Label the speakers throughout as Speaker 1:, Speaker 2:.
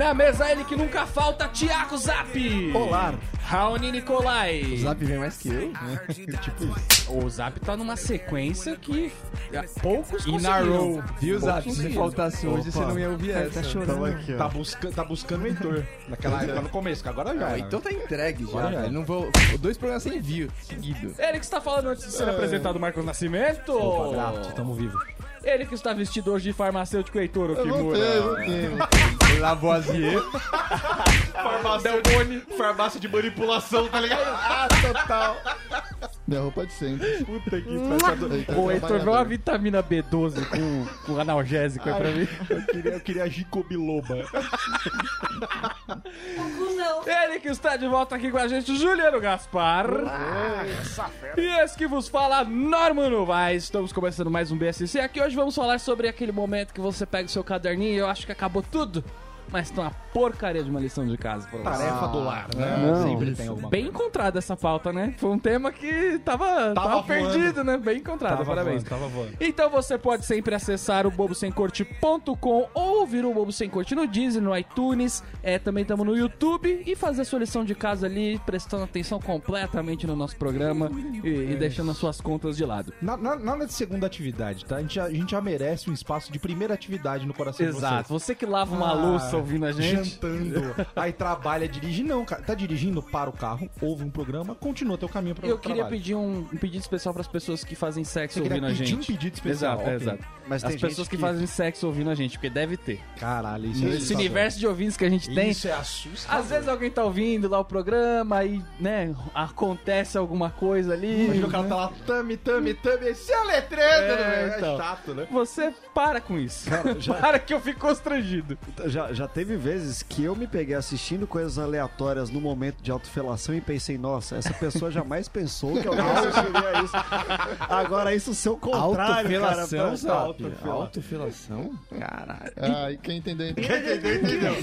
Speaker 1: Na mesa ele que nunca falta, Tiago Zap.
Speaker 2: Olá.
Speaker 1: Raoni Nicolai.
Speaker 2: O Zap vem mais que eu, né? tipo isso.
Speaker 1: O Zap tá numa sequência que é, poucos
Speaker 3: E na row.
Speaker 2: Viu, Zap? Se faltasse hoje, você não ia ouvir essa.
Speaker 4: Tá chorando. aqui.
Speaker 3: Tá, busca, tá buscando o Heitor. Naquela época no começo, que agora já.
Speaker 2: Ah, então tá entregue já,
Speaker 3: já.
Speaker 2: velho. Não vou... Dois programas sem view, seguido.
Speaker 1: Ele que está falando antes de ser apresentado, Marcos Nascimento.
Speaker 3: Tamo vivo.
Speaker 1: Ele que está vestido hoje de farmacêutico Heitor
Speaker 4: Eu voltei,
Speaker 1: Okimura.
Speaker 4: voltei, voltei.
Speaker 2: Lavoisier.
Speaker 3: Farmácia, farmácia de manipulação, tá ligado?
Speaker 4: Ah, total. Minha roupa de sempre.
Speaker 3: Puta que
Speaker 4: Eita,
Speaker 1: O Heitor vê uma vitamina B12 com, com analgésico aí pra mim.
Speaker 3: Eu queria, eu queria gicobiloba.
Speaker 1: Ele que está de volta aqui com a gente, Juliano Gaspar. e esse que vos fala, Norman Novaes. Estamos começando mais um BSC. Aqui hoje vamos falar sobre aquele momento que você pega o seu caderninho e eu acho que acabou tudo. Mas tem uma porcaria de uma lição de casa pra você.
Speaker 3: Tarefa do lar, né?
Speaker 1: Não,
Speaker 3: Sempre tem alguma
Speaker 1: Bem encontrada essa pauta, né? Foi um tema que tava, tava,
Speaker 3: voando.
Speaker 1: perdido, né? Bem encontrada,
Speaker 3: Tava
Speaker 1: parabéns.
Speaker 3: voando, tava voando.
Speaker 1: Então você pode sempre acessar o bobosemcorte.com ou ouvir o Bobo Sem Corte no Deezer, no iTunes, é, também estamos no YouTube e fazer a sua lição de casa ali, prestando atenção completamente no nosso programa e, e deixando as suas contas de lado.
Speaker 3: Na- na- Nada de segunda atividade, tá? A gente, já, a gente já merece um espaço de primeira atividade no coração
Speaker 1: Exato.
Speaker 3: de vocês.
Speaker 1: Você que lava uma
Speaker 3: Ah,
Speaker 1: louça ouvindo a gente.
Speaker 3: Jantando, aí trabalha, dirige. Não, cara. Tá dirigindo, para o carro, ouve um programa, continua teu caminho pra
Speaker 1: Eu
Speaker 3: o
Speaker 1: queria
Speaker 3: trabalho.
Speaker 1: pedir um, um pedido especial para as pessoas que fazem sexo
Speaker 3: Você
Speaker 1: ouvindo a
Speaker 3: pedir
Speaker 1: gente.
Speaker 3: um pedido especial,
Speaker 1: Exato,
Speaker 3: ok.
Speaker 1: exato.
Speaker 4: Mas
Speaker 1: As pessoas que,
Speaker 4: que-
Speaker 1: fazem sexo ouvindo a gente, porque deve ter.
Speaker 3: Caralho, isso é
Speaker 1: Esse universo de ouvintes que a gente tem.
Speaker 3: Isso é assustador.
Speaker 1: Às vezes alguém tá ouvindo lá o programa, aí, né, acontece alguma coisa ali.
Speaker 3: Imagina o cara
Speaker 1: né?
Speaker 3: tá lá, tame, tame, tame, esse é letrando,
Speaker 1: É,
Speaker 3: né?
Speaker 1: então.
Speaker 3: É chato, né?
Speaker 1: Você para com isso.
Speaker 4: já-
Speaker 1: Para que eu fico constrangido.
Speaker 4: Já, já teve vezes que eu me peguei assistindo coisas aleatórias no momento de autofelação e pensei, nossa, essa pessoa jamais pensou que alguém assistiria isso. Agora, isso ser o contrário, cara.
Speaker 2: Autofelação, Zap.
Speaker 4: Autofelação.
Speaker 2: Autofelação? Caralho.
Speaker 4: Ah, e quem entendeu, entendeu.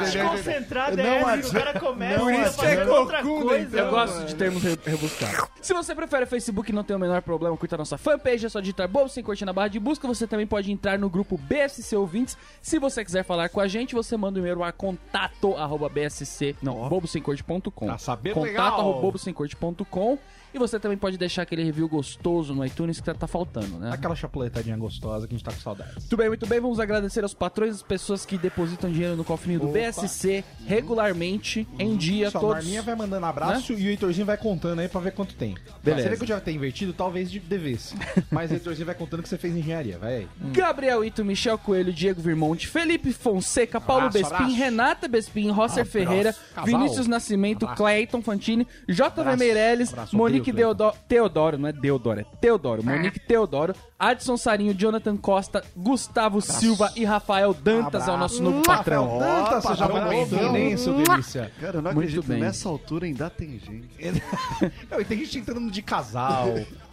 Speaker 5: Desconcentrado é essa,
Speaker 4: adianta.
Speaker 5: o cara começa
Speaker 4: Não
Speaker 5: a
Speaker 4: adianta.
Speaker 5: fazer
Speaker 4: É
Speaker 5: outra coisa.
Speaker 1: Eu gosto de termos re- rebuscados. Se você prefere Facebook e não tem o menor problema, curta a nossa fanpage, é só digitar Bobo Sem Corte na barra de busca. Você também pode entrar no grupo BSC Ouvintes. Se você quiser falar com a gente, você manda um e-mail a contato arroba BSC, não, bobosemcorte.com.
Speaker 3: Tá sabendo
Speaker 1: Contato
Speaker 3: legal.
Speaker 1: arroba bobosemcorte.com. E você também pode deixar aquele review gostoso no iTunes que tá, tá faltando, né?
Speaker 3: Aquela chapuletadinha gostosa que a gente tá com saudades.
Speaker 1: Muito bem, muito bem. Vamos agradecer aos patrões, as pessoas que depositam dinheiro no cofrinho do
Speaker 3: Opa.
Speaker 1: BSC regularmente, em dia,
Speaker 3: Isso, a
Speaker 1: todos.
Speaker 3: Marminha vai mandando abraço e o Heitorzinho vai contando aí pra ver quanto tem.
Speaker 1: Beleza.
Speaker 3: Você vê que eu já ter invertido, talvez de- devesse. Mas o Heitorzinho vai contando que você fez engenharia, vai aí.
Speaker 1: Gabriel Ito, Michel Coelho, Diego Virmonte, Felipe Fonseca, Paulo
Speaker 3: Abraço,
Speaker 1: Bespin,
Speaker 3: abraço.
Speaker 1: Renata Bespin, Rosser
Speaker 3: Abraço.
Speaker 1: Ferreira. Vinícius Nascimento,
Speaker 3: Abraço.
Speaker 1: Clayton Fantini, JV. Meirelles,
Speaker 3: Abraço.
Speaker 1: Monique Deodoro, Teodoro, não é Deodoro, é Teodoro, Monique Teodoro, Adson Sarinho, Jonathan Costa, Gustavo Silva e Rafael Dantas é o nosso novo patrão.
Speaker 3: Tanta, seja bem-vindo, seu delícia.
Speaker 4: Cara, eu não
Speaker 1: Muito
Speaker 4: acredito que
Speaker 1: bem.
Speaker 4: nessa altura ainda tem gente.
Speaker 3: Não, e tem gente entrando de casal,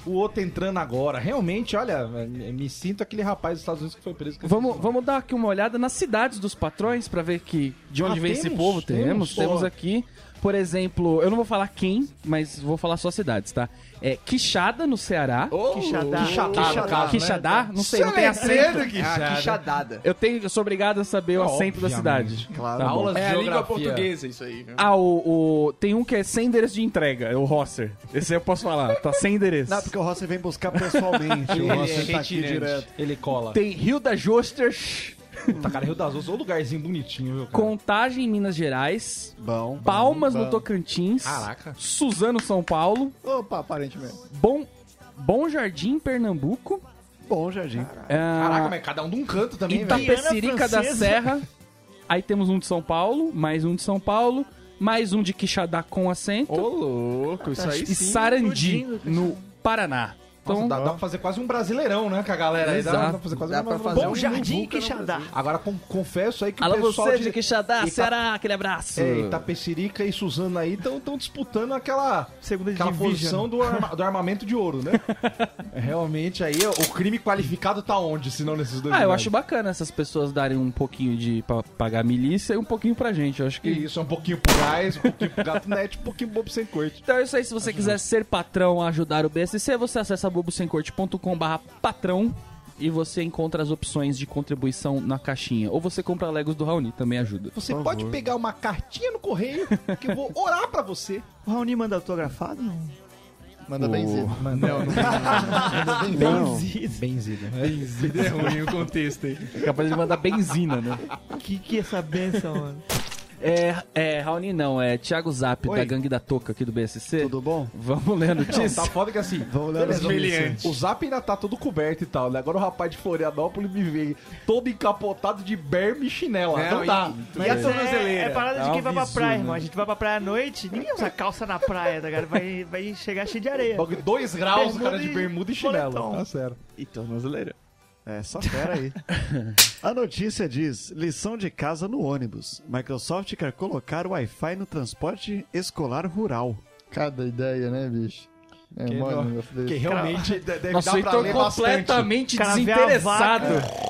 Speaker 3: o outro entrando agora. Realmente, olha, me sinto aquele rapaz dos Estados Unidos que foi preso. com
Speaker 1: Vamos,
Speaker 3: esse-
Speaker 1: vamos dar aqui uma olhada nas cidades dos patrões pra ver que de onde
Speaker 3: Ah,
Speaker 1: vem esse
Speaker 3: temos?
Speaker 1: povo. Temos,
Speaker 3: Temos?
Speaker 1: temos aqui. Por exemplo, eu não vou falar quem, mas vou falar só cidades, tá? É Quixada, no Ceará.
Speaker 5: Quixadá.
Speaker 3: Quixadá, no caso, né?
Speaker 1: Quixadá? Não sei, não tem
Speaker 3: Soletrando,
Speaker 1: acento.
Speaker 3: Quixadá.
Speaker 2: Ah, quixadada.
Speaker 1: Eu, tenho, eu sou obrigado a saber o acento da cidade.
Speaker 4: Claro.
Speaker 1: Tá.
Speaker 3: Aulas de
Speaker 2: É a língua portuguesa isso aí, viu?
Speaker 1: Ah, o, o- tem um que é sem endereço de entrega, é o Rosser. Esse aí eu posso falar, tá sem endereço.
Speaker 4: Não, porque o Rossi vem buscar pessoalmente. o
Speaker 3: Ele
Speaker 4: Rossi
Speaker 3: é
Speaker 4: tá aqui direto.
Speaker 3: Ele cola.
Speaker 1: Tem Rio da Joster,
Speaker 3: Puta, cara, Rio das Ostras, ô lugarzinho bonitinho, viu, cara?
Speaker 1: Contagem em Minas Gerais,
Speaker 4: Bom.
Speaker 1: Palmas
Speaker 4: bom,
Speaker 1: no
Speaker 4: bom.
Speaker 1: Tocantins,
Speaker 3: Caraca.
Speaker 1: Suzano, São Paulo,
Speaker 4: Opa, aparentemente.
Speaker 1: Bom, Bom Jardim, Pernambuco,
Speaker 4: Bom, Jardim.
Speaker 3: Caraca,
Speaker 1: ah,
Speaker 3: mas cada um de um canto também, velho.
Speaker 1: Itapecerica da. Serra, aí temos um de São Paulo, mais um de São Paulo, mais um de Quixadá com acento
Speaker 2: Ô, louco, isso aí
Speaker 1: e
Speaker 2: sim.
Speaker 1: Sarandi, no Paraná.
Speaker 3: Nossa,
Speaker 1: Então,
Speaker 3: dá, dá pra fazer quase um brasileirão, né, com a galera aí. Dá, dá pra fazer quase
Speaker 2: Dá
Speaker 3: um
Speaker 2: pra fazer
Speaker 5: Bom
Speaker 2: um
Speaker 5: Jardim Quixadá.
Speaker 3: Agora, com- confesso aí que
Speaker 1: alô
Speaker 3: o pessoal
Speaker 1: você
Speaker 3: de,
Speaker 1: Quixadá,
Speaker 3: Ita-
Speaker 1: Ceará, aquele abraço.
Speaker 3: é, Itapecerica e Suzano aí estão disputando aquela,
Speaker 5: Segunda
Speaker 3: aquela posição do, arma- do armamento de ouro, né? Realmente aí, o crime qualificado tá onde, se não nesses dois
Speaker 1: Ah, eu
Speaker 3: lugares?
Speaker 1: acho bacana essas pessoas darem um pouquinho de pra pagar milícia e um pouquinho pra gente. Eu acho
Speaker 3: que isso é um pouquinho pro gás, um pouquinho pro gato net, um pouquinho bobo sem corte.
Speaker 1: Então é isso aí, se você quiser ser patrão, ajudar o BSC, você acessa bobosemcorte.com barra patrão e você encontra as opções de contribuição na caixinha. Ou você compra Legos do Raoni, também ajuda.
Speaker 3: Você pode pegar uma cartinha no correio que eu vou orar pra você.
Speaker 5: O Raoni manda autografado? Não.
Speaker 6: Manda benzido.
Speaker 3: Não, não.
Speaker 4: Não.
Speaker 3: Benzido.
Speaker 2: Benzido é ruim o contexto aí.
Speaker 1: É capaz de mandar benzina, né?
Speaker 5: Que que é essa benção, mano?
Speaker 1: É, é Raoni não, é Thiago Zap,
Speaker 3: Oi.
Speaker 1: da Gangue da Toca aqui do BSC.
Speaker 4: Tudo bom?
Speaker 1: Vamos ler a
Speaker 3: Não,
Speaker 1: notícia?
Speaker 3: tá foda que assim.
Speaker 4: Vamos ler as notícias.
Speaker 3: O zap ainda tá todo coberto e tal, né? Agora o rapaz de Florianópolis me veio todo encapotado de berme e chinela.
Speaker 2: Não,
Speaker 3: Não, dá.
Speaker 2: e-
Speaker 5: Mas
Speaker 2: a
Speaker 5: é,
Speaker 2: tornozeleira?
Speaker 5: é parada
Speaker 1: É
Speaker 5: de
Speaker 1: um
Speaker 5: quem vai pra praia,
Speaker 1: né?
Speaker 5: irmão. A gente vai pra praia à noite, ninguém usa calça na praia, tá ligado? Vai, vai chegar cheio de areia.
Speaker 3: Dois graus, o cara de
Speaker 5: Bermuda e
Speaker 3: bermuda e chinelo.
Speaker 5: moletom.
Speaker 3: Tá sério.
Speaker 2: E tornozeleira.
Speaker 4: É, só pera aí. A notícia diz: lição de casa no ônibus. Microsoft quer colocar Wi-Fi no transporte escolar rural.
Speaker 6: Cada ideia, né, bicho? É,
Speaker 3: Que
Speaker 6: mole
Speaker 3: não-
Speaker 6: um.
Speaker 3: Que realmente de- deve
Speaker 1: Nossa,
Speaker 3: dar
Speaker 1: o
Speaker 3: pra ler bastante.
Speaker 1: completamente
Speaker 5: cara a
Speaker 1: desinteressado.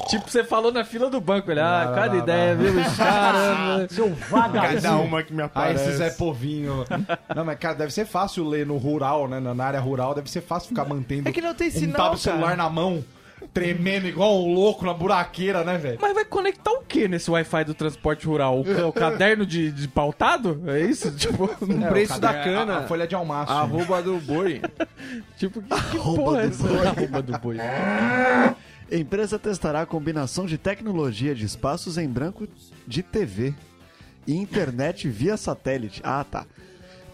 Speaker 1: Tipo, você falou na fila do banco. Ele, ah, cada ideia,
Speaker 3: não.
Speaker 1: viu? Caramba.
Speaker 2: Cada uma que me
Speaker 3: Ah,
Speaker 2: aparece.
Speaker 3: esse Zé Povinho. Não, mas cara, deve ser fácil ler no rural, né? Na na área rural, deve ser fácil ficar mantendo
Speaker 5: É que não tem
Speaker 3: um
Speaker 5: sinal,
Speaker 3: tablet celular
Speaker 5: cara.
Speaker 3: na mão, tremendo igual um louco na buraqueira, né, velho?
Speaker 1: Mas vai conectar o que nesse Wi-Fi do transporte rural? O, o caderno de, de pautado? É isso? Tipo,
Speaker 3: É,
Speaker 2: preço
Speaker 3: o
Speaker 2: da
Speaker 3: caderno-
Speaker 2: cana.
Speaker 3: A, a folha de almaço.
Speaker 2: Arroba do boi.
Speaker 1: tipo que, que porra é essa? Arroba do boi.
Speaker 4: Empresa testará a combinação de tecnologia de espaços em branco de TV e internet via satélite. Ah, tá.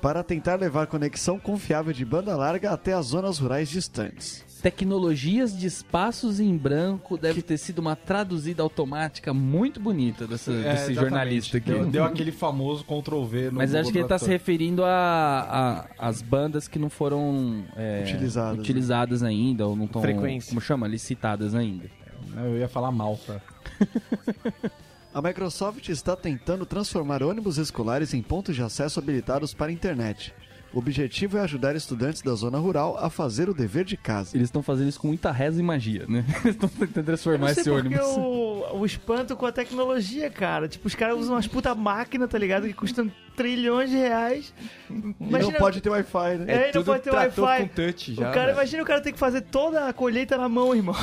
Speaker 4: Para tentar levar conexão confiável de banda larga até as zonas rurais distantes.
Speaker 1: Tecnologias de espaços em branco deve ter sido uma traduzida automática muito bonita dessa-
Speaker 3: É,
Speaker 1: desse jornalista aqui.
Speaker 3: Deu, deu aquele famoso Ctrl V no
Speaker 1: Mas acho que ele tá se referindo a, a- as bandas que não foram é,
Speaker 4: Utilizadas, né?
Speaker 1: utilizadas ainda, ou não estão, como chama, licitadas ainda.
Speaker 3: Tradutor. Eu ia falar mal, cara.
Speaker 4: A Microsoft está tentando transformar ônibus escolares em pontos de acesso habilitados para a internet. O objetivo é ajudar estudantes da zona rural a fazer o dever de casa.
Speaker 1: Eles estão fazendo isso com muita reza e magia, né? Eles estão tentando transformar esse ônibus.
Speaker 5: o, o espanto com a tecnologia, cara. Tipo, os caras usam umas puta máquina, tá ligado? Que custam trilhões de reais.
Speaker 4: E
Speaker 5: Imagina,
Speaker 4: não pode ter Wi-Fi, né?
Speaker 5: É, e não pode ter Wi-Fi.
Speaker 2: com touch já,
Speaker 5: o cara,
Speaker 2: velho.
Speaker 5: imagina o cara ter que fazer toda a colheita na mão, irmão.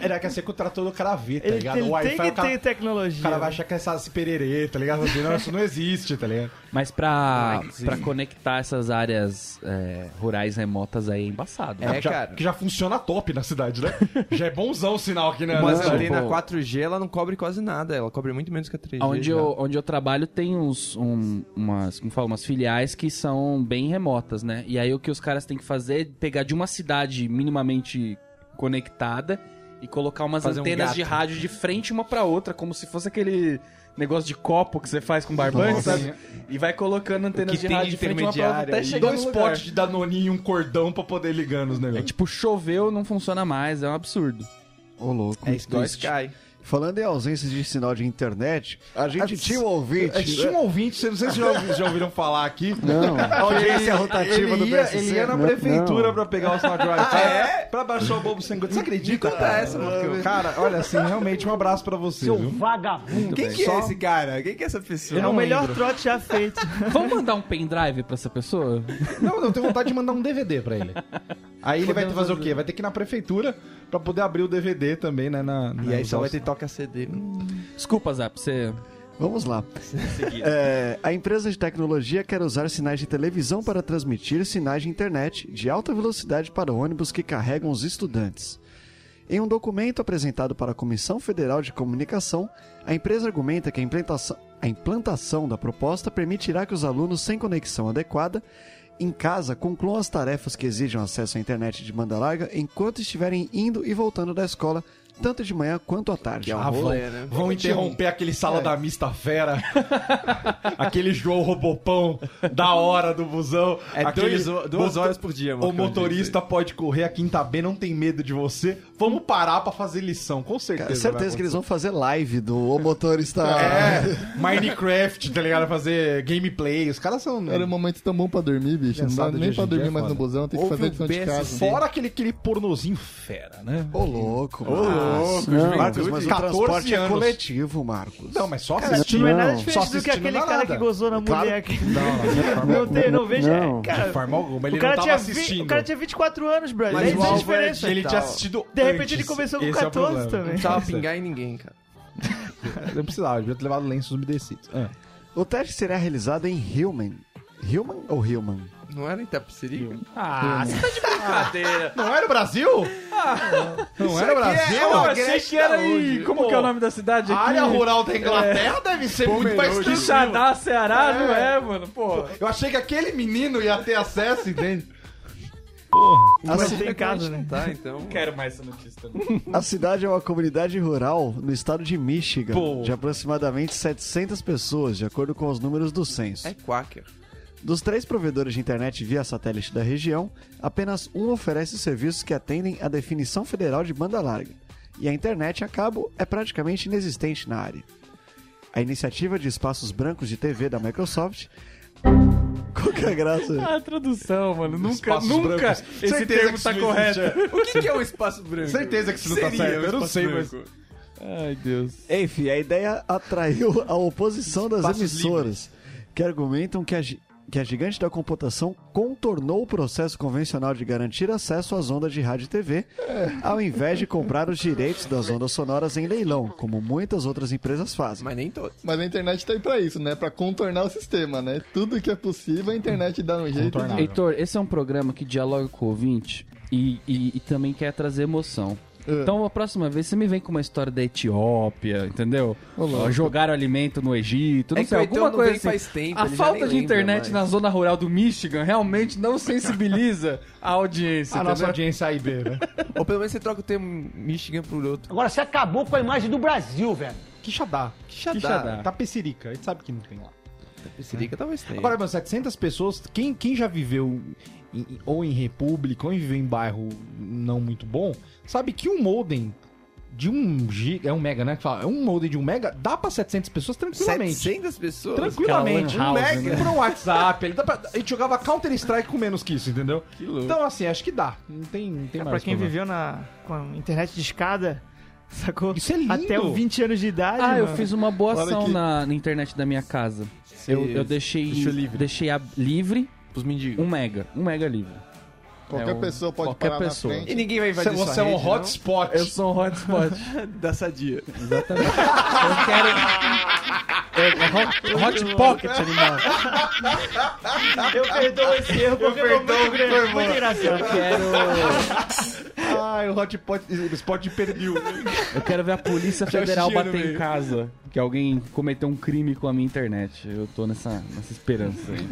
Speaker 3: Era que ia ser com o trator do cara ver, tá ligado?
Speaker 5: ele
Speaker 3: o
Speaker 5: tem que
Speaker 3: o cara,
Speaker 5: ter tecnologia.
Speaker 3: o cara vai achar que é essa pererê, tá ligado? Assim, Não, isso não existe, tá ligado?
Speaker 1: Mas pra, pra conectar essas áreas é, rurais remotas aí é embaçado.
Speaker 2: É,
Speaker 3: já,
Speaker 2: cara.
Speaker 3: Que já funciona top na cidade, né? já é bonzão o sinal aqui, né?
Speaker 2: Mas
Speaker 3: na
Speaker 2: a
Speaker 3: cidade.
Speaker 2: antena
Speaker 1: pô.
Speaker 2: 4G, ela não cobre quase nada. Ela cobre muito menos que a 3G.
Speaker 1: Onde
Speaker 2: já.
Speaker 1: eu, onde eu trabalho tem uns, um- umas, como fala, umas filiais que são bem remotas, né? E aí o que os caras têm que fazer é pegar de uma cidade minimamente conectada e colocar umas
Speaker 3: Fazer um
Speaker 1: antenas de
Speaker 3: gato.
Speaker 1: rádio de frente uma pra outra, como se fosse aquele negócio de copo que você faz com barbante,
Speaker 3: Nossa.
Speaker 1: sabe? E vai colocando antenas de rádio de frente uma pra outra até chegar
Speaker 3: Dois potes de danoninho e um cordão pra poder ligar nos
Speaker 1: É
Speaker 3: negócios.
Speaker 1: tipo, choveu, não funciona mais, é um absurdo.
Speaker 4: Ô, louco.
Speaker 2: É igual Sky.
Speaker 4: Falando em ausência de sinal de internet, a gente tinha um ouvinte.
Speaker 3: É, tinha um ouvinte, não sei se vocês já, já ouviram falar aqui.
Speaker 4: Não, a audiência rotativa do
Speaker 3: ele ia,
Speaker 4: BSC.
Speaker 3: ele ia na
Speaker 4: Não,
Speaker 3: prefeitura
Speaker 4: não.
Speaker 3: pra pegar o sinal de Wi-Fi pra baixar o bobo sem. Você acredita?
Speaker 2: conta essa, Marcão.
Speaker 3: Cara, olha assim, realmente um abraço pra você, viu?
Speaker 2: Quem que é esse cara? Quem que é essa pessoa?
Speaker 5: É o melhor trote já feito.
Speaker 1: Vamos mandar um pendrive pra essa pessoa?
Speaker 3: Não, não, eu tenho vontade de mandar um DVD pra ele. Aí ele vai ter que fazer o quê? Vai ter que ir na prefeitura pra poder abrir o DVD também, né? Na,
Speaker 2: E aí só vai ter toca CD.
Speaker 1: Desculpa, Zap, você...
Speaker 4: Vamos lá. É, a empresa de tecnologia quer usar sinais de televisão para transmitir sinais de internet de alta velocidade para ônibus que carregam os estudantes. Em um documento apresentado para a Comissão Federal de Comunicação, a empresa argumenta que a implantação, a implantação da proposta permitirá que os alunos sem conexão adequada em casa concluam as tarefas que exijam acesso à internet de banda larga enquanto estiverem indo e voltando da escola, tanto de manhã quanto à tarde.
Speaker 2: É um
Speaker 3: Ah, vão,
Speaker 2: rolê, né?
Speaker 3: vão interromper aquele sala da mista fera, aquele João Robopão da hora do busão.
Speaker 2: É
Speaker 3: aquele
Speaker 2: dois duas horas por dia,
Speaker 3: O
Speaker 2: Marcão,
Speaker 3: motorista pode correr, a quinta B não tem medo de você. Vamos parar pra fazer lição, com certeza.
Speaker 4: Cara, certeza que eles vão fazer live do O Motorista.
Speaker 3: É, Minecraft, tá ligado? Fazer gameplay. Os caras são.
Speaker 6: Era um momento tão bom pra dormir, bicho. Não dá nem pra dormir
Speaker 3: é
Speaker 6: mais
Speaker 3: foda.
Speaker 6: no busão, tem que
Speaker 2: Ouve
Speaker 6: fazer
Speaker 2: o
Speaker 6: lição de casa.
Speaker 3: Fora aquele, aquele pornozinho fera, né?
Speaker 4: Ô, louco.
Speaker 3: Ô,
Speaker 4: mano.
Speaker 3: Louco,
Speaker 4: Marcos, mas o
Speaker 3: 14
Speaker 4: transporte é
Speaker 3: anos.
Speaker 4: coletivo, Marcos.
Speaker 3: Não, mas só
Speaker 5: Cara,
Speaker 3: assistindo.
Speaker 5: não é nada diferente
Speaker 3: só
Speaker 5: do que aquele
Speaker 3: é
Speaker 5: cara
Speaker 3: nada.
Speaker 5: que gozou na
Speaker 4: Claro.
Speaker 5: mulher aqui.
Speaker 3: Não, não,
Speaker 5: Não não veja.
Speaker 4: Não.
Speaker 5: Cara,
Speaker 3: De forma alguma, ele
Speaker 5: o cara,
Speaker 3: não
Speaker 5: tinha
Speaker 3: tava
Speaker 5: vi-
Speaker 3: assistindo.
Speaker 5: o cara tinha 24 anos, brother.
Speaker 7: Mas
Speaker 5: é diferença.
Speaker 3: Ele tinha assistido
Speaker 5: De repente ele começou com
Speaker 3: Esse é o
Speaker 5: 14
Speaker 3: problema.
Speaker 5: também.
Speaker 7: Não precisava pingar em ninguém, cara.
Speaker 3: Não precisava, devia ter levado lenços umedecidos.
Speaker 4: O teste será realizado em Hillman. Hillman ou Hillman?
Speaker 7: Não era em Itapecerica?
Speaker 1: Ah, você tá de brincadeira.
Speaker 3: Não era o Brasil? não era o Brasil?
Speaker 1: Eu achei que era em... Como
Speaker 3: Pô,
Speaker 1: que é o nome da cidade
Speaker 3: A
Speaker 1: aqui?
Speaker 3: área rural da Inglaterra deve ser muito mais tranquila.
Speaker 1: Quixadá, Ceará, não é, mano? Pô.
Speaker 3: Eu achei que aquele menino ia ter acesso, entende?
Speaker 5: Mas tem em casa, né?
Speaker 7: Tá, então.
Speaker 1: Quero mais essa notícia também.
Speaker 4: A cidade é uma comunidade rural no estado de Michigan,
Speaker 3: Pô.
Speaker 4: de aproximadamente 700 pessoas, de acordo com os números do censo.
Speaker 7: É Quaker.
Speaker 4: Dos três provedores de internet via satélite da região, apenas um oferece serviços que atendem à definição federal de banda larga, e a internet a cabo é praticamente inexistente na área. A iniciativa de espaços brancos de TV da Microsoft. Qual que é a graça?
Speaker 1: Ah, a tradução, mano. Nunca,
Speaker 3: Espaços
Speaker 1: nunca
Speaker 3: brancos.
Speaker 1: esse
Speaker 3: Certeza
Speaker 1: termo tá correto.
Speaker 3: existe,
Speaker 7: O que, que é um espaço branco?
Speaker 3: Certeza que isso não tá
Speaker 7: Seria
Speaker 3: certo.
Speaker 7: um
Speaker 3: Eu não sei, mas.
Speaker 1: Ai, Deus.
Speaker 4: Enfim, a ideia atraiu a oposição das
Speaker 3: Espaços
Speaker 4: emissoras, que argumentam que a, que a gigante da computação contornou o processo convencional de garantir acesso às ondas de rádio e TV, ao invés de comprar os direitos das ondas sonoras em leilão, como muitas outras empresas fazem.
Speaker 7: Mas nem todos.
Speaker 6: Mas a internet tá aí pra isso, né? Pra contornar o sistema, né? Tudo que é possível, a internet dá um jeito.
Speaker 1: Heitor, esse é um programa que dialoga com o ouvinte e, e- e também quer trazer emoção.
Speaker 6: É.
Speaker 1: Então, a próxima vez, você me vem com uma história da Etiópia, entendeu? Ó, Jogaram alimento no Egito, não
Speaker 7: É que
Speaker 1: sei, alguma
Speaker 7: não
Speaker 1: coisa assim.
Speaker 7: faz tempo,
Speaker 1: a falta de internet
Speaker 7: mais.
Speaker 1: na zona rural do Michigan realmente não sensibiliza a audiência,
Speaker 3: A nossa audiência A B, né?
Speaker 7: Ou pelo menos você troca o termo Michigan por outro.
Speaker 8: Agora você acabou com a imagem do Brasil, velho.
Speaker 3: Quixadá.
Speaker 1: Quixadá.
Speaker 3: Tapecerica. A gente sabe que não tem lá.
Speaker 7: Itapecerica talvez tenha.
Speaker 3: Agora, mano, 700 pessoas, quem, quem já viveu em- ou em república ou em viveu em bairro não muito bom, sabe que um modem de 1 giga, é um mega, né? que fala, É um modem de 1 mega, dá pra 700 pessoas tranquilamente.
Speaker 7: 700 pessoas?
Speaker 3: Tranquilamente. Um mega
Speaker 1: né?
Speaker 3: por um WhatsApp. Ele dá pra- a gente jogava Counter-Strike com menos que isso, entendeu?
Speaker 7: Que louco.
Speaker 3: Então, assim, acho que dá. Não tem, não tem
Speaker 5: É,
Speaker 3: mais.
Speaker 5: pra quem
Speaker 3: problema.
Speaker 5: viveu na, com a internet de escada, sacou?
Speaker 3: Isso é lindo.
Speaker 5: Até os 20 anos de idade.
Speaker 1: Ah, eu
Speaker 5: mano.
Speaker 1: fiz uma boa ação na, na internet da minha casa. Eu, eu deixei, deixei a, livre
Speaker 7: Pros mendigos.
Speaker 1: um mega. Um mega livre.
Speaker 6: Qualquer
Speaker 1: É um-
Speaker 6: pessoa pode
Speaker 1: qualquer
Speaker 6: parar
Speaker 1: pessoa.
Speaker 6: na
Speaker 7: E
Speaker 6: frente.
Speaker 7: ninguém vai
Speaker 3: Você,
Speaker 7: invadir
Speaker 3: você
Speaker 7: sua
Speaker 3: é um
Speaker 7: rede, não?
Speaker 3: hotspot.
Speaker 1: Eu sou um hotspot.
Speaker 7: Da sadia.
Speaker 1: Exatamente. Eu quero. É, é hot, hot pocket, animal.
Speaker 5: Eu perdoo esse erro porque foi muito grande, muito engraçado.
Speaker 1: Eu quero.
Speaker 3: Ai, o hotspot o spot perdeu.
Speaker 1: Eu quero ver a Polícia Federal bater em casa. Que alguém cometeu um crime com a minha internet. Eu tô nessa, nessa esperança aí.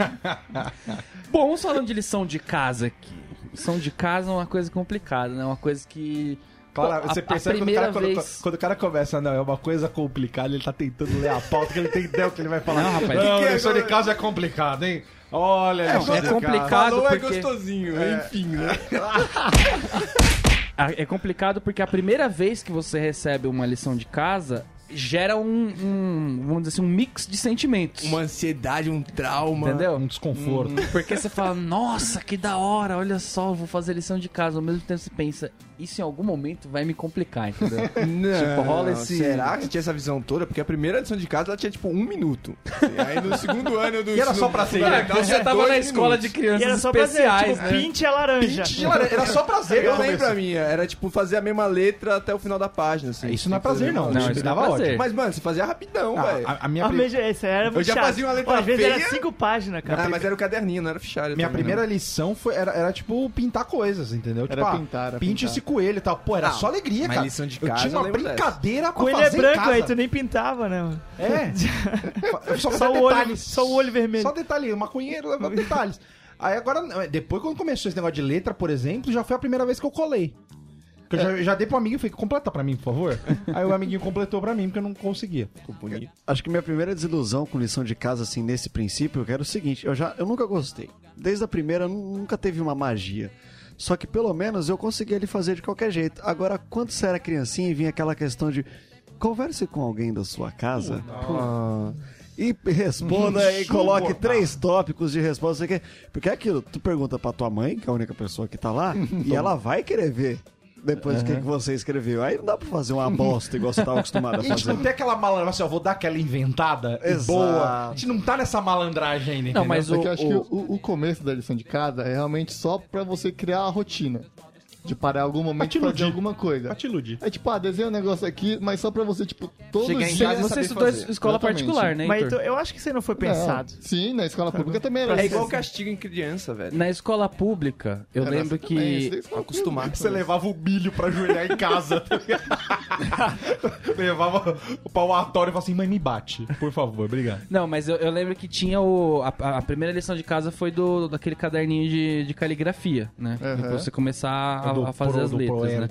Speaker 1: Bom, vamos falando de lição de casa aqui. Lição de casa é uma coisa complicada, né? Uma coisa que.
Speaker 3: Claro,
Speaker 1: Pô,
Speaker 3: você
Speaker 1: a- a
Speaker 3: percebe quando o,
Speaker 1: primeira
Speaker 3: cara, quando-
Speaker 1: vez-
Speaker 3: quando o cara começa, não, é uma coisa complicada, ele tá tentando ler a pauta, que ele tem ideia o que ele vai falar.
Speaker 1: Não, rapaz,
Speaker 3: não,
Speaker 7: que é
Speaker 3: lição de casa é complicado, hein? Olha,
Speaker 1: É, é complicado.
Speaker 7: Falou é
Speaker 1: porque-
Speaker 7: gostosinho, enfim, né?
Speaker 1: É complicado porque a primeira vez que você recebe uma lição de casa gera um, um, vamos dizer assim, um mix de sentimentos.
Speaker 7: Uma ansiedade, um trauma.
Speaker 1: Entendeu?
Speaker 3: Um desconforto.
Speaker 1: Porque você fala, nossa, que da hora, olha só, eu vou fazer lição de casa. Ao mesmo tempo você pensa, isso em algum momento vai me complicar, entendeu?
Speaker 7: Não,
Speaker 1: Tipo, rola esse-
Speaker 7: Será que você tinha essa visão toda? Porque a primeira edição de casa ela tinha tipo um minuto. E aí no segundo ano do
Speaker 3: E era só pra ser-
Speaker 7: fundamental,
Speaker 1: Você
Speaker 7: tinha
Speaker 1: tava na escola de
Speaker 7: minutos.
Speaker 5: E
Speaker 1: crianças
Speaker 5: era só pra dizer,
Speaker 1: especiais,
Speaker 5: tipo,
Speaker 1: né?
Speaker 5: pinte a laranja.
Speaker 3: Era só prazer,
Speaker 7: Eu lembro a minha, era tipo fazer a mesma letra até o final da página. Assim.
Speaker 3: Isso não é prazer, não.
Speaker 1: Não,
Speaker 3: Isso
Speaker 1: é
Speaker 3: dava
Speaker 1: prazer.
Speaker 3: Ódio.
Speaker 7: Mas, mano, você fazia rapidão,
Speaker 3: Ah,
Speaker 7: velho.
Speaker 3: a, a minha,
Speaker 5: Ah,
Speaker 3: pri-
Speaker 5: mas esse era muito
Speaker 7: Eu já
Speaker 5: chato.
Speaker 7: fazia uma letra
Speaker 5: Ó, Às vezes era
Speaker 7: feia.
Speaker 5: cinco páginas, cara.
Speaker 7: Ah, mas era o caderninho, não era fichário.
Speaker 3: minha
Speaker 7: também,
Speaker 3: primeira
Speaker 7: não.
Speaker 3: lição foi, era, era tipo pintar coisas, entendeu?
Speaker 6: Era
Speaker 3: tipo, ah,
Speaker 6: pintar, era
Speaker 3: pinte
Speaker 6: pintar.
Speaker 3: esse coelho e tal. Pô, era
Speaker 7: Não,
Speaker 3: só alegria, cara.
Speaker 7: lição de
Speaker 3: eu
Speaker 7: casa,
Speaker 3: tinha
Speaker 7: eu
Speaker 3: uma
Speaker 7: lembro dessa.
Speaker 3: brincadeira pra
Speaker 5: Coelho é
Speaker 3: fazer em
Speaker 5: branco,
Speaker 3: casa.
Speaker 5: aí tu nem pintava, né, mano?
Speaker 3: É. Só,
Speaker 5: Só o olho,
Speaker 3: detalhes.
Speaker 5: só o olho vermelho.
Speaker 3: Só detalhe, maconheiro, detalhes. Aí agora, depois quando começou esse negócio de letra, por exemplo, já foi a primeira vez que eu colei. Que eu já, já dei pro amigo e falei, completa pra mim, por favor. Aí o amiguinho completou pra mim, porque eu não conseguia.
Speaker 7: Ficou bonito.
Speaker 4: Acho que minha primeira desilusão com lição de casa, assim, nesse princípio, era o seguinte, eu já eu nunca gostei. Desde a primeira, nu- nunca teve uma magia. Só que pelo menos eu conseguia ele fazer de qualquer jeito. Agora, quando você era criancinha e vinha aquela questão de converse com alguém da sua casa e responda e coloque três tópicos de resposta. Porque é aquilo, tu pergunta pra tua mãe, que é a única pessoa que tá lá, e ela vai querer ver depois do que, que você escreveu. Aí não dá pra fazer uma bosta igual você tava acostumado a
Speaker 3: A gente
Speaker 4: fazer.
Speaker 3: não tem aquela malandragem, assim, ó, vou dar aquela inventada e
Speaker 4: Exato.
Speaker 3: boa. A gente não tá nessa malandragem ainda,
Speaker 1: Não,
Speaker 3: entendeu?
Speaker 1: mas
Speaker 6: Porque
Speaker 1: o,
Speaker 6: eu acho
Speaker 1: o-
Speaker 6: que o, o começo da lição de casa é realmente só pra você criar a rotina. De parar em algum momento
Speaker 3: te
Speaker 6: e fazer alguma coisa.
Speaker 3: Pra te iludir.
Speaker 6: É tipo, ah, desenha um negócio aqui, mas só pra você, tipo, todos
Speaker 7: Chegar
Speaker 6: os
Speaker 7: em casa
Speaker 1: Você estudou
Speaker 7: fazer.
Speaker 1: escola
Speaker 6: Exatamente.
Speaker 1: particular, né,
Speaker 5: Mas
Speaker 1: Heitor?
Speaker 5: então, eu acho que isso aí não foi
Speaker 6: Não,
Speaker 5: pensado.
Speaker 6: sim, na escola pública também era
Speaker 7: É igual castigo em criança, velho.
Speaker 1: Na escola pública, eu
Speaker 6: Era
Speaker 1: lembro
Speaker 6: também,
Speaker 1: que...
Speaker 6: foi
Speaker 7: Acostumar.
Speaker 3: Você levava o milho pra ajoelhar em casa. tá levava o palmatório e falava assim, mãe, me bate, por favor, obrigado.
Speaker 1: Não, mas eu, eu lembro que tinha o... A, a primeira lição de casa foi do daquele caderninho de, de caligrafia, né? Pra você começar a,
Speaker 3: Do
Speaker 1: a fazer
Speaker 3: pro-
Speaker 1: as letras, né?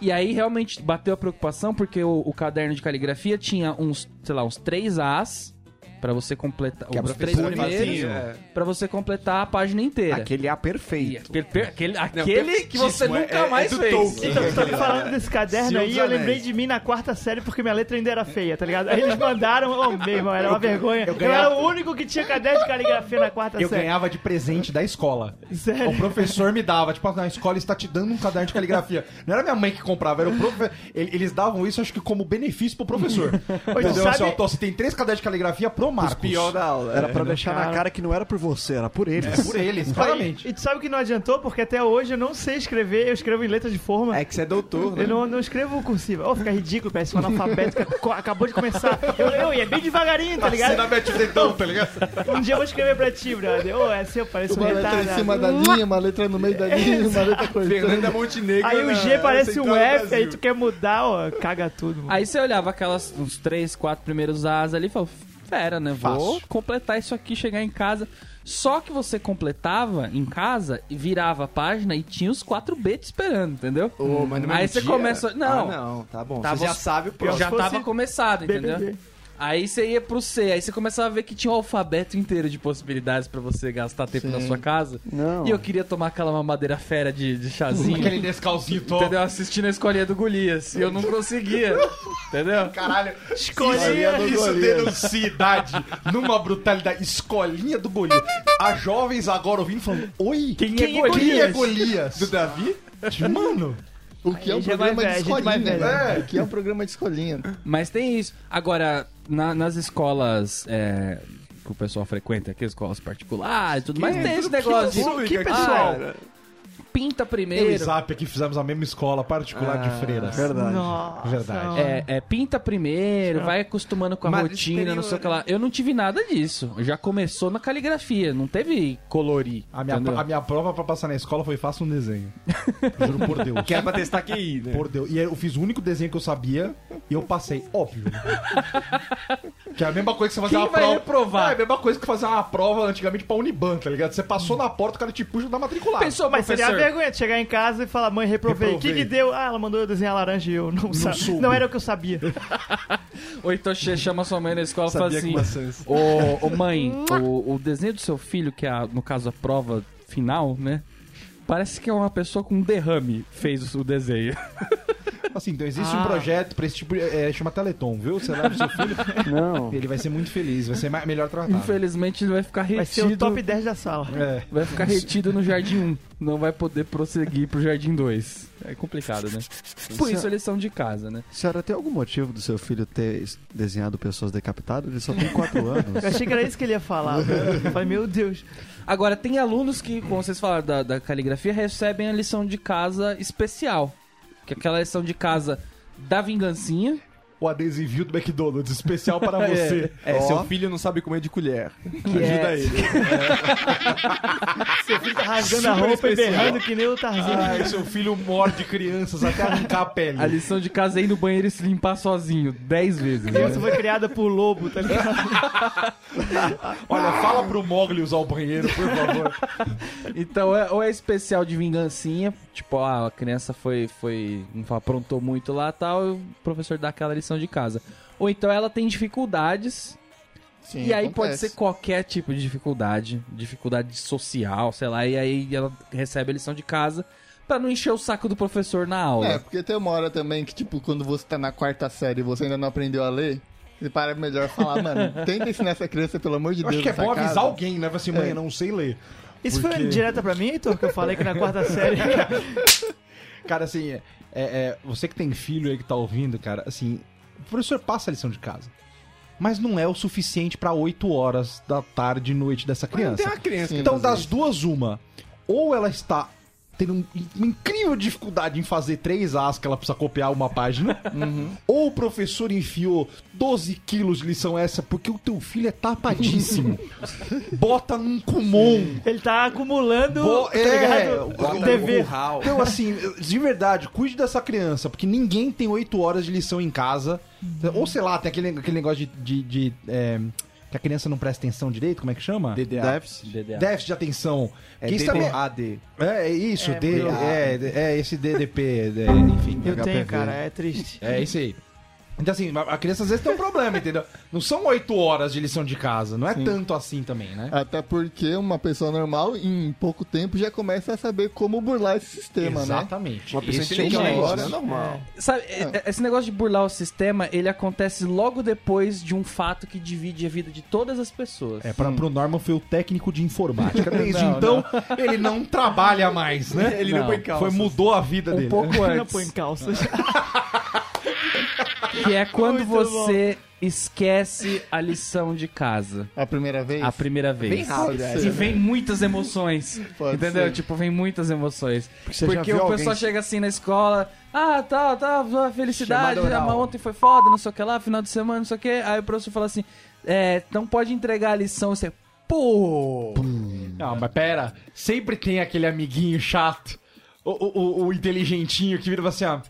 Speaker 1: E aí realmente bateu a preocupação porque o, o caderno de caligrafia tinha uns, sei lá, uns três As pra você completar,
Speaker 7: Que
Speaker 1: os três primeiros,
Speaker 7: é.
Speaker 1: pra você completar a página inteira.
Speaker 4: Aquele A perfeito.
Speaker 1: Aquele, per- aquele, aquele que você
Speaker 7: perfeitíssimo,
Speaker 1: nunca
Speaker 7: é- é
Speaker 1: mais
Speaker 7: do
Speaker 1: fez.
Speaker 7: Tolkien.
Speaker 5: Então, você tá falando desse caderno
Speaker 7: Senhor
Speaker 5: aí, eu lembrei de mim na quarta série porque minha letra ainda era feia, tá ligado? Aí eles mandaram, ô meu irmão, era uma vergonha. Eu,
Speaker 3: ganhava-
Speaker 5: era o único que tinha caderno de caligrafia na quarta
Speaker 3: Eu
Speaker 5: série.
Speaker 3: ganhava de presente da escola.
Speaker 5: Sério?
Speaker 3: O professor me dava, tipo, a escola está te dando um caderno de caligrafia. Não era minha mãe que comprava, era o professor. Eles davam isso, acho que como benefício pro professor. Entendeu?
Speaker 5: sabe-
Speaker 3: Assim, ó, Tó, você tem três cadernos de caligrafia Marcos.
Speaker 7: Pior da aula.
Speaker 4: Era
Speaker 7: é.
Speaker 4: pra deixar na
Speaker 5: Cara.
Speaker 4: cara que não era por você, era por eles.
Speaker 3: É por eles, claramente.
Speaker 5: E, e tu sabe que não adiantou? Porque até hoje eu não sei escrever, eu escrevo em letra de forma.
Speaker 7: É que você é doutor, né?
Speaker 5: Eu não, não escrevo cursiva. Ô, fica ridículo, parece um analfabeto que ac- acabou de começar. Eu, eu ia bem devagarinho, tá ligado?
Speaker 3: Você na mete o dedão, tá ligado?
Speaker 5: Um dia eu vou escrever pra ti, brother. Ô, é assim, eu pareço um
Speaker 6: Uma letra em
Speaker 5: retardado.
Speaker 6: cima da linha, uma letra no meio da linha, uma letra
Speaker 7: Fernanda
Speaker 6: cortando.
Speaker 7: Montenegro.
Speaker 5: Aí o
Speaker 7: na
Speaker 5: G parece um F, aí tu quer mudar, ó, caga tudo. mano.
Speaker 1: Aí você olhava aquelas, uns três, quatro primeiros As ali e falava, fera, né? Vou
Speaker 3: Fácil.
Speaker 1: completar isso aqui, chegar em casa. Só que você completava em casa e virava a página e tinha os 4B te esperando, entendeu?
Speaker 7: Ô, mas no mesmo
Speaker 1: Aí você
Speaker 7: dia?
Speaker 1: começa- não.
Speaker 7: Ah, não, tá bom.
Speaker 1: Tava
Speaker 7: você já sabe o
Speaker 5: Pior
Speaker 7: próximo.
Speaker 1: Já
Speaker 5: se fosse
Speaker 1: tava começado, entendeu?
Speaker 5: BBB.
Speaker 1: Aí você ia pro C, aí você começava a ver que tinha um alfabeto inteiro de possibilidades pra você gastar tempo na
Speaker 6: Sim.
Speaker 1: sua casa.
Speaker 4: Não.
Speaker 1: E eu queria tomar aquela mamadeira fera de, de chazinho.
Speaker 3: Aquele Nescauzinho top.
Speaker 1: Entendeu? Assistindo a escolinha do Golias. E eu não conseguia. entendeu?
Speaker 3: Caralho,
Speaker 5: Escolhia.
Speaker 3: isso, isso denuncia idade numa brutalidade. Escolinha do Golias. As jovens agora ouvindo falando: Oi,
Speaker 1: Quem é
Speaker 3: Quem
Speaker 1: Golias?
Speaker 3: é Golias? Do Davi? Mano,
Speaker 6: O que é um
Speaker 5: vai
Speaker 6: programa de escolinha. né? O que é um programa de escolinha.
Speaker 1: Mas tem isso. Agora, na- nas escolas é, que o pessoal frequenta, aqui, escolas particulares e tudo mais, tem esse negócio de
Speaker 7: pública,
Speaker 1: que pessoal pinta
Speaker 3: eu e
Speaker 1: primeiro.
Speaker 3: Zap aqui fizemos a mesma escola particular de freiras.
Speaker 4: Verdade.
Speaker 5: Nossa.
Speaker 3: Verdade.
Speaker 1: É, é, pinta primeiro, vai acostumando com a
Speaker 7: Mas
Speaker 1: rotina, não sei o que lá. Eu não tive nada disso. Já começou na caligrafia, não teve colorir.
Speaker 3: A minha, a minha prova pra passar na escola foi faça um desenho. Juro por Deus.
Speaker 7: Que era pra testar QI, né?
Speaker 3: Por Deus. E eu fiz o único desenho que eu sabia e eu passei, óbvio. que é a mesma coisa que você fazer
Speaker 1: Quem
Speaker 3: uma
Speaker 1: vai
Speaker 3: prova.
Speaker 1: reprovar?
Speaker 3: É a mesma coisa que fazer uma prova antigamente pra Uniban, tá ligado? Você passou na porta, o cara te puxa da matriculada.
Speaker 1: Pensou,
Speaker 5: Mas seria a
Speaker 1: professor?
Speaker 5: Vergonha de chegar em casa e falar, mãe, reprovei. O que que deu? Ah, ela mandou eu desenhar laranja e eu não sabia.
Speaker 3: soube.
Speaker 5: Não era o que eu sabia.
Speaker 1: Ou então che- chama sua mãe na escola e fala
Speaker 7: Sabia
Speaker 1: assim. Ô, ô, mãe, o, o desenho do seu filho, que é, a- no caso, a prova final, né? Parece que é uma pessoa com derrame fez o desenho.
Speaker 3: Assim, então existe
Speaker 5: Ah.
Speaker 3: um projeto pra esse tipo. É, chama Teleton, viu? Você leva o seu filho.
Speaker 4: Não.
Speaker 3: Ele vai ser muito feliz, vai ser mais- melhor tratado.
Speaker 1: Infelizmente, ele vai ficar
Speaker 5: Vai
Speaker 1: retido.
Speaker 5: ser o top 10 da sala.
Speaker 3: É.
Speaker 1: Vai ficar retido no Jardim 1. Não vai poder prosseguir pro Jardim 2. É complicado, né? Por isso a lição de casa, né?
Speaker 4: Senhora, tem algum motivo do seu filho ter es- desenhado pessoas decapitadas? Ele só tem 4 anos.
Speaker 5: Eu achei que era isso que ele ia falar. velho. Eu falei, meu Deus.
Speaker 1: Agora, tem alunos que, como vocês falaram da, da caligrafia, recebem a lição de casa especial. Que é aquela lição de casa da vingancinha.
Speaker 3: O adesivinho do McDonald's, especial para você.
Speaker 7: É, seu filho não sabe comer de colher.
Speaker 1: Que
Speaker 7: Ajuda
Speaker 1: é-
Speaker 7: ele.
Speaker 5: Você fica rasgando a
Speaker 7: Super
Speaker 5: roupa e
Speaker 7: especial.
Speaker 5: berrando que nem o Tarzan.
Speaker 3: Ai, seu filho morde crianças até arrancar a pele.
Speaker 1: A lição de casa é ir no banheiro e se limpar sozinho. 10 vezes. né?
Speaker 5: Criança foi criada por lobo, tá ligado?
Speaker 3: Olha, fala pro Mogli usar o banheiro, por favor.
Speaker 1: Então, é, ou é especial de vingancinha, tipo, ah, a criança foi, foi, aprontou muito lá e tal, e o professor dá aquela lição de casa. Ou então ela tem dificuldades,
Speaker 6: Sim,
Speaker 1: e aí pode
Speaker 6: acontece.
Speaker 1: ser qualquer tipo de dificuldade, dificuldade social, sei lá, e aí ela recebe a lição de casa pra não encher o saco do professor na aula.
Speaker 6: É, porque tem uma hora também que, tipo, quando você tá na quarta série e você ainda não aprendeu a ler, você para melhor falar, mano, tenta ensinar essa criança, pelo amor de
Speaker 3: Eu
Speaker 6: Deus.
Speaker 3: acho que é bom
Speaker 6: casa.
Speaker 3: avisar alguém, né? Assim, mãe,
Speaker 6: É.
Speaker 3: eu não sei ler.
Speaker 5: Isso
Speaker 3: Porque-
Speaker 5: foi direta pra mim, Heitor, que eu falei que na quarta série.
Speaker 3: Cara, assim, é, é, você que tem filho aí que tá ouvindo, cara, assim, o professor passa a lição de casa. Mas não é o suficiente pra 8 horas da tarde e noite dessa criança.
Speaker 7: Tem uma criança que
Speaker 3: Então, das duas, uma. Ou ela está tendo um- uma incrível dificuldade em fazer três As que ela precisa copiar uma página. Ou o professor enfiou 12 quilos de lição essa porque o teu filho é tapadíssimo. Bota num Kumon.
Speaker 5: Ele tá acumulando,
Speaker 3: Bo-
Speaker 5: tá
Speaker 3: é, no
Speaker 5: dever.
Speaker 3: Então, assim, de verdade, cuide dessa criança, porque ninguém tem 8 horas de lição em casa. Ou sei lá, tem aquele, aquele negócio de. de- de, é, que a criança não presta atenção direito, como é que chama?
Speaker 2: DDA.
Speaker 3: Déficit de atenção.
Speaker 2: É
Speaker 3: que isso também-
Speaker 2: DDAD.
Speaker 3: É, é isso,
Speaker 5: É,
Speaker 3: D- é, é esse DDP, é, enfim.
Speaker 5: Eu tenho, cara, é triste.
Speaker 3: É isso aí. Então, assim, a criança às vezes tem um problema, entendeu? Não são oito horas de lição de casa, não é tanto assim também, né?
Speaker 6: Até porque uma pessoa normal, em pouco tempo, já começa a saber como burlar esse sistema, né?
Speaker 3: Exatamente.
Speaker 7: Uma pessoa
Speaker 3: Esse é
Speaker 7: inteligente,
Speaker 3: negócio.
Speaker 7: né? Normal.
Speaker 1: Sabe, é- esse negócio de burlar o sistema, ele acontece logo depois de um fato que divide a vida de todas as pessoas.
Speaker 3: É, pra, pro Norman foi o técnico de informática. Desde
Speaker 1: Não,
Speaker 3: então, ele não trabalha mais, né?
Speaker 7: Ele não, põe calça.
Speaker 3: Foi, mudou a vida
Speaker 1: um
Speaker 3: dele.
Speaker 1: pouco
Speaker 5: Não
Speaker 1: antes.
Speaker 5: põe calças.
Speaker 1: Que é quando
Speaker 5: Muito
Speaker 1: você esquece a lição de casa.
Speaker 6: A primeira vez?
Speaker 1: A primeira vez.
Speaker 7: Bem rápido, é.
Speaker 1: E vem muitas emoções.
Speaker 6: Pode
Speaker 1: entendeu?
Speaker 6: ser.
Speaker 1: Tipo, vem muitas emoções.
Speaker 4: você
Speaker 1: Porque,
Speaker 4: viu
Speaker 1: o
Speaker 4: alguém-
Speaker 1: pessoal chega assim na escola, ah, tá, tá, felicidade, ah, ontem foi foda, não sei o que lá, final de semana, não sei o que. Aí o professor fala assim, é, não pode entregar a lição, você, pô,
Speaker 3: Não, mas pera. Sempre tem aquele amiguinho chato, o, o, o- o inteligentinho que vira assim, ó.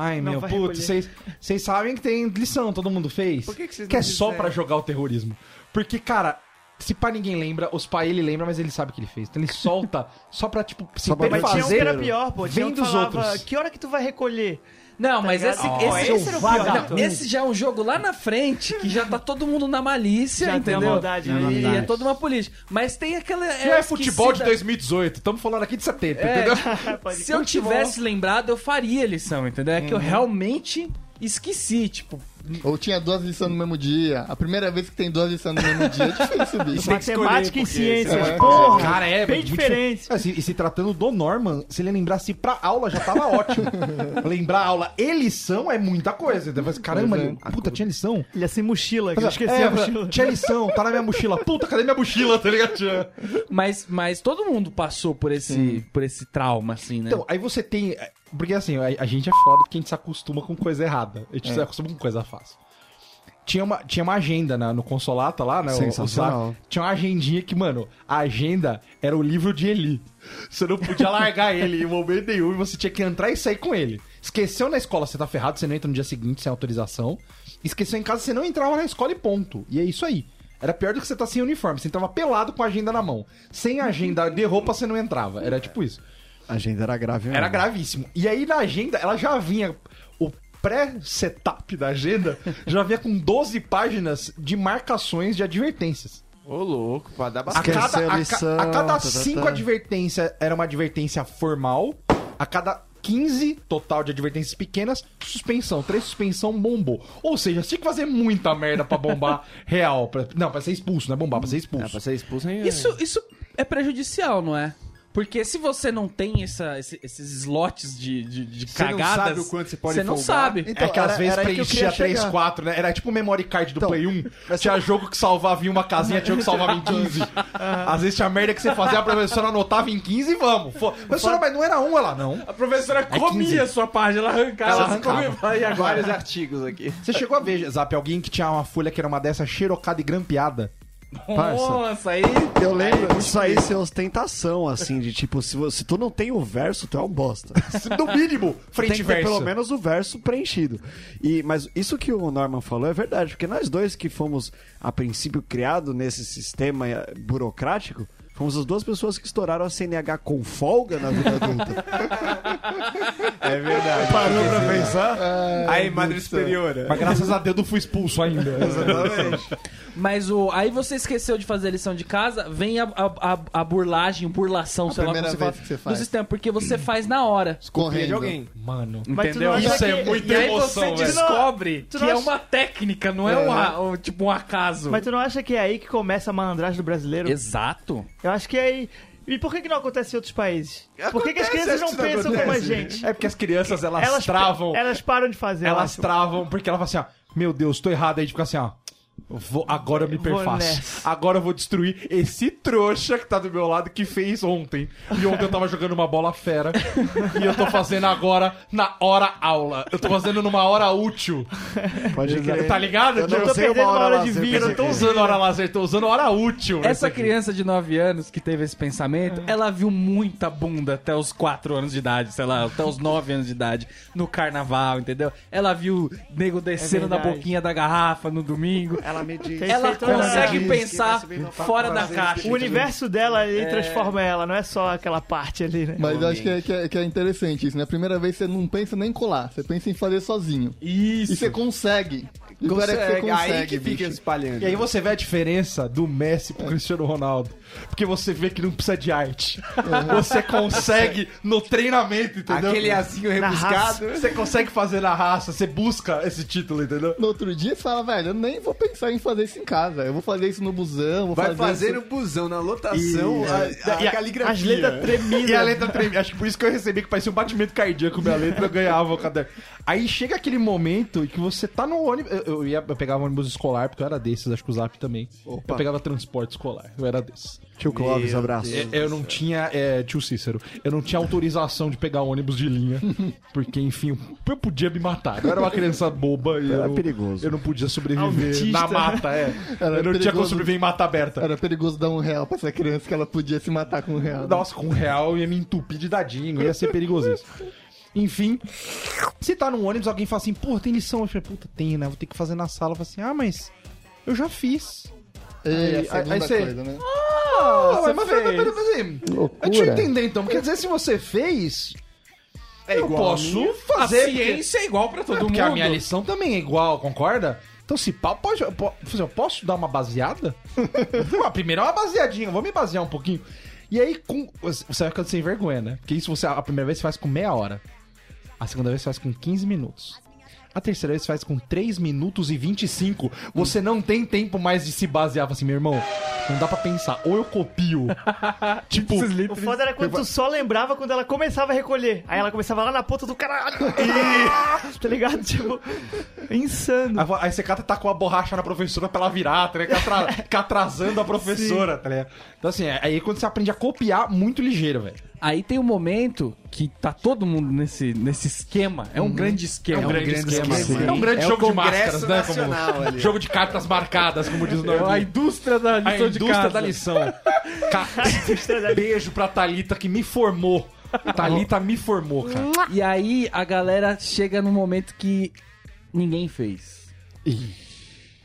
Speaker 3: Ai,
Speaker 5: Não
Speaker 3: meu, putz,
Speaker 5: recolher."
Speaker 3: vocês vocês sabem que tem lição, todo mundo fez.
Speaker 7: Por que que vocês
Speaker 3: é
Speaker 7: não
Speaker 3: só pra jogar o terrorismo. Porque, cara, se pá ninguém lembra, os pais ele lembra, mas ele sabe que ele fez. Então ele solta só pra, tipo, se
Speaker 4: Só pra
Speaker 3: que
Speaker 5: Mas tinha um que
Speaker 3: fazer.
Speaker 5: era pior, pô. Tinha
Speaker 3: vem
Speaker 5: um que
Speaker 3: dos
Speaker 5: falava,
Speaker 3: outros.
Speaker 5: que hora que tu vai recolher?
Speaker 1: Não, mas
Speaker 5: Tá
Speaker 1: esse,
Speaker 5: ligado?
Speaker 1: esse,
Speaker 5: Ó, esse pior.
Speaker 1: Não, esse já é um jogo lá na frente, que já tá todo mundo na malícia,
Speaker 5: Já tem a
Speaker 1: entendeu?
Speaker 5: maldade, né?
Speaker 1: e é toda uma política. Mas tem aquela...
Speaker 3: Não é futebol de
Speaker 1: esquecida-
Speaker 3: 2018, estamos falando aqui de 70,
Speaker 1: É.
Speaker 3: entendeu?
Speaker 1: Se eu tivesse lembrado, eu faria a lição, entendeu? É que eu realmente esqueci, tipo...
Speaker 6: Ou tinha duas lições no mesmo dia. A primeira vez que tem duas lições no mesmo dia é difícil, bicho.
Speaker 5: Matemática e ciências,
Speaker 6: é,
Speaker 5: porra.
Speaker 3: Cara, é,
Speaker 5: bem
Speaker 3: muito
Speaker 5: diferente.
Speaker 3: É, se- e se tratando do Norman, se ele lembrasse pra aula, já tava ótimo. Lembrar aula e lição é muita coisa. Caramba,
Speaker 6: é.
Speaker 3: ele- puta, tinha lição?
Speaker 5: Ele é sem mochila, que eu esqueci
Speaker 3: é,
Speaker 5: a mochila.
Speaker 3: Tinha lição, tá na minha mochila. Puta, cadê minha mochila, tá ligado?
Speaker 1: Mas, mas todo mundo passou por esse, por esse trauma, assim, né?
Speaker 3: Então, aí você tem. Porque assim, a, a gente é foda porque a gente se acostuma com coisa errada. A gente se acostuma com coisa fácil. Tinha uma, tinha uma agenda na- no Consolata lá, né? o- o
Speaker 4: Sensacional.
Speaker 3: Zap. Tinha uma agendinha que, mano, a agenda era o livro de Eli. Você não podia largar ele em momento nenhum e você tinha que entrar e sair com ele. Esqueceu na escola, você tá ferrado, você não entra no dia seguinte sem autorização. Esqueceu em casa, você não entrava na escola e ponto. E é isso aí. Era pior do que você tá sem uniforme. Você entrava pelado com a agenda na mão. Sem agenda de roupa, você não entrava. Era tipo isso.
Speaker 4: A agenda era grave mesmo.
Speaker 3: Era gravíssimo. E aí na agenda, ela já vinha. O pré-setup da agenda já vinha com 12 páginas de marcações de advertências.
Speaker 7: Ô, louco, pra dar
Speaker 3: A
Speaker 7: bastante.
Speaker 4: Esquece
Speaker 3: cada,
Speaker 4: a
Speaker 3: a, ca-
Speaker 4: lição,
Speaker 3: a cada
Speaker 4: tá, tá,
Speaker 3: cinco
Speaker 4: tá.
Speaker 3: advertências era uma advertência formal. A cada 15 total de advertências pequenas, suspensão. Três suspensão bombou. Ou seja, você tinha que fazer muita merda pra bombar real. Pra- não, pra ser expulso, não é bombar, pra ser expulso.
Speaker 7: É, pra ser expulso, hein?
Speaker 1: Isso, isso é prejudicial, não é? Porque se você não tem essa, esse- esses slots de, de, de
Speaker 7: Você não
Speaker 1: cagadas...
Speaker 7: sabe o quanto você pode
Speaker 1: Você não
Speaker 7: folgar.
Speaker 1: sabe.
Speaker 4: Então,
Speaker 3: é que às
Speaker 4: era-
Speaker 3: vezes
Speaker 4: era aí que eu
Speaker 3: preenchia
Speaker 4: queria
Speaker 3: 3,
Speaker 4: chegar.
Speaker 3: 4, né? Era tipo o memory card do
Speaker 4: Então,
Speaker 3: Play 1. Tinha jogo que salvava em uma casinha, tinha jogo que salvava em 15. Às vezes tinha merda que você fazia, a professora anotava em 15 e vamos. Fo- Professora, mas não era um, ela não.
Speaker 1: A professora comia
Speaker 3: 15.
Speaker 1: a sua página, ela arrancava.
Speaker 3: Ela arrancava.
Speaker 1: comia, E agora?
Speaker 7: Vários artigos aqui.
Speaker 3: Você chegou a ver, Zap, alguém que tinha uma folha que era uma dessa xerocada e grampeada?
Speaker 4: Parça.
Speaker 1: Nossa, aí...
Speaker 4: Eu lembro, isso aí ser ostentação, assim, de tipo, se, você- se tu não tem o verso, tu é um bosta.
Speaker 3: No mínimo, frente
Speaker 4: tem que ter
Speaker 3: verso.
Speaker 4: pelo menos o verso preenchido. E, mas isso que o Norman falou é verdade, porque nós dois que fomos, a princípio, criados nesse sistema eh, burocrático, fomos as duas pessoas que estouraram a CNH com folga na vida adulta.
Speaker 7: É verdade.
Speaker 4: Parou pra pensar?
Speaker 7: Aí, Madre Superiora.
Speaker 3: Mas graças a Deus não fui expulso ainda.
Speaker 7: Exatamente.
Speaker 1: Mas o, aí você esqueceu de fazer a lição de casa, vem a, a, a, a burlagem, burlação,
Speaker 6: A
Speaker 1: sei lá como
Speaker 6: primeira
Speaker 1: você
Speaker 6: vez
Speaker 1: fala,
Speaker 6: que você
Speaker 1: do
Speaker 6: faz.
Speaker 1: sistema, porque você faz na hora.
Speaker 6: Correndo.
Speaker 7: de alguém.
Speaker 3: Mano.
Speaker 1: Entendeu?
Speaker 5: não acha
Speaker 3: Isso é
Speaker 5: que-
Speaker 3: muita
Speaker 1: E aí
Speaker 3: emoção,
Speaker 1: você
Speaker 3: velho.
Speaker 1: descobre
Speaker 5: Tu
Speaker 1: que
Speaker 5: não
Speaker 1: é
Speaker 5: acha-
Speaker 1: uma técnica, não é, um, um- tipo um acaso.
Speaker 5: Mas tu não acha que é aí que começa a malandragem do brasileiro?
Speaker 1: Exato.
Speaker 5: Eu acho que é aí. E por que, que não acontece em outros países? por que, que as
Speaker 7: Acontece,
Speaker 5: crianças não pensam como a
Speaker 7: acontece.
Speaker 5: gente?
Speaker 3: É porque as crianças, elas,
Speaker 5: Elas
Speaker 3: travam.
Speaker 5: Elas param de fazer.
Speaker 3: Elas
Speaker 5: acho.
Speaker 3: travam porque ela fala assim, ó, meu Deus, tô errado. Aí fica assim, ó. Vou, agora eu me
Speaker 5: Vou
Speaker 3: perfaço. Agora eu vou destruir esse trouxa que tá do meu lado que fez ontem. E ontem eu tava jogando uma bola fera. e eu tô fazendo agora na hora aula. Eu tô fazendo numa hora útil.
Speaker 4: Pode crer.
Speaker 3: Tá ligado?
Speaker 4: Eu não
Speaker 5: Eu tô perdendo
Speaker 4: uma
Speaker 5: uma
Speaker 4: hora
Speaker 5: hora de vida.
Speaker 3: Eu não tô usando hora lazer, tô usando hora útil.
Speaker 1: Essa criança de 9 anos que teve esse pensamento, ela viu muita bunda até os 4 anos de idade, sei lá, até os 9 anos de idade, no carnaval, entendeu? Ela viu nego descendo na
Speaker 5: verdade.
Speaker 1: boquinha da garrafa no domingo.
Speaker 4: Ela me diz.
Speaker 1: Ela consegue pensar fora da caixa.
Speaker 5: O universo dela, ele transforma ela, não é só aquela parte ali, né?
Speaker 6: Mas eu acho que é, que, é, que é interessante isso, né? A primeira vez você não pensa nem em colar, você pensa em fazer sozinho.
Speaker 1: Isso.
Speaker 6: E você consegue. E pior é que você
Speaker 7: Consegue, aí
Speaker 6: consegue,
Speaker 7: que fica
Speaker 6: bicho.
Speaker 7: espalhando.
Speaker 3: E aí você vê a diferença do Messi pro Cristiano Ronaldo. Porque você vê que não precisa de arte. Você consegue no treinamento, entendeu?
Speaker 7: Aquele azinho
Speaker 5: Na
Speaker 7: rebuscado.
Speaker 3: Você consegue fazer na raça, você busca esse título, entendeu?
Speaker 6: No outro dia você fala, velho, eu nem vou pensar em fazer isso em casa. Eu vou fazer isso no busão, vou
Speaker 7: Vai
Speaker 6: fazer
Speaker 7: fazer
Speaker 6: isso...
Speaker 7: no busão, na lotação, a, a
Speaker 3: E a-
Speaker 7: caligrafia.
Speaker 5: As letras tremidas.
Speaker 3: E a letra treme. Acho que por isso que eu recebi que parecia um batimento cardíaco. Minha letra eu ganhava o caderno. Aí chega aquele momento em que você tá no ônibus. Eu, eu, ia, eu pegava ônibus escolar, porque eu era desses, acho que o Zap também. Eu pegava transporte escolar, eu era desses.
Speaker 4: Tio Clóvis, abraço.
Speaker 3: É, Eu não tinha, é, tio Cícero, eu não tinha autorização de pegar ônibus de linha, porque, enfim, eu podia me matar. Eu era uma criança boba e eu,
Speaker 4: Era
Speaker 3: não-
Speaker 4: perigoso.
Speaker 3: eu não podia sobreviver
Speaker 5: Autista.
Speaker 3: na mata, é.
Speaker 6: Era
Speaker 3: eu não tinha como
Speaker 6: perigoso.
Speaker 3: sobreviver em mata aberta.
Speaker 6: Era perigoso dar um real pra essa criança que ela podia se matar com um real. né?
Speaker 3: Nossa, com um real ia me entupir de dadinho, ia ser perigoso isso. Enfim, se tá num ônibus, alguém fala assim, pô, tem lição. Eu falei, puta, tem, né? Vou ter que fazer na sala. Eu falo assim, ah, mas eu já fiz.
Speaker 6: E
Speaker 3: Aí-
Speaker 6: a segunda
Speaker 3: aí você-
Speaker 6: coisa, né?
Speaker 3: Ah,
Speaker 1: você
Speaker 3: mas,
Speaker 1: fez.
Speaker 3: mas, mas, mas, assim, deixa eu entender então. Quer dizer, se você fez,
Speaker 7: É
Speaker 3: eu
Speaker 7: igual a
Speaker 3: posso fazer.
Speaker 1: A ciência é igual pra todo
Speaker 3: porque, porque
Speaker 1: mundo.
Speaker 3: a minha lição também é igual, concorda? Então, se pau, pode, eu po- eu posso dar uma baseada? Ah, Primeiro é uma baseadinha, vou me basear um pouquinho. E aí, com, você vai ficando sem vergonha, né? Porque isso você, a primeira vez você faz com meia hora. A segunda vez você faz com 15 minutos. A terceira vez você faz com 3 minutos e 25. Você não tem tempo mais de se basear. Fala assim, meu irmão, não dá pra pensar. Ou eu copio. tipo,
Speaker 5: O foda era quando tu só lembrava quando ela começava a recolher. Aí ela começava lá na ponta do caralho. tá ligado? Tipo, insano.
Speaker 3: Aí, aí você cata tá com a borracha na professora pra ela virar, tá ligado? Atra- Fica atrasando a professora, tá ligado? Então, assim, é- aí é quando você aprende a copiar muito ligeiro, velho.
Speaker 1: Aí tem um momento que tá todo mundo nesse, nesse esquema. É um grande esquema.
Speaker 3: É um grande esquema.
Speaker 1: sim.
Speaker 3: É um grande
Speaker 7: É o
Speaker 3: jogo de máscaras, né? Como,
Speaker 7: ali.
Speaker 3: jogo de cartas marcadas, como diz o
Speaker 1: É a
Speaker 3: nome.
Speaker 1: indústria da
Speaker 3: A
Speaker 1: lição de
Speaker 3: indústria
Speaker 1: casa.
Speaker 3: da lição. Ca- Beijo pra Thalita que me formou. Thalita me formou, cara.
Speaker 1: E aí a galera chega num momento que ninguém fez.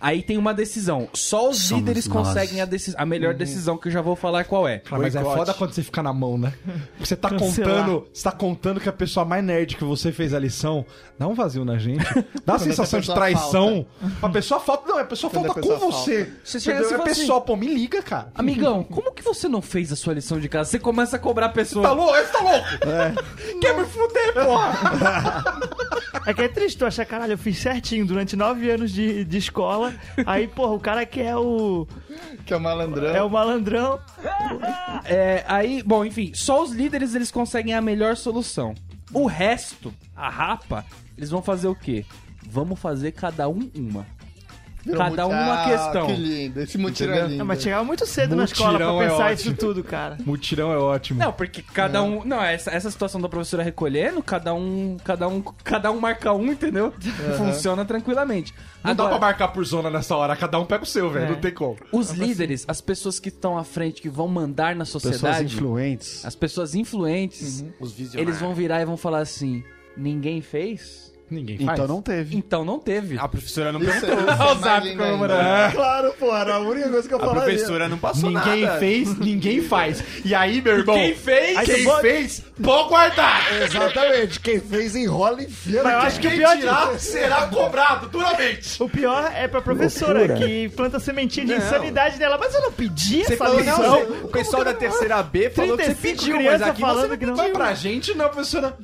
Speaker 1: Aí tem uma decisão. Só os líderes conseguem a, deci- a melhor decisão, que eu já vou falar qual é.
Speaker 3: Cara, mas é foda quando você fica na mão, né? Porque você tá
Speaker 5: Cancelar.
Speaker 3: contando, você tá contando que a pessoa mais nerd que você fez a lição dá um vazio na gente. Dá a sensação de
Speaker 6: pessoa
Speaker 3: traição. A pessoa falta. Não, a pessoa
Speaker 6: Quando
Speaker 3: falta
Speaker 6: a
Speaker 3: com
Speaker 6: pessoa
Speaker 3: você.
Speaker 1: Você chega assim
Speaker 3: a pessoa, pô, me liga, cara.
Speaker 1: Amigão, como que você não fez a sua lição de casa? Você começa a cobrar a pessoa.
Speaker 3: Tá louco? Você tá louco? Quer me fuder, porra?
Speaker 5: É que é triste tu achar, caralho, eu fiz certinho durante nove anos de, de escola. Aí, porra, o cara que é o.
Speaker 6: Que é o malandrão.
Speaker 5: É o malandrão.
Speaker 1: É, aí, bom, enfim, só os líderes eles conseguem a melhor solução. O resto, a rapa, eles vão fazer o quê? Vamos fazer cada um uma.
Speaker 6: Virou
Speaker 1: cada um uma
Speaker 6: Ah,
Speaker 1: questão.
Speaker 6: Que lindo. Esse mutirão é lindo.
Speaker 5: Não, mas chegava muito cedo na escola pra
Speaker 3: Mutirão é
Speaker 5: pensar
Speaker 3: ótimo.
Speaker 5: isso tudo, cara.
Speaker 3: Mutirão é ótimo.
Speaker 1: Não, porque cada um. Não, essa, essa situação da professora recolhendo, cada um. Cada um, cada um marca um, entendeu? Funciona tranquilamente.
Speaker 3: Não dá
Speaker 1: Agora,
Speaker 3: pra marcar por zona nessa hora. Cada um pega o seu, velho.
Speaker 5: É.
Speaker 3: Não tem como.
Speaker 1: os líderes, as pessoas que estão à frente, que vão mandar na
Speaker 4: Pessoas
Speaker 1: sociedade,
Speaker 4: influentes.
Speaker 1: as pessoas influentes,
Speaker 7: Os visionários.
Speaker 1: eles vão virar e vão falar assim: ninguém fez?
Speaker 3: Ninguém faz.
Speaker 4: Então não teve.
Speaker 1: Então não teve.
Speaker 7: A professora não
Speaker 6: Isso é-
Speaker 7: perguntou.
Speaker 6: é
Speaker 1: o Zap comemorando.
Speaker 6: ainda.
Speaker 4: Claro, pô, era a única coisa que eu
Speaker 7: A professora não passou
Speaker 3: Ninguém
Speaker 7: nada.
Speaker 3: fez, ninguém faz. E aí, meu irmão?
Speaker 1: Quem fez?
Speaker 3: Quem
Speaker 4: Aí tu
Speaker 3: fez, pode guardar.
Speaker 4: Exatamente. Quem fez enrola e enfia.
Speaker 5: Mas eu acho que o
Speaker 3: Quem
Speaker 5: pior,
Speaker 3: tirar será cobrado duramente.
Speaker 5: o pior é pra professora que planta sementinha de insanidade dela. Mas eu não pedi
Speaker 7: Você
Speaker 5: essa
Speaker 7: falou,
Speaker 5: lição.
Speaker 7: não, você- o pessoal da terceira B falou que você
Speaker 5: 35
Speaker 7: pediu, mas aqui você
Speaker 5: falando
Speaker 7: não
Speaker 5: que não
Speaker 3: Mas pra gente, não, professora.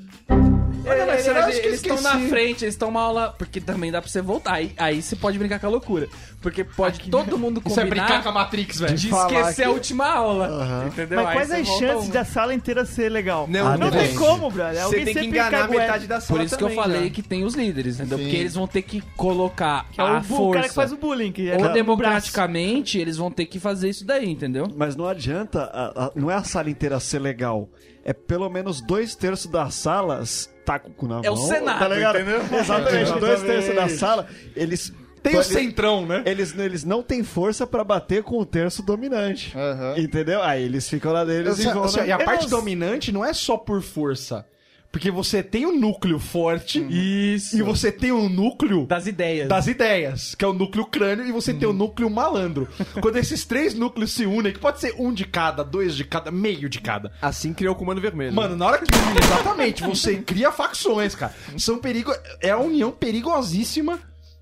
Speaker 3: Eu acho que
Speaker 1: eles estão na frente, eles estão uma aula. Porque também dá pra você voltar. Aí, aí você pode brincar com a loucura. Porque pode todo mundo
Speaker 3: Isso é
Speaker 1: combinar
Speaker 3: brincar com a Matrix, velho.
Speaker 1: de esquecer
Speaker 4: que-
Speaker 1: a última aula. Entendeu?
Speaker 5: Mas
Speaker 1: Aí
Speaker 5: quais as chances
Speaker 1: um.
Speaker 5: da sala inteira ser legal?
Speaker 7: Não,
Speaker 4: Ah,
Speaker 5: Não
Speaker 4: tem.
Speaker 5: tem como, brother.
Speaker 7: Você tem que enganar metade da sala
Speaker 1: Por isso que eu falei
Speaker 7: né?
Speaker 1: que tem os líderes, entendeu?
Speaker 6: Sim.
Speaker 1: Porque eles vão ter que colocar
Speaker 5: Que é o,
Speaker 1: a força.
Speaker 5: o cara que faz o bullying. Que é
Speaker 1: Ou democraticamente, eles vão ter que fazer isso daí, entendeu?
Speaker 4: Mas não adianta, a- a- não é a sala inteira ser legal. É pelo menos dois terços das salas tá com o cu na mão.
Speaker 1: É o Senado,
Speaker 4: tá ligado?
Speaker 1: entendeu?
Speaker 4: Exatamente, dois terços da sala, eles...
Speaker 3: Tem o
Speaker 4: eles-
Speaker 3: centrão, né?
Speaker 4: Eles, eles não têm força pra bater com o terço dominante.
Speaker 6: Aham.
Speaker 4: Entendeu? Aí eles ficam lá deles e vão...
Speaker 3: Assim,
Speaker 4: né?
Speaker 3: e a
Speaker 4: Eu
Speaker 3: parte
Speaker 4: não-
Speaker 3: dominante não é só por força. Porque você tem um núcleo forte
Speaker 1: Isso.
Speaker 3: e você tem um núcleo
Speaker 1: Das ideias.
Speaker 3: das ideias, que é o núcleo crânio, e você tem o núcleo malandro. Quando esses três núcleos se unem, que pode ser um de cada, dois de cada, meio de cada.
Speaker 7: Assim criou o Comando Vermelho.
Speaker 3: Mano, na hora que. Exatamente, você cria facções, cara. São perigo. É a união perigosíssima.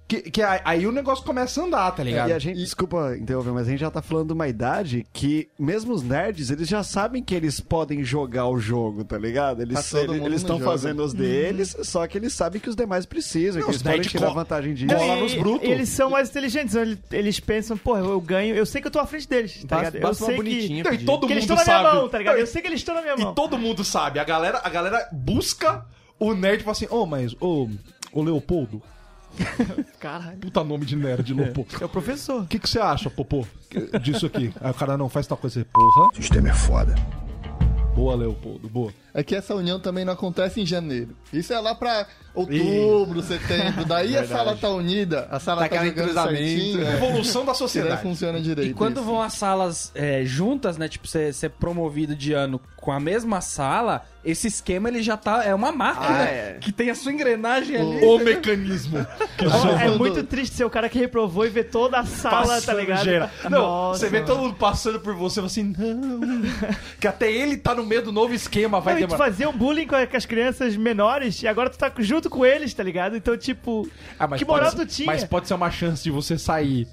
Speaker 3: Que, que aí, aí o negócio começa a andar, tá ligado?
Speaker 4: E a gente, desculpa interromper, mas a gente já tá falando de uma idade que, mesmo os nerds, eles já sabem que eles podem jogar o jogo, tá ligado? Eles
Speaker 6: Tá
Speaker 4: eles estão fazendo os deles, só que eles sabem que os demais precisam,
Speaker 3: Não,
Speaker 4: que
Speaker 3: os
Speaker 4: eles podem tirar vantagem disso.
Speaker 3: cola
Speaker 5: E-
Speaker 3: nos brutos.
Speaker 5: e Eles são mais inteligentes. Eles, eles pensam, porra, eu ganho. Eu sei que eu tô à frente deles, tá
Speaker 7: Basta-
Speaker 5: ligado? Eu
Speaker 7: basta uma
Speaker 5: sei que,
Speaker 3: e todo
Speaker 5: que eles
Speaker 3: mundo
Speaker 5: estão na minha
Speaker 3: sabe.
Speaker 5: mão, tá ligado? Eu sei que eles estão na minha mão.
Speaker 3: E todo mundo sabe. A galera, a galera busca o nerd e fala assim: Ô, mas, ô, ô Leopoldo.
Speaker 5: Caralho.
Speaker 3: Puta nome de nerd, Leopoldo.
Speaker 5: É o professor.
Speaker 3: O que, que você acha, Popô, disso aqui? Aí o cara não faz tal coisa. Porra.
Speaker 9: O sistema é foda.
Speaker 3: Boa, Leopoldo, boa.
Speaker 6: É que essa união também não acontece em janeiro. Isso é lá pra outubro, setembro. Daí a sala tá unida, a sala
Speaker 7: Tá
Speaker 6: tá, jogando certinho.
Speaker 7: né?
Speaker 6: é.
Speaker 3: Evolução da sociedade.
Speaker 6: funciona direito.
Speaker 1: E quando
Speaker 6: isso.
Speaker 1: vão as salas é, juntas, né? Tipo, você ser promovido de ano com a mesma sala, esse esquema ele já tá. É uma máquina
Speaker 7: Ah, é.
Speaker 1: que tem a sua engrenagem ali.
Speaker 3: O mecanismo.
Speaker 5: É muito triste ser o cara que reprovou e ver toda a sala, tá ligado?
Speaker 3: geral. Não,
Speaker 5: Nossa,
Speaker 3: você vê
Speaker 5: mano.
Speaker 3: todo mundo passando por você e fala assim, não. Que até ele tá no meio do novo esquema, vai
Speaker 5: Não, e tu fazia um bullying com as crianças menores e agora tu tá junto com eles, tá ligado? Então, tipo,
Speaker 3: Ah, mas
Speaker 5: que moral
Speaker 3: pode-
Speaker 5: tu tinha?
Speaker 3: Mas pode ser uma chance de você sair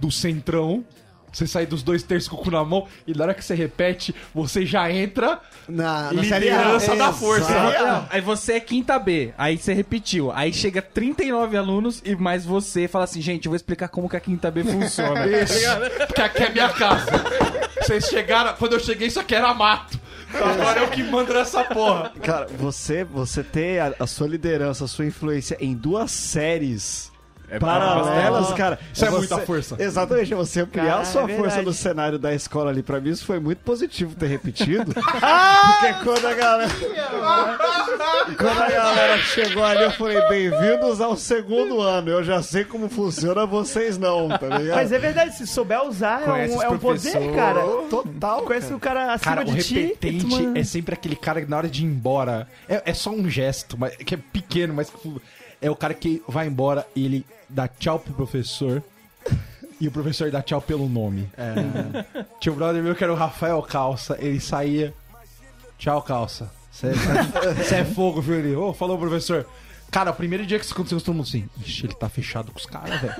Speaker 3: do centrão, você sair dos dois terços com o cu na mão, e na hora que você repete, você já entra
Speaker 4: Na,
Speaker 3: liderança da força.
Speaker 1: Não, aí você é quinta B, aí você repetiu. Aí chega 39 alunos e mais você fala assim, gente, eu vou explicar como que a quinta B funciona.
Speaker 3: Isso. Porque aqui é minha casa. Vocês chegaram. Quando eu cheguei, isso aqui era mato. Então agora eu que mando nessa porra.
Speaker 4: Cara, você, você ter a, a sua liderança, a sua influência em duas séries paralelas, cara.
Speaker 3: Isso é
Speaker 4: você-
Speaker 3: muita força.
Speaker 4: Exatamente, é você ampliar
Speaker 5: Cara,
Speaker 4: a sua
Speaker 5: é
Speaker 4: força no cenário da escola ali. Pra mim, isso foi muito positivo ter repetido. porque quando a galera. quando a galera chegou ali, eu falei: bem-vindos ao segundo ano. Eu já sei como funciona, vocês não, tá ligado?
Speaker 5: Mas é verdade, se souber usar, é um, é um poder, cara.
Speaker 4: Total.
Speaker 5: Conhece o cara acima
Speaker 3: Cara, o
Speaker 5: de ti.
Speaker 3: repetente
Speaker 5: mano,
Speaker 3: é sempre aquele cara que na hora de ir embora. É, é só um gesto, mas, que é pequeno, mas é o cara que vai embora e ele dá tchau pro professor. E o professor dá tchau pelo nome. Tinha um brother meu que era o Rafael Calça. Ele saía. Tchau, Calça. Você é fogo, viu? Ele, ô, falou, professor. Cara, o primeiro dia que isso aconteceu, todo mundo assim, Ixi, ele tá fechado com os caras, velho.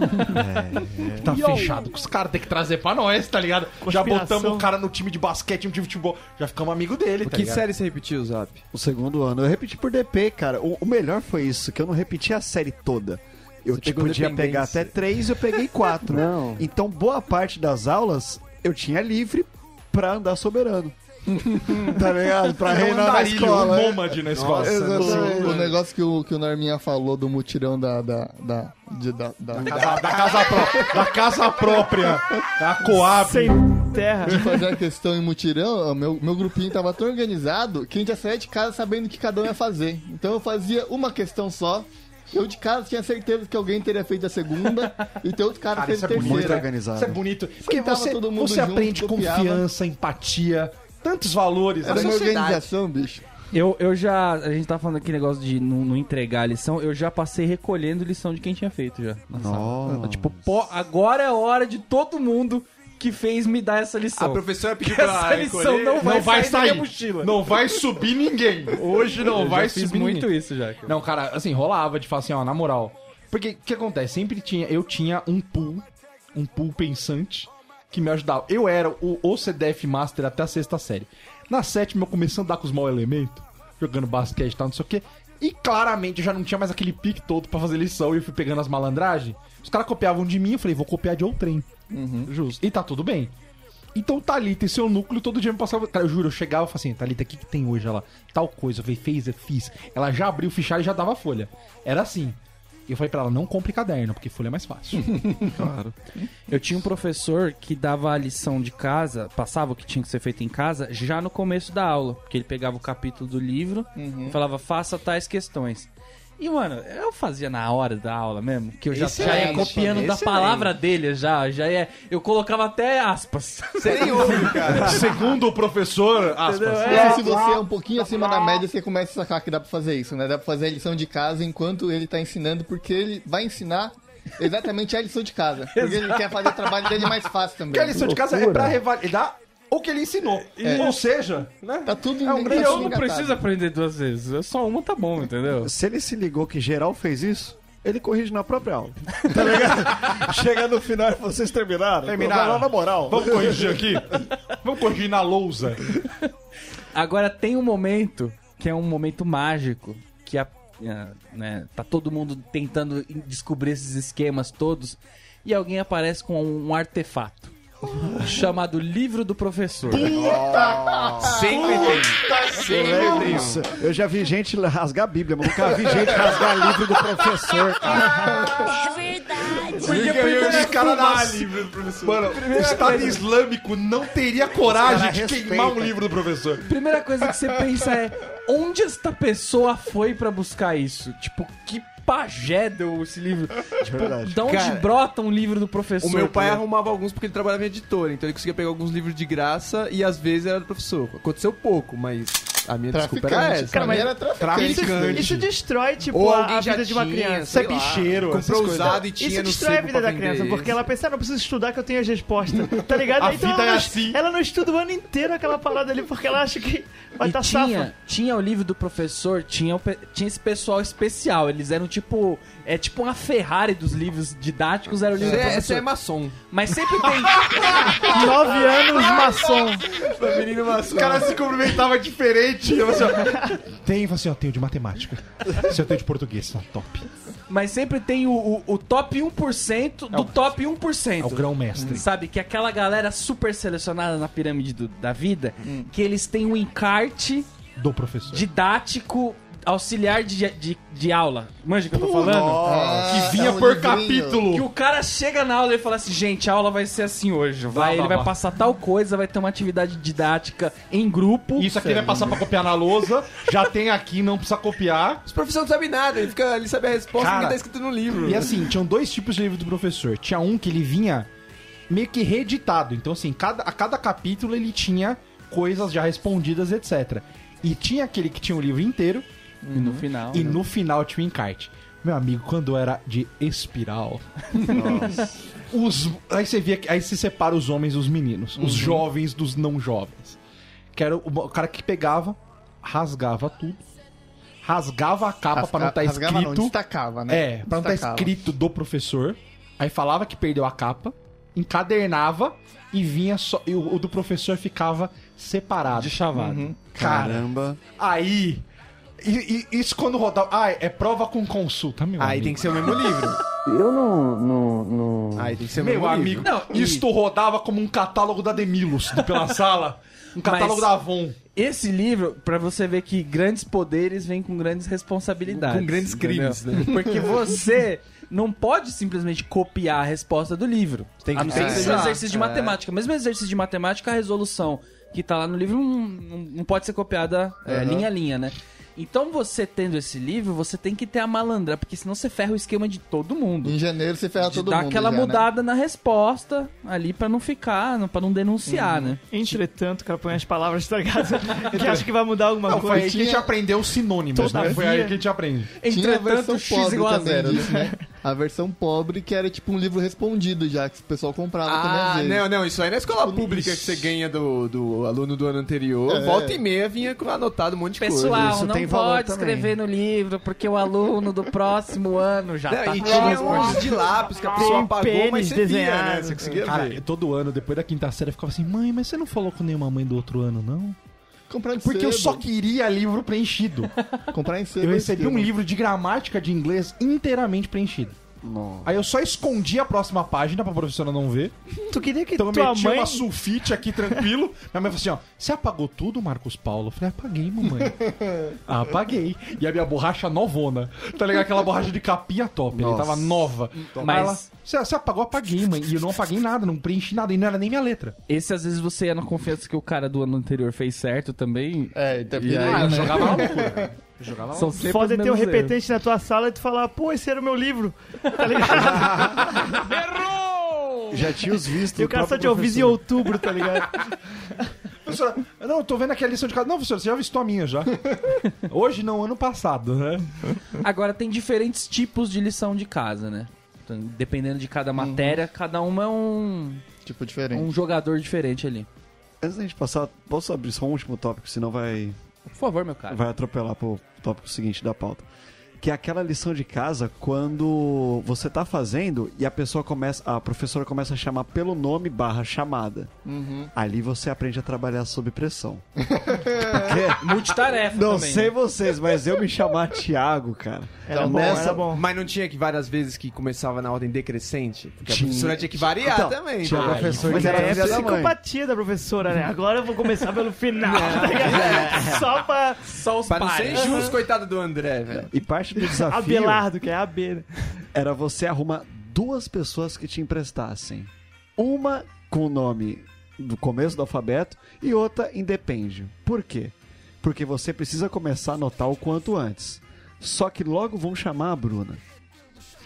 Speaker 3: Ele Tá fechado com os caras, tem que trazer pra nós, tá ligado? Já botamos o cara no time de basquete, no time de futebol, já ficamos amigo dele, tá
Speaker 7: Que
Speaker 3: ligado?
Speaker 7: série você repetiu, Zap?
Speaker 4: O segundo ano. Eu repeti por DP, cara. O, o melhor foi isso, que eu não repeti a série toda. Eu tipo, podia pegar até três, eu peguei quatro.
Speaker 2: Não.
Speaker 4: Então, boa parte das aulas eu tinha livre pra andar soberano. tá ligado? Pra
Speaker 3: É um
Speaker 4: reinar na escola.
Speaker 3: um
Speaker 4: é.
Speaker 3: nômade na escola.
Speaker 4: Exatamente.
Speaker 6: O, o negócio que o, que o Norminha falou do mutirão da. da, da, de- da, da-
Speaker 3: Casa- da, casa pró- da casa própria, da Coab.
Speaker 5: sem terra.
Speaker 6: de fazer a questão em mutirão, meu, meu grupinho tava tão organizado que a gente ia sair de casa sabendo o que cada um ia fazer. Então eu fazia uma questão só. Eu de casa tinha certeza que alguém teria feito a segunda e tem outro cara,
Speaker 3: Cara,
Speaker 6: fez
Speaker 3: isso
Speaker 6: a
Speaker 3: é bonito,
Speaker 6: terceira.
Speaker 4: organizado.
Speaker 3: Isso é bonito. Porque
Speaker 6: Sentava
Speaker 3: você,
Speaker 6: todo mundo
Speaker 3: você
Speaker 6: junto,
Speaker 3: aprende
Speaker 6: copiava.
Speaker 3: confiança, empatia, tantos valores.
Speaker 6: Era
Speaker 3: né?
Speaker 6: uma organização, bicho.
Speaker 1: Eu, eu já. A gente tá falando aqui negócio de não, não entregar a lição. Eu já passei recolhendo lição de quem tinha feito já.
Speaker 4: Nossa.
Speaker 1: Tipo, pô, agora é a hora de todo mundo que fez me dar essa lição.
Speaker 7: A professora pediu
Speaker 1: Essa
Speaker 7: pra
Speaker 1: lição
Speaker 7: recolher.
Speaker 1: não vai,
Speaker 3: não vai
Speaker 1: sair, da
Speaker 3: sair.
Speaker 1: minha mochila.
Speaker 3: Não vai subir ninguém. Hoje não
Speaker 1: Eu
Speaker 3: vai
Speaker 1: já fiz
Speaker 3: subir
Speaker 1: muito
Speaker 3: ninguém.
Speaker 1: isso já. cara.
Speaker 3: Não, cara, assim, rolava de falar assim, ó, na moral. Porque o que acontece? Sempre tinha, eu tinha um pool, um pool pensante que me ajudava. Eu era o OCDF Master até a sexta série. Na sétima eu comecei a andar com os mau elementos, jogando basquete e tal, não sei o quê. E claramente já não tinha mais aquele pique todo pra fazer lição e eu fui pegando as malandragens. Os caras copiavam de mim, eu falei, vou copiar de outrem. Justo. E tá tudo bem. Então Thalita e seu núcleo todo dia me passava. Cara, eu juro, eu chegava e falava assim, Thalita, o que, que tem hoje? Ela, tal coisa, eu falei, fez, eu fiz. Ela já abriu o fichário e já dava folha. Era assim. Eu falei pra ela, não compre caderno, porque folha é mais fácil.
Speaker 1: Eu tinha um professor que dava a lição de casa, passava o que tinha que ser feito em casa, já no começo da aula. Porque ele pegava o capítulo do livro e falava, faça tais questões. E, mano, eu fazia na hora da aula mesmo, que eu já, já ia
Speaker 7: Excelente,
Speaker 1: copiando da
Speaker 7: excelente.
Speaker 1: palavra dele, já, já ia. Eu colocava até aspas.
Speaker 7: Você nem ouve, cara.
Speaker 3: Segundo o professor, aspas.
Speaker 1: Entendeu? É.
Speaker 6: se você é um pouquinho acima da média, você começa a sacar que dá pra fazer isso, né? Dá pra fazer a lição de casa enquanto ele tá ensinando, porque ele vai ensinar exatamente a lição de casa. Porque ele quer fazer o trabalho dele mais fácil também.
Speaker 3: Porque a lição de casa é pra revalidar o que ele ensinou. Ou seja, né?
Speaker 6: Tá tudo
Speaker 3: É um grande-
Speaker 1: eu não preciso aprender duas vezes. É Só uma tá bom, entendeu?
Speaker 4: Se ele se ligou que geral fez isso, ele corrige na própria aula. Tá ligado? Chega no final e vocês terminaram.
Speaker 3: Terminaram.
Speaker 4: Na moral.
Speaker 3: Vamos corrigir aqui? Vamos corrigir na lousa.
Speaker 1: Agora tem um momento que é um momento mágico que a- né, tá todo mundo tentando descobrir esses esquemas todos e alguém aparece com um artefato chamado livro do professor.
Speaker 7: Sempre tem. Sempre tem.
Speaker 4: Nossa, eu já vi gente rasgar a Bíblia, mas nunca vi gente rasgar livro do professor. cara.
Speaker 9: É verdade.
Speaker 3: Porque primeiro os caras nascem. Mano, o Estado Islâmico não teria coragem de
Speaker 4: caras
Speaker 3: queimar um livro do professor.
Speaker 1: Primeira coisa que você pensa é onde esta pessoa foi pra buscar isso? Tipo, que pajé deu esse livro? Tipo,
Speaker 4: Verdade.
Speaker 1: de onde
Speaker 7: Cara,
Speaker 1: brota um livro do professor?
Speaker 7: O meu pai
Speaker 1: tá
Speaker 7: arrumava alguns porque ele trabalhava em editora, então ele conseguia pegar alguns livros de graça e às vezes era do professor. Aconteceu pouco, mas a minha desculpa era essa.
Speaker 6: Cara,
Speaker 5: mas-
Speaker 6: era traficante.
Speaker 5: Isso, isso destrói, tipo,
Speaker 7: Ou
Speaker 5: a, vida de uma
Speaker 7: tinha,
Speaker 5: criança.
Speaker 3: Isso é bicheiro.
Speaker 7: Comprou usado e tinha
Speaker 5: Isso
Speaker 7: no
Speaker 5: destrói a vida da criança, porque ela pensa, ah, não preciso estudar que eu tenho as respostas, tá ligado?
Speaker 3: A
Speaker 5: então
Speaker 3: vida
Speaker 5: ela,
Speaker 3: é
Speaker 5: não,
Speaker 3: assim.
Speaker 5: ela não estuda o ano inteiro aquela parada ali, porque ela acha que vai estar
Speaker 1: tinha,
Speaker 5: safa.
Speaker 1: tinha o livro do professor, tinha, tinha esse pessoal especial. Eles eram tipo. É tipo uma Ferrari dos livros didáticos, era o livro do
Speaker 7: é, você
Speaker 1: professor.
Speaker 7: é maçom.
Speaker 1: Mas sempre tem.
Speaker 5: Nove anos, maçom.
Speaker 7: Menino maçom.
Speaker 3: O cara se cumprimentava diferente. Eu assim, ó, tem, assim, ó, tenho de matemática. Se eu tenho de português, tá top.
Speaker 1: mas sempre tem o, o, o top 1% do top 1%.
Speaker 3: É o grão-mestre.
Speaker 1: Sabe? Que é aquela galera super selecionada na pirâmide do- da vida,
Speaker 3: Hum.
Speaker 1: que eles têm um encarte
Speaker 3: Do professor.
Speaker 1: didático auxiliar de, de, de aula. Manja o que eu tô falando?
Speaker 6: Ah,
Speaker 3: que vinha
Speaker 6: é um
Speaker 3: por
Speaker 6: livrinho.
Speaker 3: capítulo.
Speaker 1: Que o cara chega na aula e fala assim, gente, a aula vai ser assim hoje. Vai,
Speaker 3: Vá,
Speaker 1: ele vai passar tal coisa, vai ter uma atividade didática em grupo.
Speaker 3: Isso aqui vai passar pra copiar na lousa. Já tem aqui, não precisa copiar.
Speaker 7: Os professores não sabem nada, ele, fica, ele sabe a resposta
Speaker 3: Cara,
Speaker 7: que tá escrito no livro.
Speaker 3: E assim, tinham dois tipos de livro do professor. Tinha um que ele vinha meio que reeditado. Então, assim, cada, a cada capítulo ele tinha coisas já respondidas, etc. E tinha aquele que tinha o livro inteiro.
Speaker 1: E no final.
Speaker 3: E
Speaker 1: né?
Speaker 3: no final tinha o encarte. Meu amigo, quando era de espiral. os, aí você via que. Aí se separa os homens dos meninos. Os jovens dos não jovens. Que era o, o cara que pegava, rasgava tudo. Rasgava a capa pra não estar
Speaker 6: Rasgava
Speaker 3: escrito.
Speaker 6: não, destacava, né?
Speaker 3: É, pra não estar
Speaker 6: Destacava.
Speaker 3: escrito do professor. Aí falava que perdeu a capa, encadernava e vinha só. E o, o do professor ficava separado.
Speaker 1: De chavado.
Speaker 3: Uhum. Cara,
Speaker 4: Caramba.
Speaker 3: aí. E- e- isso quando rodava. Ah, é prova com consulta, meu
Speaker 7: Aí
Speaker 3: amigo.
Speaker 7: tem que ser o mesmo livro.
Speaker 8: Eu não, não, não...
Speaker 7: Aí tem que ser o
Speaker 3: Meu
Speaker 7: mesmo
Speaker 3: amigo,
Speaker 7: livro.
Speaker 1: Não, e-
Speaker 3: isto rodava como um catálogo da Demilos pela sala. Um catálogo
Speaker 1: Mas-
Speaker 3: da Avon.
Speaker 1: Esse livro, pra você ver que grandes poderes vêm com grandes responsabilidades.
Speaker 7: Com grandes crimes,
Speaker 1: entendeu? Porque você não pode simplesmente copiar a resposta do livro.
Speaker 7: Tem
Speaker 1: a
Speaker 7: que
Speaker 1: não ser que seja um
Speaker 7: pensar.
Speaker 1: exercício de
Speaker 7: É.
Speaker 1: matemática. Mesmo exercício de matemática, a resolução que tá lá no livro não, não- pode ser copiada é, linha a linha, né? Então você tendo esse livro, você tem que ter a malandra, porque senão você ferra o esquema de todo mundo.
Speaker 6: Em janeiro você ferra
Speaker 1: De
Speaker 6: todo
Speaker 1: dar
Speaker 6: mundo.
Speaker 1: aquela
Speaker 6: já, né?
Speaker 1: mudada na resposta ali pra não ficar, não- pra não denunciar, né?
Speaker 5: Entretanto, o cara põe as palavras, tá ligado? que acha que vai mudar alguma
Speaker 3: Não, foi
Speaker 5: coisa.
Speaker 3: aí que a gente aprendeu os sinônimos, né? Foi aí que a gente aprende.
Speaker 1: Entretanto, X igual a
Speaker 6: também,
Speaker 1: Z
Speaker 6: era,
Speaker 1: disso,
Speaker 6: né? A versão pobre que era tipo um livro respondido já, que o pessoal comprava também às
Speaker 7: Ah,
Speaker 6: vezes.
Speaker 7: não, não, isso aí na escola pública que você ganha do, do aluno do ano anterior,
Speaker 6: É.
Speaker 7: volta e meia vinha com anotado um monte de coisa.
Speaker 1: Pessoal, não pode
Speaker 4: também.
Speaker 1: escrever no livro, porque o aluno do próximo ano já
Speaker 7: Não,
Speaker 1: tá
Speaker 7: e tinha uns de lápis que a pessoa
Speaker 5: Tem
Speaker 7: apagou, mas
Speaker 5: pênis
Speaker 7: você via, né? Você conseguia
Speaker 3: Cara,
Speaker 7: ver.
Speaker 3: todo ano, depois da quinta série, eu ficava assim, mãe, mas você não falou com nenhuma mãe do outro ano, não?
Speaker 6: Comprar em
Speaker 3: Porque eu
Speaker 6: sebo.
Speaker 3: só queria livro preenchido.
Speaker 6: Comprar em sebo.
Speaker 3: Eu
Speaker 6: é
Speaker 3: recebi um livro de gramática de inglês inteiramente preenchido. Aí eu só escondi a próxima página pra professora não ver.
Speaker 5: Tu queria que
Speaker 3: Então eu
Speaker 5: tua
Speaker 3: meti
Speaker 5: mãe...
Speaker 3: uma sulfite aqui tranquilo. Minha mãe falou assim: ó, você apagou tudo, Marcos Paulo? Eu falei, apaguei, mamãe. ah, apaguei. E a minha borracha novona. Tá ligado? Aquela borracha de capinha top. Ele
Speaker 4: Nossa.
Speaker 3: tava nova.
Speaker 1: Mas.
Speaker 3: Ela, você, você apagou, apaguei, mãe. E eu não apaguei nada, não preenchi nada. E não era nem minha letra.
Speaker 1: Esse às vezes você ia na confiança que o cara do ano anterior fez certo também.
Speaker 6: É, então,
Speaker 1: E aí,
Speaker 3: Ah,
Speaker 1: né?
Speaker 3: jogava loucura. Eu jogava
Speaker 1: São sempre
Speaker 5: Foda ter um repetente na tua sala e tu falar, pô, esse era o meu livro. Tá ligado?
Speaker 4: Já tinha os vistos.
Speaker 5: e o cara só te ouviu em outubro, tá ligado?
Speaker 3: Professora, não, eu tô vendo aqui a lição de casa. Não, professor, você já visitou a minha já. Hoje não, ano passado, né?
Speaker 1: Agora tem diferentes tipos de lição de casa, né? Então, dependendo de cada matéria, cada uma é um,
Speaker 6: Tipo, diferente.
Speaker 1: um jogador diferente ali.
Speaker 4: Antes da gente passar, posso abrir só um último tópico, senão vai,
Speaker 1: Por favor, meu cara.
Speaker 4: vai atropelar pro tópico seguinte da pauta. Que é aquela lição de casa quando você tá fazendo e a pessoa começa, a professora começa a chamar pelo nome barra chamada.
Speaker 6: Uhum.
Speaker 4: Ali você aprende a trabalhar sob pressão. Porque,
Speaker 1: Multitarefa
Speaker 4: não
Speaker 1: também.
Speaker 4: sei
Speaker 1: né?
Speaker 4: vocês, mas eu me chamar Thiago, cara.
Speaker 5: Era
Speaker 6: Então,
Speaker 5: bom,
Speaker 6: nessa-
Speaker 5: era bom.
Speaker 7: Mas não tinha que várias vezes que começava na ordem decrescente? Porque
Speaker 4: Tinha.
Speaker 7: a professora tinha que variar
Speaker 4: Então,
Speaker 7: também.
Speaker 4: Tinha
Speaker 7: né?
Speaker 4: professor
Speaker 5: Mas
Speaker 4: que era
Speaker 5: é
Speaker 4: mãe.
Speaker 5: psicopatia da professora, né? Agora eu vou começar pelo final, tá ligado? Só pra
Speaker 1: Só os
Speaker 7: Pra não ser
Speaker 1: pares.
Speaker 7: injusto, coitado do André, velho.
Speaker 4: E parte do desafio
Speaker 5: Abelardo, que é AB, né?
Speaker 4: era você arrumar duas pessoas que te emprestassem. Uma com o nome do começo do alfabeto e outra independe. Por quê? Porque você precisa começar a anotar o quanto antes. Só que logo vão chamar a Bruna.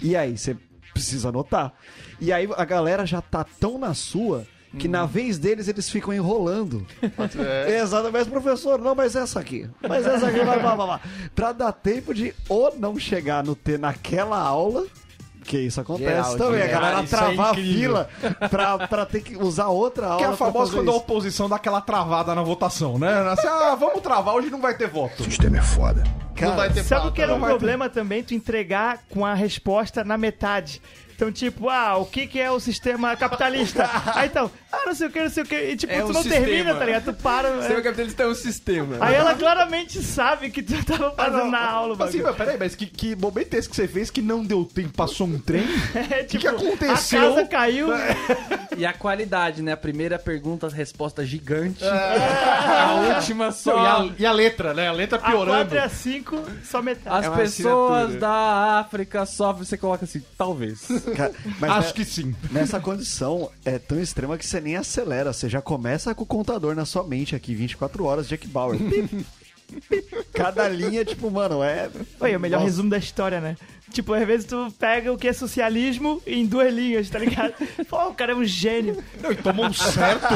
Speaker 4: E aí, você precisa anotar. E aí a galera já tá tão na sua que na vez deles eles ficam enrolando.
Speaker 6: É.
Speaker 4: Exatamente, professor, não, mas essa aqui. Mas essa aqui, vai, vai, vai, vai. Pra dar tempo de ou não chegar no T naquela aula. Que isso acontece
Speaker 7: Geral,
Speaker 4: também, a
Speaker 7: geral,
Speaker 4: galera
Speaker 3: isso é
Speaker 4: travar a
Speaker 3: incrível.
Speaker 4: fila pra, pra ter que usar outra aula.
Speaker 3: Que é a famosa quando a
Speaker 4: isso.
Speaker 3: oposição dá aquela travada na votação, né? Assim, ah, vamos travar, hoje não vai ter voto.
Speaker 4: Cara,
Speaker 6: não vai ter
Speaker 5: Sabe
Speaker 6: pauta,
Speaker 5: o que era um
Speaker 6: vai ter-
Speaker 5: problema também? Tu entregar com a resposta na metade. Então, tipo, ah, o que, que é o sistema capitalista? Aí então, ah, não sei o que, não sei o que. E tipo,
Speaker 7: É
Speaker 5: tu
Speaker 7: um
Speaker 5: não
Speaker 7: sistema.
Speaker 5: termina, tá ligado? Tu para.
Speaker 7: Seu
Speaker 5: é.
Speaker 7: capitalista é um sistema.
Speaker 5: Aí ela claramente sabe que tu tava fazendo na aula, o
Speaker 3: Assim,
Speaker 5: bagulho.
Speaker 3: mas peraí, mas que, que momento é esse que você fez que não deu tempo? Passou um trem?
Speaker 5: É,
Speaker 3: que
Speaker 5: tipo,
Speaker 3: aconteceu?
Speaker 5: A casa caiu.
Speaker 1: E a qualidade, né? A primeira pergunta, resposta gigante. A última
Speaker 3: Não,
Speaker 1: só.
Speaker 3: e, a, e a letra, né? A letra
Speaker 5: A
Speaker 3: piorando.
Speaker 5: 4 e a 5, só metade.
Speaker 1: As
Speaker 7: É uma
Speaker 1: pessoas
Speaker 7: assinatura.
Speaker 1: da África sofrem, você coloca assim, talvez.
Speaker 4: Cara, mas
Speaker 3: Acho
Speaker 4: ne-
Speaker 3: que sim.
Speaker 4: nessa condição é tão extrema que você nem acelera. Você já começa com o contador na sua mente aqui, 24 horas, Jack Bauer. Cada linha, tipo, mano, é.
Speaker 5: Oi, é o melhor
Speaker 4: Nossa.
Speaker 5: resumo da história, né? Tipo, às vezes tu pega o que é socialismo em duas linhas, tá ligado? Pô, o cara é um gênio.
Speaker 3: Não, e tomou um certo.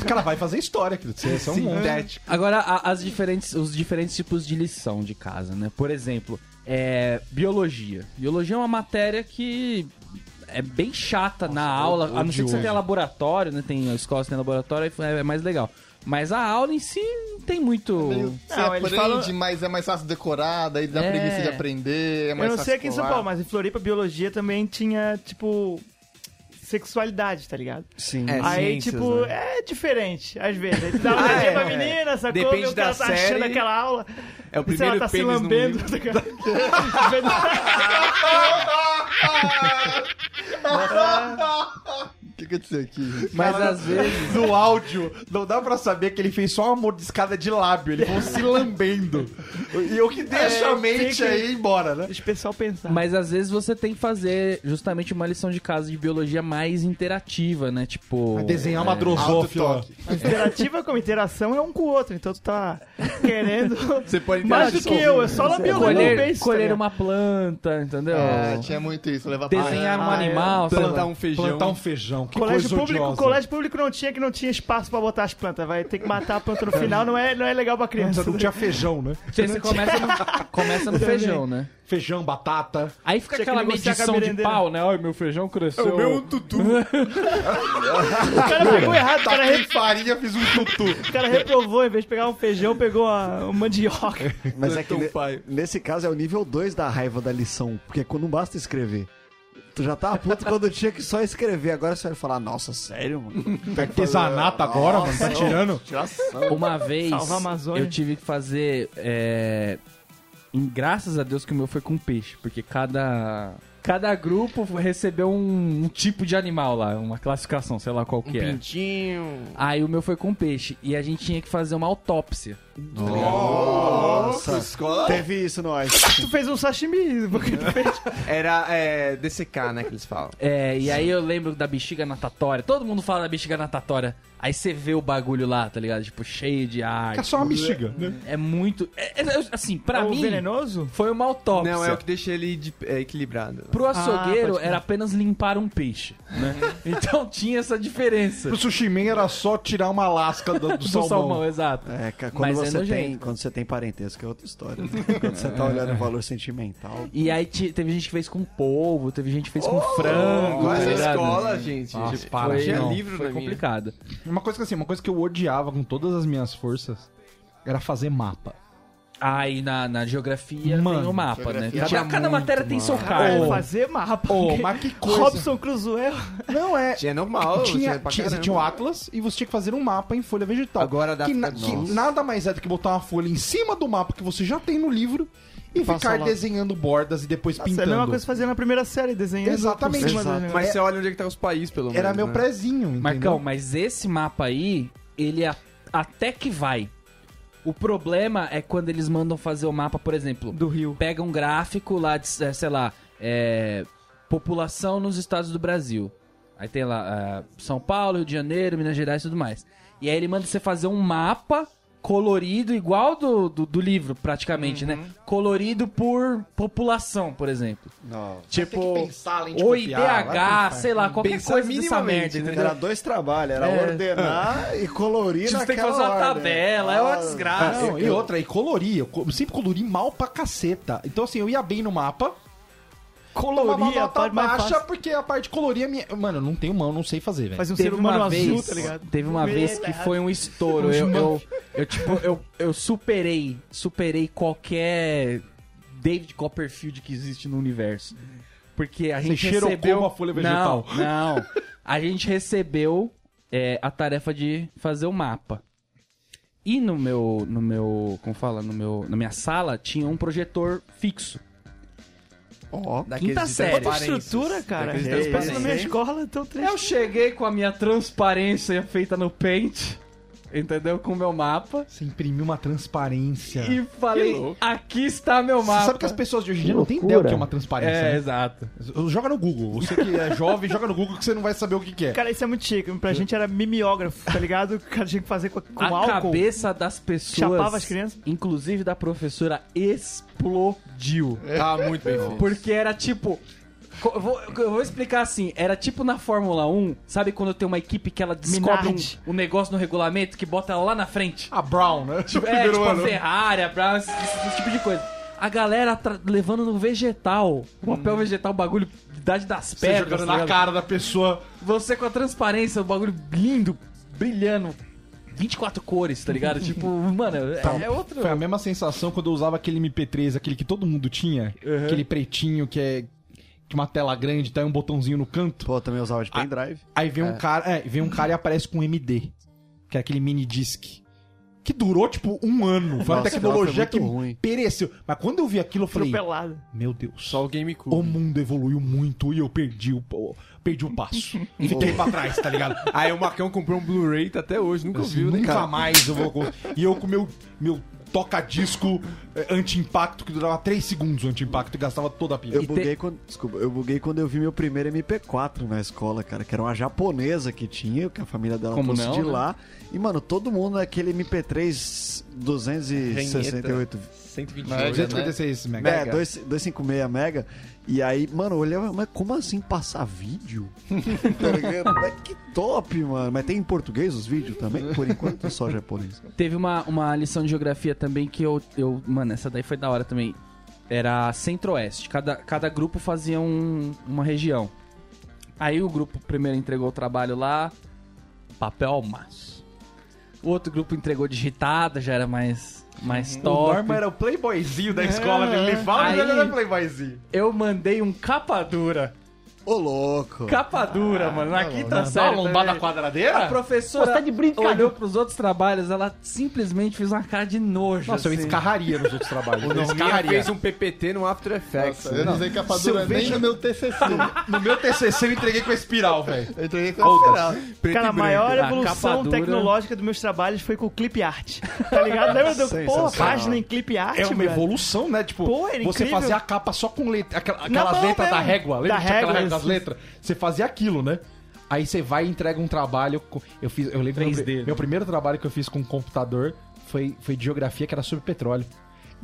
Speaker 3: O cara vai fazer história, querido. Você é um.
Speaker 7: Sintético.
Speaker 1: Agora, as diferentes, os diferentes tipos de lição de casa, né? Por exemplo, é, biologia. Biologia é uma matéria que é bem chata na aula, a não ser que você tenha laboratório, né? Tem a escola que tem laboratório, aí é mais legal. Mas a aula em si não tem muito.
Speaker 6: Você
Speaker 5: Não,
Speaker 6: aprende,
Speaker 5: falam-
Speaker 6: mas é mais fácil decorar, daí dá
Speaker 1: É.
Speaker 6: preguiça de aprender, é mais
Speaker 5: Eu não
Speaker 6: fácil
Speaker 5: sei aqui em São. Paulo, mas em Floripa, biologia também tinha, tipo, sexualidade, tá ligado?
Speaker 4: Sim.
Speaker 7: É.
Speaker 5: Aí,
Speaker 7: ciências,
Speaker 5: tipo,
Speaker 7: né?
Speaker 5: é diferente, às vezes. Aí tu dá uma
Speaker 7: Ah, é,
Speaker 5: pra
Speaker 7: é.
Speaker 5: menina, sacou?
Speaker 7: Depende
Speaker 5: Vê o
Speaker 7: da
Speaker 5: tá achando
Speaker 7: série.
Speaker 5: daquela aula.
Speaker 7: É o
Speaker 5: E se ela
Speaker 7: primeiro
Speaker 5: tá se lambendo, tá ligado?
Speaker 6: O que aconteceu aqui, gente?
Speaker 1: Mas às vezes.
Speaker 3: No áudio, não dá pra saber que ele fez só uma mordiscada de lábio. Ele foi se lambendo. E o que deixa
Speaker 5: É,
Speaker 3: a mente
Speaker 5: fica-
Speaker 3: aí embora, né?
Speaker 5: Deixa o pessoal pensar.
Speaker 1: Mas às vezes você tem que fazer justamente uma lição de casa de biologia mais interativa, né? Tipo.
Speaker 3: Desenhar
Speaker 1: é,
Speaker 3: uma drosófila.
Speaker 5: Interativa como interação é um com o outro, então tu tá querendo
Speaker 7: Você pode
Speaker 5: mais do que eu, é só na biologia, não
Speaker 1: Colher, colher
Speaker 5: ligado?
Speaker 1: uma planta, entendeu?
Speaker 6: É, tinha muito isso, levar pra
Speaker 1: Desenhar um
Speaker 5: é.
Speaker 1: Animal, sei
Speaker 7: plantar
Speaker 1: lá.
Speaker 7: um feijão.
Speaker 3: Plantar um feijão. Que
Speaker 5: Colégio
Speaker 3: coisa
Speaker 5: público,
Speaker 3: odiosa.
Speaker 5: colégio público não tinha que não tinha espaço pra botar as plantas. Vai ter que matar a planta no final, não é, não é legal pra criança.
Speaker 3: Não tinha feijão, né?
Speaker 1: Você, você começa no, começa no feijão, né?
Speaker 3: Feijão, batata.
Speaker 1: Aí fica
Speaker 5: Tinha
Speaker 1: aquela medição de pau, né? Olha, meu feijão cresceu.
Speaker 7: O meu tutu.
Speaker 5: O cara pegou errado, o cara, re-
Speaker 3: farinha, fiz um tutu.
Speaker 5: o cara reprovou, em vez de pegar um feijão, pegou uma, uma mandioca.
Speaker 4: Mas é que nesse caso é o nível 2 da raiva da lição, porque não basta escrever. Tu já tava puto quando tinha que só escrever. Agora você vai falar, nossa, sério, mano?
Speaker 3: Artesanato agora, mano, tá tirando.
Speaker 1: Uma vez
Speaker 5: Salva a Amazônia.
Speaker 1: eu tive que fazer. É... em- graças a Deus que o meu foi com peixe, porque cada. Cada grupo recebeu um, um tipo de animal lá, uma classificação, sei lá qual que é.
Speaker 7: Pintinho.
Speaker 1: Aí o meu foi com peixe. E a gente tinha que fazer uma autópsia.
Speaker 4: Nossa,
Speaker 7: escola.
Speaker 4: teve isso Ice.
Speaker 5: Tu fez um sashimi, porque tu fez.
Speaker 7: Era é, DCK, né, que eles falam.
Speaker 1: É, e aí eu lembro da bexiga natatória. Todo mundo fala da bexiga natatória. Aí você vê o bagulho lá, tá ligado? Tipo, cheio de ar.
Speaker 3: É só uma bexiga, né?
Speaker 1: É muito. é- é- assim, pra
Speaker 5: o
Speaker 1: mim,
Speaker 5: venenoso?
Speaker 1: foi uma autópsia.
Speaker 7: Não, é o que deixa ele de- é, equilibrado.
Speaker 1: Pro açougueiro
Speaker 5: pode crer.
Speaker 1: era apenas limpar um peixe, né? então tinha essa diferença.
Speaker 3: Pro sushi man era só tirar uma lasca do, do
Speaker 1: Do
Speaker 3: salmão.
Speaker 1: salmão, exato.
Speaker 4: É, ca- quando,
Speaker 1: Mas é
Speaker 4: você
Speaker 1: nojento.
Speaker 4: tem, quando você tem parentesco é outra história. né? quando você tá olhando o valor sentimental.
Speaker 1: E aí ti- teve gente que fez com polvo, teve gente que fez com frango, tá
Speaker 7: Mas na
Speaker 1: ligado?
Speaker 7: escola, gente.
Speaker 3: Nossa,
Speaker 7: tipo,
Speaker 3: para,
Speaker 7: tinha
Speaker 3: não.
Speaker 7: livro
Speaker 1: Foi
Speaker 7: na minha.
Speaker 1: complicado.
Speaker 3: Uma coisa que assim, uma coisa que eu odiava com todas as minhas forças era fazer mapa.
Speaker 1: Aí na, na geografia
Speaker 3: Mano,
Speaker 1: tem o mapa, né? Cada, cada
Speaker 7: muito
Speaker 1: matéria tem seu cargo.
Speaker 5: Fazer mapa. Porque
Speaker 3: mas que coisa.
Speaker 5: Robson Crusoe.
Speaker 3: Não é.
Speaker 7: Tinha normal,
Speaker 3: tinha, tinha, você tinha o Atlas e você tinha que fazer um mapa em folha vegetal.
Speaker 7: Agora dá
Speaker 3: que,
Speaker 7: pra-
Speaker 3: na- que nada mais é do que botar uma folha em cima do mapa que você já tem no livro e ficar
Speaker 4: lá.
Speaker 3: desenhando bordas e depois
Speaker 5: Nossa, é a
Speaker 3: pintando.
Speaker 5: mesma coisa que fazia na primeira série, desenhando.
Speaker 3: Exatamente.
Speaker 4: Exato.
Speaker 7: Mas você olha onde é que tá os países, pelo menos.
Speaker 3: Era meu
Speaker 7: né?
Speaker 3: prezinho, entendeu?
Speaker 1: Marcão, mas esse mapa aí, ele a- até que vai. O problema é quando eles mandam fazer o mapa, por exemplo,
Speaker 5: Do Rio.
Speaker 1: pega um gráfico lá de, eh, sei lá, é, população nos estados do Brasil. Aí tem lá eh, São Paulo, Rio de Janeiro, Minas Gerais e tudo mais. E aí ele manda você fazer um mapa colorido, igual do, do, do livro, praticamente, né? Colorido por população, por exemplo.
Speaker 4: Não.
Speaker 1: Tipo,
Speaker 3: pensar, de
Speaker 1: ou IDH,
Speaker 3: pensar.
Speaker 1: sei lá, qualquer
Speaker 7: Pensar
Speaker 1: coisa dessa
Speaker 7: minimamente,
Speaker 1: merda,
Speaker 7: né?
Speaker 1: entendeu?
Speaker 4: Era dois trabalhos, era
Speaker 1: É.
Speaker 4: ordenar e colorir
Speaker 1: Você tem que fazer uma tabela, é uma
Speaker 4: Ah,
Speaker 1: desgraça.
Speaker 3: Não, e outra, e colorir. Eu sempre colori mal pra caceta. Então, assim, eu ia bem no mapa. Tomava uma nota baixa,
Speaker 5: fácil.
Speaker 3: porque a parte de colorir é minha. Mano, eu não tenho mão, não sei fazer, velho.
Speaker 5: Fazia um
Speaker 1: Teve
Speaker 5: ser humano
Speaker 1: uma
Speaker 5: azul,
Speaker 1: vez,
Speaker 5: tá ligado?
Speaker 1: teve uma vez que foi um estouro. Eu, eu, eu, tipo, eu, eu superei, superei qualquer David Copperfield que existe no universo. Porque a
Speaker 3: Você
Speaker 1: gente
Speaker 3: cheirou
Speaker 1: recebeu...
Speaker 3: como a folha vegetal.
Speaker 1: Não, não. A gente recebeu é, a tarefa de fazer o mapa. E no meu, no meu, como fala, no meu, na minha sala tinha um projetor fixo.
Speaker 4: Ó,
Speaker 7: Daqueles
Speaker 1: Quinta série.
Speaker 5: Outra
Speaker 7: transparências.
Speaker 5: estrutura, cara.
Speaker 4: É,
Speaker 5: Pensa na minha escola, então três.
Speaker 1: Eu cheguei com a minha transparência feita no Paint, entendeu? Com o meu mapa.
Speaker 3: Você imprimiu uma transparência.
Speaker 1: E falei, aqui está meu
Speaker 3: Você
Speaker 1: mapa.
Speaker 3: sabe que as pessoas de hoje em dia não têm ideia do que é uma transparência.
Speaker 1: É,
Speaker 3: né?
Speaker 1: exato.
Speaker 3: Joga no Google. Você que é jovem, joga no Google que você não vai saber o que, que é.
Speaker 5: Cara, isso é muito chique. Pra gente era mimeógrafo, tá ligado? O cara tinha que fazer com, com
Speaker 1: a
Speaker 5: álcool.
Speaker 1: cabeça das pessoas,
Speaker 5: Chapava as crianças.
Speaker 1: inclusive da professora, explodiu.
Speaker 7: Tá muito bem.
Speaker 1: Porque era tipo... co- Eu vou, eu vou explicar assim, era tipo na Fórmula 1, sabe quando tem uma equipe que ela descobre um, um negócio no regulamento que bota ela lá na frente?
Speaker 3: A Brown, né?
Speaker 1: Tipo, é, tipo a Ferrari, a Brown, esse, esse tipo de coisa. A galera levando no vegetal, o papel vegetal, o bagulho, idade das
Speaker 3: Você
Speaker 1: pedras.
Speaker 3: jogando
Speaker 1: tá
Speaker 3: na cara da pessoa.
Speaker 1: Você com a transparência, o bagulho lindo, brilhando. 24 cores, tá ligado? tipo, mano, é, é outro.
Speaker 3: Foi a mesma sensação quando eu usava aquele MP3, aquele que todo mundo tinha. Aquele pretinho que é. Que uma tela grande, tá aí um botãozinho no canto.
Speaker 4: Pô, também usava de pendrive.
Speaker 3: Aí vem um cara. É, vem um cara e aparece com um MD. Que é aquele mini disc. Que durou, tipo, um ano. Foi uma
Speaker 4: Nossa,
Speaker 3: tecnologia
Speaker 4: aquela foi
Speaker 3: que
Speaker 4: ruim.
Speaker 3: pereceu. Mas quando eu vi aquilo, eu falei.
Speaker 5: Atropelado.
Speaker 3: Meu Deus.
Speaker 7: Só o
Speaker 3: O
Speaker 7: GameCube.
Speaker 3: mundo evoluiu muito e eu perdi o, o- perdi o passo. Fiquei pra trás, tá ligado?
Speaker 7: Aí o Marcão comprou um Blu-ray tá até hoje, nunca
Speaker 3: Assim,
Speaker 7: viu, né?
Speaker 3: nunca
Speaker 7: cara?
Speaker 3: mais eu vou. com- E eu com meu, meu toca-disco eh, anti-impacto, que durava 3 segundos o anti-impacto e gastava toda a pilha.
Speaker 4: Eu buguei
Speaker 1: te-
Speaker 4: quando. Desculpa, eu buguei quando eu vi meu primeiro MP4 na escola, cara, que era uma japonesa que tinha, que a família dela
Speaker 1: Como
Speaker 4: trouxe
Speaker 1: não,
Speaker 4: de
Speaker 1: né?
Speaker 4: lá. E, mano, todo mundo naquele MP3 268
Speaker 7: 128,
Speaker 3: Mas,
Speaker 7: né?
Speaker 3: 256 mega.
Speaker 4: É, 2- 256 mega. E aí, mano, eu olhava, mas como assim passar vídeo? tá ligado? Mas que top, mano. Mas tem em português os vídeos também? Por enquanto, só japonês.
Speaker 1: Teve uma, uma lição de geografia também que eu, eu. Mano, essa daí foi da hora também. Era centro-oeste. Cada, cada grupo fazia um- uma região. Aí o grupo primeiro entregou o trabalho lá, papel maço. O outro grupo entregou digitada, já era mais, mais
Speaker 3: O
Speaker 1: top.
Speaker 3: Norma era o playboyzinho da escola, né? ele fala, mas ele era playboyzinho.
Speaker 1: Eu mandei um capa dura
Speaker 4: Ô, louco.
Speaker 1: Capa dura, mano. Na quinta
Speaker 3: Dá
Speaker 1: série.
Speaker 3: uma lombada quadradeira?
Speaker 1: A professora
Speaker 8: Pô, tá de brincadeira.
Speaker 1: olhou pros outros trabalhos, ela simplesmente fez uma cara de nojo.
Speaker 3: Nossa, eu
Speaker 1: assim.
Speaker 3: escarraria nos outros trabalhos.
Speaker 7: O
Speaker 3: Eu
Speaker 7: Norminha
Speaker 3: escarraria.
Speaker 7: fez um PPT no After Effects.
Speaker 6: Nossa, eu não usei capa
Speaker 3: eu
Speaker 6: dura nem
Speaker 3: vejo-
Speaker 6: no meu TCC.
Speaker 3: No meu TCC eu entreguei com a espiral, velho.
Speaker 6: Eu entreguei com a espiral.
Speaker 7: Preto
Speaker 5: Cara, a maior
Speaker 1: A capa
Speaker 5: evolução
Speaker 1: dura.
Speaker 5: tecnológica dos meus trabalhos foi com o clip art. Tá ligado? Lembra do porra, página em clip art,
Speaker 3: É uma
Speaker 5: velho?
Speaker 3: evolução, né? Tipo,
Speaker 5: Pô,
Speaker 3: você
Speaker 5: incrível.
Speaker 3: fazia a capa só com letra, aquela- aquelas letras da régua. Lembra
Speaker 5: Da régua
Speaker 3: das letras? Você fazia aquilo, né? Aí você vai e entrega um trabalho. Eu fiz, eu lembro meu,
Speaker 1: 3D.
Speaker 3: meu primeiro trabalho que eu fiz com um computador foi, foi de geografia que era sobre petróleo.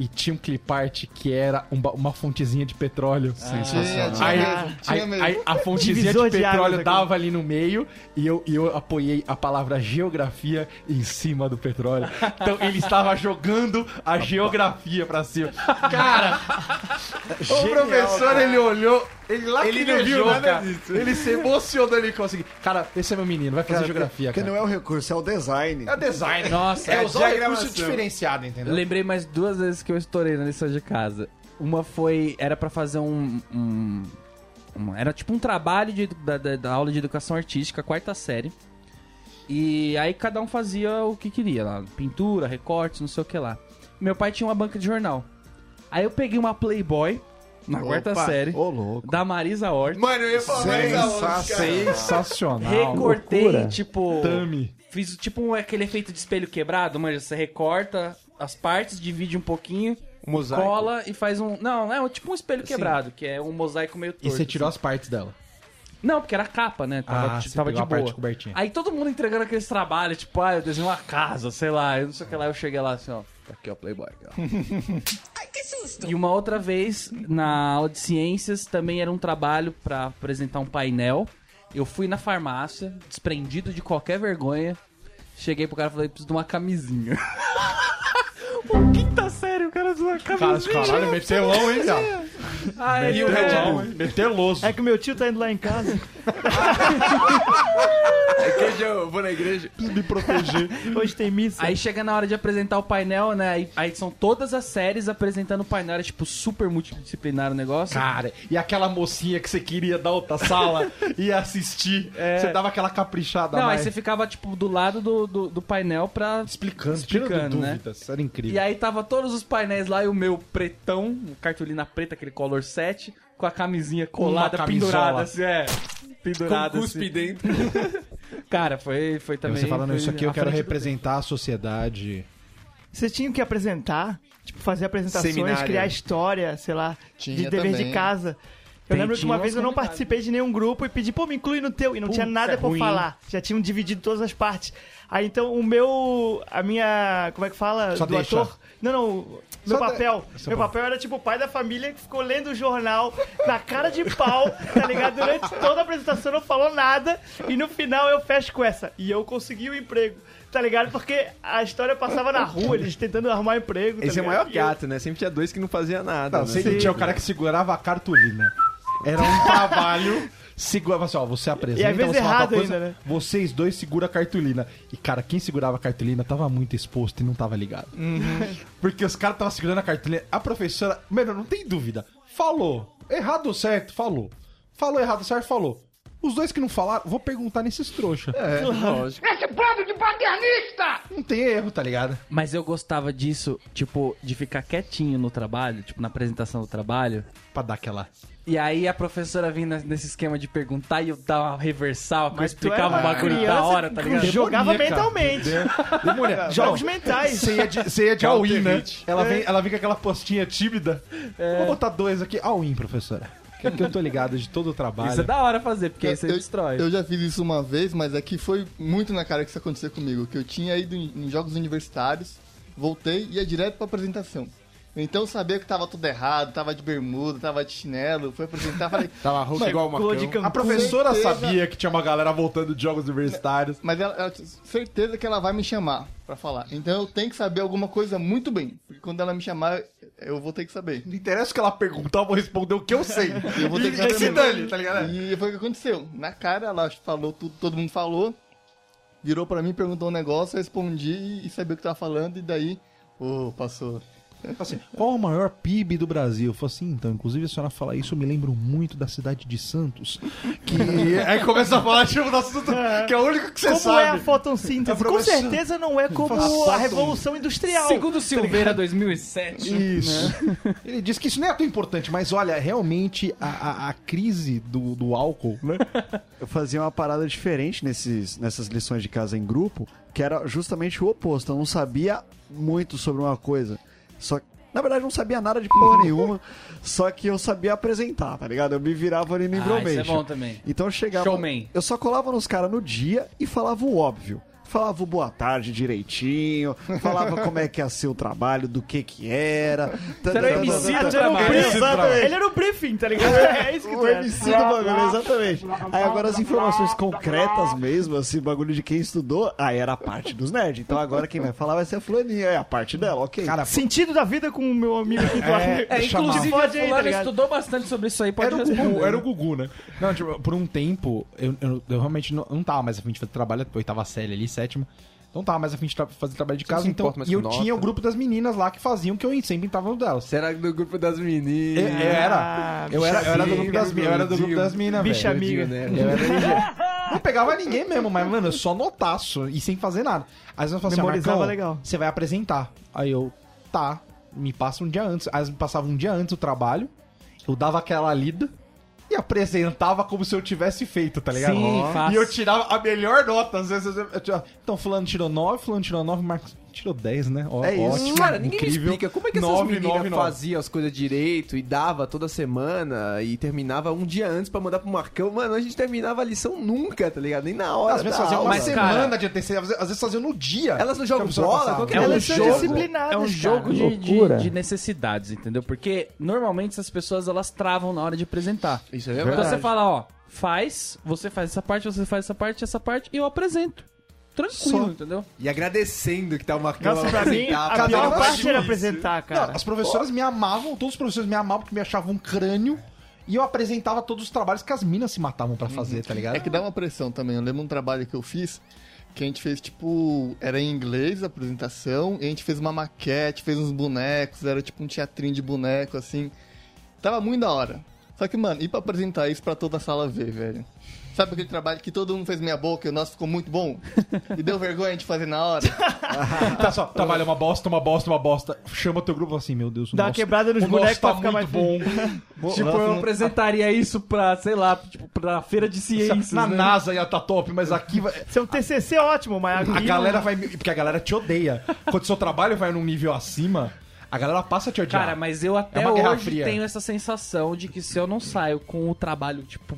Speaker 3: E tinha um clipart que era um ba- uma fontezinha de petróleo.
Speaker 6: Tinha, tinha
Speaker 3: Aí,
Speaker 6: mesmo, tinha
Speaker 3: aí-
Speaker 6: mesmo.
Speaker 3: aí a fontezinha de
Speaker 5: de
Speaker 3: petróleo dava ali no meio e eu, e eu apoiei a palavra geografia em cima do petróleo. Então ele estava jogando a geografia pra cima. Cara, o professor ele olhou, ele lá
Speaker 7: Ele não viu nada
Speaker 3: cara.
Speaker 7: disso.
Speaker 3: Ele se emocionou, ele conseguiu. Cara, esse é meu menino, vai fazer geografia,
Speaker 4: Porque
Speaker 3: cara.
Speaker 4: não é o recurso, é o design.
Speaker 3: É design.
Speaker 1: Nossa,
Speaker 3: É
Speaker 1: é
Speaker 3: usar o recurso diferenciado,
Speaker 1: Eu
Speaker 3: entendeu?
Speaker 1: lembrei mais duas vezes que eu estourei na lição de casa. Uma foi. Era pra fazer um. um- um- era tipo um trabalho de- da, da- da aula de educação artística, quarta série. E aí cada um fazia o que queria lá. Pintura, recortes, não sei o que lá. Meu pai tinha uma banca de jornal. Aí eu peguei uma Playboy na quarta série.
Speaker 4: Ô, louco.
Speaker 1: Da Marisa Hort.
Speaker 7: Mano, eu ia falar aonde, cara.
Speaker 3: Sensacional.
Speaker 1: Recortei,
Speaker 8: loucura.
Speaker 1: tipo.
Speaker 3: Tami.
Speaker 1: Fiz tipo um- aquele efeito de espelho quebrado, manja. Você recorta as partes, divide um pouquinho,
Speaker 7: Um mosaico.
Speaker 1: cola e faz um. Não, é tipo um espelho quebrado, que é um mosaico meio torto.
Speaker 3: E você tirou
Speaker 1: assim.
Speaker 3: as partes dela.
Speaker 1: Não, porque era capa, né? Tava,
Speaker 3: Ah,
Speaker 1: tipo, tava de
Speaker 3: parte
Speaker 1: boa.
Speaker 3: cobertinha.
Speaker 1: Aí todo mundo entregando aqueles trabalhos, tipo, ah, eu desenho uma casa, sei lá, eu não sei o que lá. Eu cheguei lá assim, ó. Tá aqui, ó, Playboy. Aqui, ó. E uma outra vez, na aula de ciências, também era um trabalho pra apresentar um painel. Eu fui na farmácia, desprendido de qualquer vergonha. Cheguei pro cara e falei, preciso de uma camisinha. o quinta série, o cara uma camisinha.
Speaker 3: Cara, caralho, metelão, hein, viado?
Speaker 1: Ah,
Speaker 3: Metelão, hein? Meteloso.
Speaker 5: É que o meu tio tá indo lá em casa.
Speaker 7: É que hoje eu vou na igreja.
Speaker 3: me proteger.
Speaker 5: Hoje tem missa.
Speaker 1: Aí chega na hora de apresentar o painel, né? Aí, aí são todas as séries apresentando o painel. Era tipo super multidisciplinar o negócio.
Speaker 3: Cara, e aquela mocinha que você queria da outra sala e assistir, você dava aquela caprichada
Speaker 1: Não, aí você ficava tipo do lado do, do, do painel pra.
Speaker 3: explicando,
Speaker 1: explicando, né?
Speaker 3: dúvidas. Era incrível.
Speaker 1: E aí tava todos os painéis lá e o meu pretão, cartolina preta, aquele color 7, com a camisinha colada, pendurada assim, é. Pendurada
Speaker 7: Com cuspe
Speaker 1: assim.
Speaker 7: dentro.
Speaker 1: Cara, foi, foi também.
Speaker 3: você falando isso aqui, eu quero representar a sociedade.
Speaker 5: Vocês tinham que apresentar, tipo, fazer apresentações,
Speaker 7: Seminário.
Speaker 5: criar história, sei lá, de
Speaker 6: Tinha
Speaker 5: dever de
Speaker 6: também.
Speaker 5: casa. Eu lembro que
Speaker 1: tinha
Speaker 5: uma vez eu não participei de nenhum grupo e pedi, pô, me inclui no teu. E não tinha nada
Speaker 1: é
Speaker 5: pra
Speaker 1: ruim.
Speaker 5: falar. Já tinham dividido todas as partes. Aí então o meu. A minha. Como é que fala?
Speaker 3: Só
Speaker 5: do
Speaker 3: deixa.
Speaker 5: ator. Não, não. Meu
Speaker 3: Só
Speaker 5: papel.
Speaker 3: Seu
Speaker 5: Meu
Speaker 3: papel.
Speaker 5: era tipo o pai da família que ficou lendo o jornal na cara de pau, tá ligado? Durante toda a apresentação não falou nada. E no final eu fecho com essa. E eu consegui o emprego. Tá ligado? Porque a história passava na rua, eles tentando arrumar emprego. tá
Speaker 7: Esse é o maior gato, né? Sempre tinha dois que não fazia nada.
Speaker 3: Não,
Speaker 7: né?
Speaker 3: sempre tinha o cara que segurava a cartolina. Era um trabalho. Segurava assim, ó, você apresenta,
Speaker 5: E às vezes
Speaker 3: você
Speaker 5: errado
Speaker 3: coisa,
Speaker 5: ainda, né?
Speaker 3: Vocês dois segura a cartolina. E, cara, quem segurava a cartolina tava muito exposto e não tava ligado. Porque os caras estavam segurando a cartolina. A professora, mano, não tem dúvida. Falou. Errado ou certo? Falou. Falou errado certo? Falou. Os dois que não falaram, vou perguntar nesses trouxa.
Speaker 7: É, lógico.
Speaker 3: Não tem erro, tá ligado?
Speaker 1: Mas eu gostava disso, tipo, de ficar quietinho no trabalho, tipo, na apresentação do trabalho.
Speaker 3: Pra dar aquela.
Speaker 1: E aí a professora vinha nesse esquema de perguntar e eu dava uma reversal, que eu explicava o bagulho da hora, tá ligado?
Speaker 5: Jogava mentalmente.
Speaker 3: Demônia.
Speaker 5: Jogos mentais.
Speaker 3: Você ia de, você ia de all-in, né? Ela vem, ela vem com aquela postinha tímida. Vou botar dois aqui. All-in, professora. Que, que eu tô ligado de todo o trabalho.
Speaker 1: Isso é da hora fazer, porque aí você
Speaker 6: eu,
Speaker 1: destrói.
Speaker 6: eu já fiz isso uma vez, mas aqui foi muito na cara que isso aconteceu comigo. Que eu tinha ido em, em jogos universitários, voltei e ia direto pra apresentação. Então eu sabia que tava tudo errado, tava de bermuda, tava de chinelo, fui apresentar, falei,
Speaker 7: Tava rouco
Speaker 6: Mas
Speaker 7: igual.
Speaker 5: Cancún.
Speaker 3: A professora
Speaker 6: certeza-
Speaker 3: sabia que tinha uma galera voltando de jogos universitários.
Speaker 6: mas ela, ela tinha certeza que ela vai me chamar pra falar. Então eu tenho que saber alguma coisa muito bem, porque quando ela me chamar, eu vou ter que saber.
Speaker 3: Não interessa o que ela perguntar, eu vou responder o que eu sei.
Speaker 6: Eu vou ter que saber
Speaker 3: dane, tá ligado?
Speaker 6: E foi o que aconteceu. Na cara, ela falou tudo, todo mundo falou, virou pra mim, perguntou um negócio, eu respondi e sabia o que tava falando, e daí, ô, passou.
Speaker 3: Assim, qual o maior PIB do Brasil? Eu falo assim, então, inclusive a senhora fala isso, eu me lembro muito da cidade de Santos. Que aí começa a falar, tipo, do assunto que é o único que você
Speaker 5: Como
Speaker 3: sabe.
Speaker 5: é a fotossíntese?
Speaker 3: A
Speaker 5: Com certeza não é como
Speaker 3: Faça
Speaker 5: a Revolução Industrial.
Speaker 1: Segundo Silveira 2007.
Speaker 3: Isso. Ele disse que isso não é tão importante, mas olha, realmente a, a, a crise do, do álcool, né?
Speaker 4: Eu fazia uma parada diferente nesses, nessas lições de casa em grupo, que era justamente o oposto. Eu não sabia muito sobre uma coisa. Só na verdade, não sabia nada de porra nenhuma. Só que eu sabia apresentar, tá ligado? Eu me virava ali no
Speaker 1: Ah, isso é bom também.
Speaker 4: Então eu chegava.
Speaker 1: Showman.
Speaker 4: Eu só colava nos caras no dia e falava o óbvio. Falava o boa tarde direitinho, falava como é que ia ser o trabalho, do que que era.
Speaker 1: Era o MC do
Speaker 5: o
Speaker 1: trabalho.
Speaker 5: Ele era o briefing, tá ligado? É isso que
Speaker 4: O
Speaker 5: tu era.
Speaker 4: MC do bagulho, exatamente. Aí agora as informações concretas mesmo, assim, bagulho de quem estudou, aí era a parte dos nerds. Então agora quem vai falar vai ser a fulaninha, é a parte dela, ok.
Speaker 3: Cara,
Speaker 5: Sentido da vida com o meu amigo aqui do.
Speaker 1: É, inclusive a
Speaker 5: tá
Speaker 1: fulana estudou bastante sobre isso aí, pode
Speaker 3: Era o
Speaker 1: responder.
Speaker 3: Gugu, era o Gugu, né? Não, tipo, por um tempo, eu, eu, eu realmente não, não tava mais afim de fazer trabalho, depois tava série ali, sétima. Não tava mais afim de tra- fazer trabalho de casa, então.
Speaker 7: importa mais
Speaker 3: E eu
Speaker 7: com
Speaker 3: tinha o
Speaker 7: nota.
Speaker 3: grupo das meninas lá que faziam que eu sempre tava no delas.
Speaker 7: Será que do grupo das
Speaker 3: Eu,
Speaker 7: meninas?
Speaker 3: eu era.
Speaker 5: Ah,
Speaker 3: Eu era, eu era do grupo das
Speaker 7: amiga,
Speaker 3: eu era do grupo das minas,
Speaker 5: Bicha amiga.
Speaker 7: né?
Speaker 3: Eu era. Não pegava ninguém mesmo, mas, mano, eu só notaço e sem fazer nada. Aí elas falavam assim,
Speaker 5: Memorizava
Speaker 3: Marcão,
Speaker 5: legal.
Speaker 3: você vai apresentar. Aí eu, tá, me passa um dia antes. Aí elas me passavam um dia antes do trabalho, eu dava aquela lida e apresentava como se eu tivesse feito, tá ligado?
Speaker 1: Sim, fácil.
Speaker 3: E eu tirava a melhor nota. Às vezes eu, eu tirava, então, fulano tirou 9, fulano tirou 9, Marcos tirou 10, né? Ó,
Speaker 4: É isso.
Speaker 3: ótimo,
Speaker 7: Cara, ninguém
Speaker 3: incrível.
Speaker 7: explica como é que essas
Speaker 3: Nove,
Speaker 7: meninas
Speaker 3: nove, nove.
Speaker 7: faziam as coisas direito e dava toda semana e terminava um dia antes pra mandar pro Marcão. Mano, a gente terminava a lição nunca, tá ligado? Nem na hora
Speaker 3: Às vezes
Speaker 7: da
Speaker 3: faziam uma semana
Speaker 1: cara,
Speaker 3: de antecedência, às vezes- faziam no dia.
Speaker 7: Elas não jogam bola?
Speaker 1: É um
Speaker 5: Elas são
Speaker 1: jogo,
Speaker 5: disciplinadas,
Speaker 1: é um jogo de, de, de necessidades, entendeu? Porque normalmente essas pessoas elas travam na hora de apresentar.
Speaker 7: Isso é
Speaker 1: Então
Speaker 7: verdade.
Speaker 1: você fala, ó, faz, você faz essa parte, você faz essa parte, essa parte e eu apresento. Tranquilo,
Speaker 4: Só.
Speaker 1: entendeu?
Speaker 7: E agradecendo que tá o Marcão
Speaker 5: Nossa, pra mim,
Speaker 7: apresentar,
Speaker 5: a pior parte era apresentar,
Speaker 3: Não,
Speaker 5: cara.
Speaker 3: as professoras me amavam, todos os professores me amavam porque me achavam um crânio e eu apresentava todos os trabalhos que as minas se matavam pra fazer, tá ligado?
Speaker 6: É que dá uma pressão também. Eu lembro um trabalho que eu fiz que a gente fez, tipo, era em inglês a apresentação, e a gente fez uma maquete, fez uns bonecos, era tipo um teatrinho de boneco, assim. Tava muito da hora. Só que, mano, e pra apresentar isso pra toda a sala ver, velho? Sabe aquele trabalho que todo mundo fez meia boca e o nosso ficou muito bom? E deu vergonha de fazer na hora?
Speaker 3: Tá só, trabalha uma bosta, uma bosta, uma bosta. Chama teu grupo e fala assim, meu Deus, o
Speaker 5: Dá uma
Speaker 3: nosso-
Speaker 5: quebrada nos
Speaker 3: o nosso
Speaker 5: bonecos
Speaker 3: tá
Speaker 5: pra ficar
Speaker 3: muito
Speaker 5: mais
Speaker 3: bom.
Speaker 1: Tipo, eu apresentaria isso pra, sei lá, tipo, pra feira de ciências.
Speaker 3: Na
Speaker 1: né?
Speaker 3: NASA ia tá top, mas aqui vai...
Speaker 5: Seu TCC é ótimo, mas
Speaker 3: A
Speaker 5: aqui
Speaker 3: galera
Speaker 5: não-
Speaker 3: vai... me- Porque a galera te odeia. Quando seu trabalho vai num nível acima, a galera passa a te odiar.
Speaker 1: Cara, mas eu até
Speaker 3: É uma guerra
Speaker 1: hoje tenho essa sensação de que se eu não saio com o trabalho, tipo,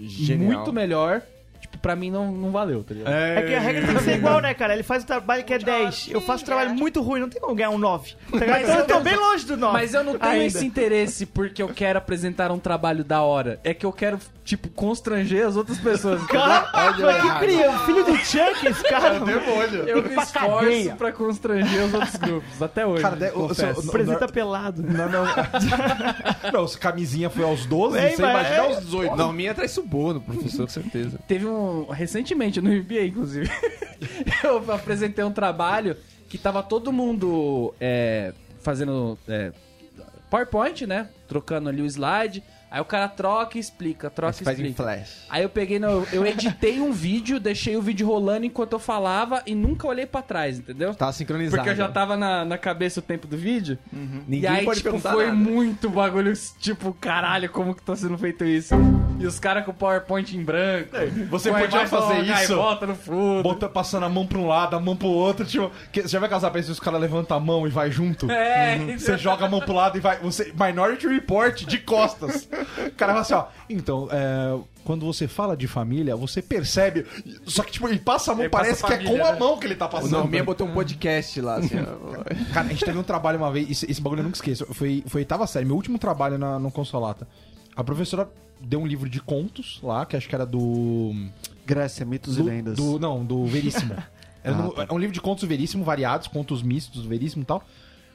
Speaker 7: Genial.
Speaker 1: muito melhor, tipo, pra mim não, não valeu, tá ligado?
Speaker 5: É que a regra tem que ser igual, né, cara? Ele faz o trabalho que é 10. Eu faço um trabalho muito ruim, não tem como ganhar um 9. Tá ligado? Então eu tô bem longe do 9.
Speaker 1: Mas eu não tenho
Speaker 5: ainda.
Speaker 1: esse interesse porque eu quero apresentar um trabalho da hora. É que eu quero, tipo, constranger as outras pessoas.
Speaker 5: Cara, mas que cria? O filho do Chuck, esse cara.
Speaker 1: Eu me esforço pra constranger os outros grupos, até hoje.
Speaker 3: Cara,
Speaker 1: confesso.
Speaker 3: o-
Speaker 5: Apresenta pelado.
Speaker 3: Não, não. não, se camisinha foi aos 12,
Speaker 5: Ei,
Speaker 3: você imagina
Speaker 5: é-
Speaker 3: aos 18.
Speaker 7: Norminha traz suborno, professor, com certeza.
Speaker 1: Teve um. Recentemente, no MBA, inclusive. eu apresentei um trabalho que tava todo mundo é, fazendo é, PowerPoint, né? Trocando ali o slide. Aí o cara troca e explica, troca e
Speaker 7: faz em
Speaker 1: explica.
Speaker 7: flash.
Speaker 1: Aí eu peguei, no, eu editei um vídeo, deixei o vídeo rolando enquanto eu falava e nunca olhei pra trás, entendeu?
Speaker 7: Tava sincronizado.
Speaker 1: Porque eu já tava na, na cabeça o tempo do vídeo.
Speaker 7: Ninguém
Speaker 1: e aí,
Speaker 7: pode
Speaker 1: tipo, foi
Speaker 7: nada.
Speaker 1: muito bagulho, tipo, caralho, como que tá sendo feito isso? E os caras com o PowerPoint em branco.
Speaker 3: Você
Speaker 1: com a
Speaker 3: podia fazer isso
Speaker 1: gaivota no fundo.
Speaker 3: Bota, passando a mão pra um lado, a mão pro outro, tipo... que- você já vai casar pra isso, os caras levantam a mão e vai junto?
Speaker 1: É,
Speaker 3: Uhum. Você joga a mão pro lado e vai... Você, Minority Report, de costas. O cara fala assim, ó... Então, é, quando você fala de família, você percebe... Só que, tipo, ele passa a mão,
Speaker 1: Ele
Speaker 3: parece que é
Speaker 1: família,
Speaker 3: com a
Speaker 1: né?
Speaker 3: mão que ele tá
Speaker 7: O
Speaker 3: passando.
Speaker 7: Norminha botou um podcast lá, assim.
Speaker 3: Cara, a gente teve um trabalho uma vez, esse, esse bagulho eu nunca esqueço. Foi, foi oitava série, meu último trabalho na, no Consolata. A professora deu um livro de contos lá, que acho que era do.
Speaker 4: Grécia, mitos
Speaker 3: do,
Speaker 4: e lendas.
Speaker 3: do- não, do Veríssimo.
Speaker 4: Ah, tá.
Speaker 3: É um livro de contos Veríssimo, variados, contos mistos, Veríssimo e tal.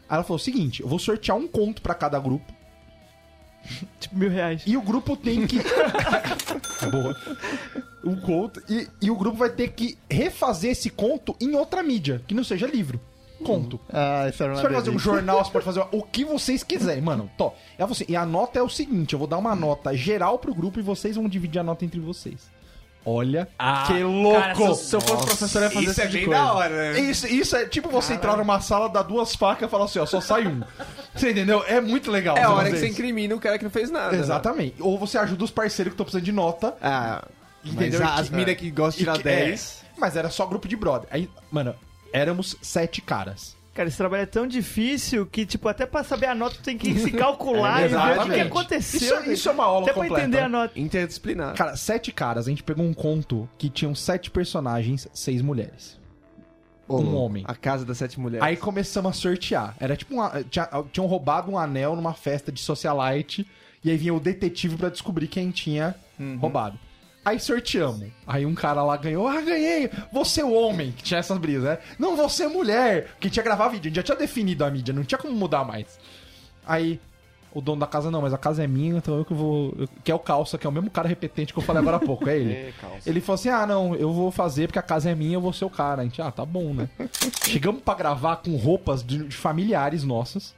Speaker 3: Aí ela falou o seguinte: eu vou sortear um conto pra cada grupo.
Speaker 5: Tipo, mil reais.
Speaker 3: E o grupo tem que. Boa. Um conto. E, e o grupo vai ter que refazer esse conto em outra mídia, que não seja livro. Conto.
Speaker 6: Ah, isso era uma
Speaker 3: Você pode fazer um jornal, você pode fazer o que vocês quiserem, mano. Tó. E, você, e a nota é o seguinte: eu vou dar uma nota geral pro grupo e vocês vão dividir a nota entre vocês. Olha
Speaker 1: Ah,
Speaker 3: que louco!
Speaker 1: Cara, se, eu- se eu fosse professor, eu ia fazer
Speaker 7: Isso
Speaker 1: esse
Speaker 7: é
Speaker 1: tipo de
Speaker 7: bem
Speaker 1: coisa.
Speaker 7: da hora, né?
Speaker 3: Isso, isso é tipo você entrar numa sala, dar duas facas e falar assim, ó, só sai um. Você entendeu? É muito legal.
Speaker 7: É a hora que
Speaker 3: fazer
Speaker 7: você
Speaker 3: isso.
Speaker 7: incrimina o cara que não fez nada. né?
Speaker 3: Exatamente. Ou você ajuda os parceiros que estão precisando de nota.
Speaker 7: Ah,
Speaker 3: Entendeu?
Speaker 7: mas as
Speaker 3: que-
Speaker 7: minas que gostam de tirar
Speaker 3: E que-
Speaker 7: 10.
Speaker 3: é, mas era só grupo de brother. Aí, mano, éramos sete caras.
Speaker 5: Cara, esse trabalho é tão difícil que, tipo, até pra saber a nota tu tem que se calcular
Speaker 3: É,
Speaker 5: e ver o que aconteceu.
Speaker 3: Isso- isso é uma aula
Speaker 5: Até pra
Speaker 3: completa.
Speaker 5: entender a nota.
Speaker 7: Interdisciplinar.
Speaker 3: Cara, sete caras. A gente pegou um conto que tinham sete personagens, seis mulheres. um homem.
Speaker 7: A casa das sete mulheres.
Speaker 3: Aí começamos a sortear. Era tipo uma, tinha, tinham roubado um anel numa festa de socialite. E aí vinha o detetive pra descobrir quem tinha roubado. Aí sorteamos. Aí um cara lá ganhou. Ah, ganhei! Você é o homem, que tinha essas brisas, né? Não, você é mulher, que tinha gravar vídeo. A gente já tinha definido a mídia, não tinha como mudar mais. Aí, o dono da casa, não, mas a casa é minha, então eu que vou. que é o calça, que é o mesmo cara repetente que eu falei agora há pouco, é ele. ele falou assim: ah, não, eu vou fazer porque a casa é minha, eu vou ser o cara. A gente, ah, tá bom, né? Chegamos pra gravar com roupas de, de familiares nossas.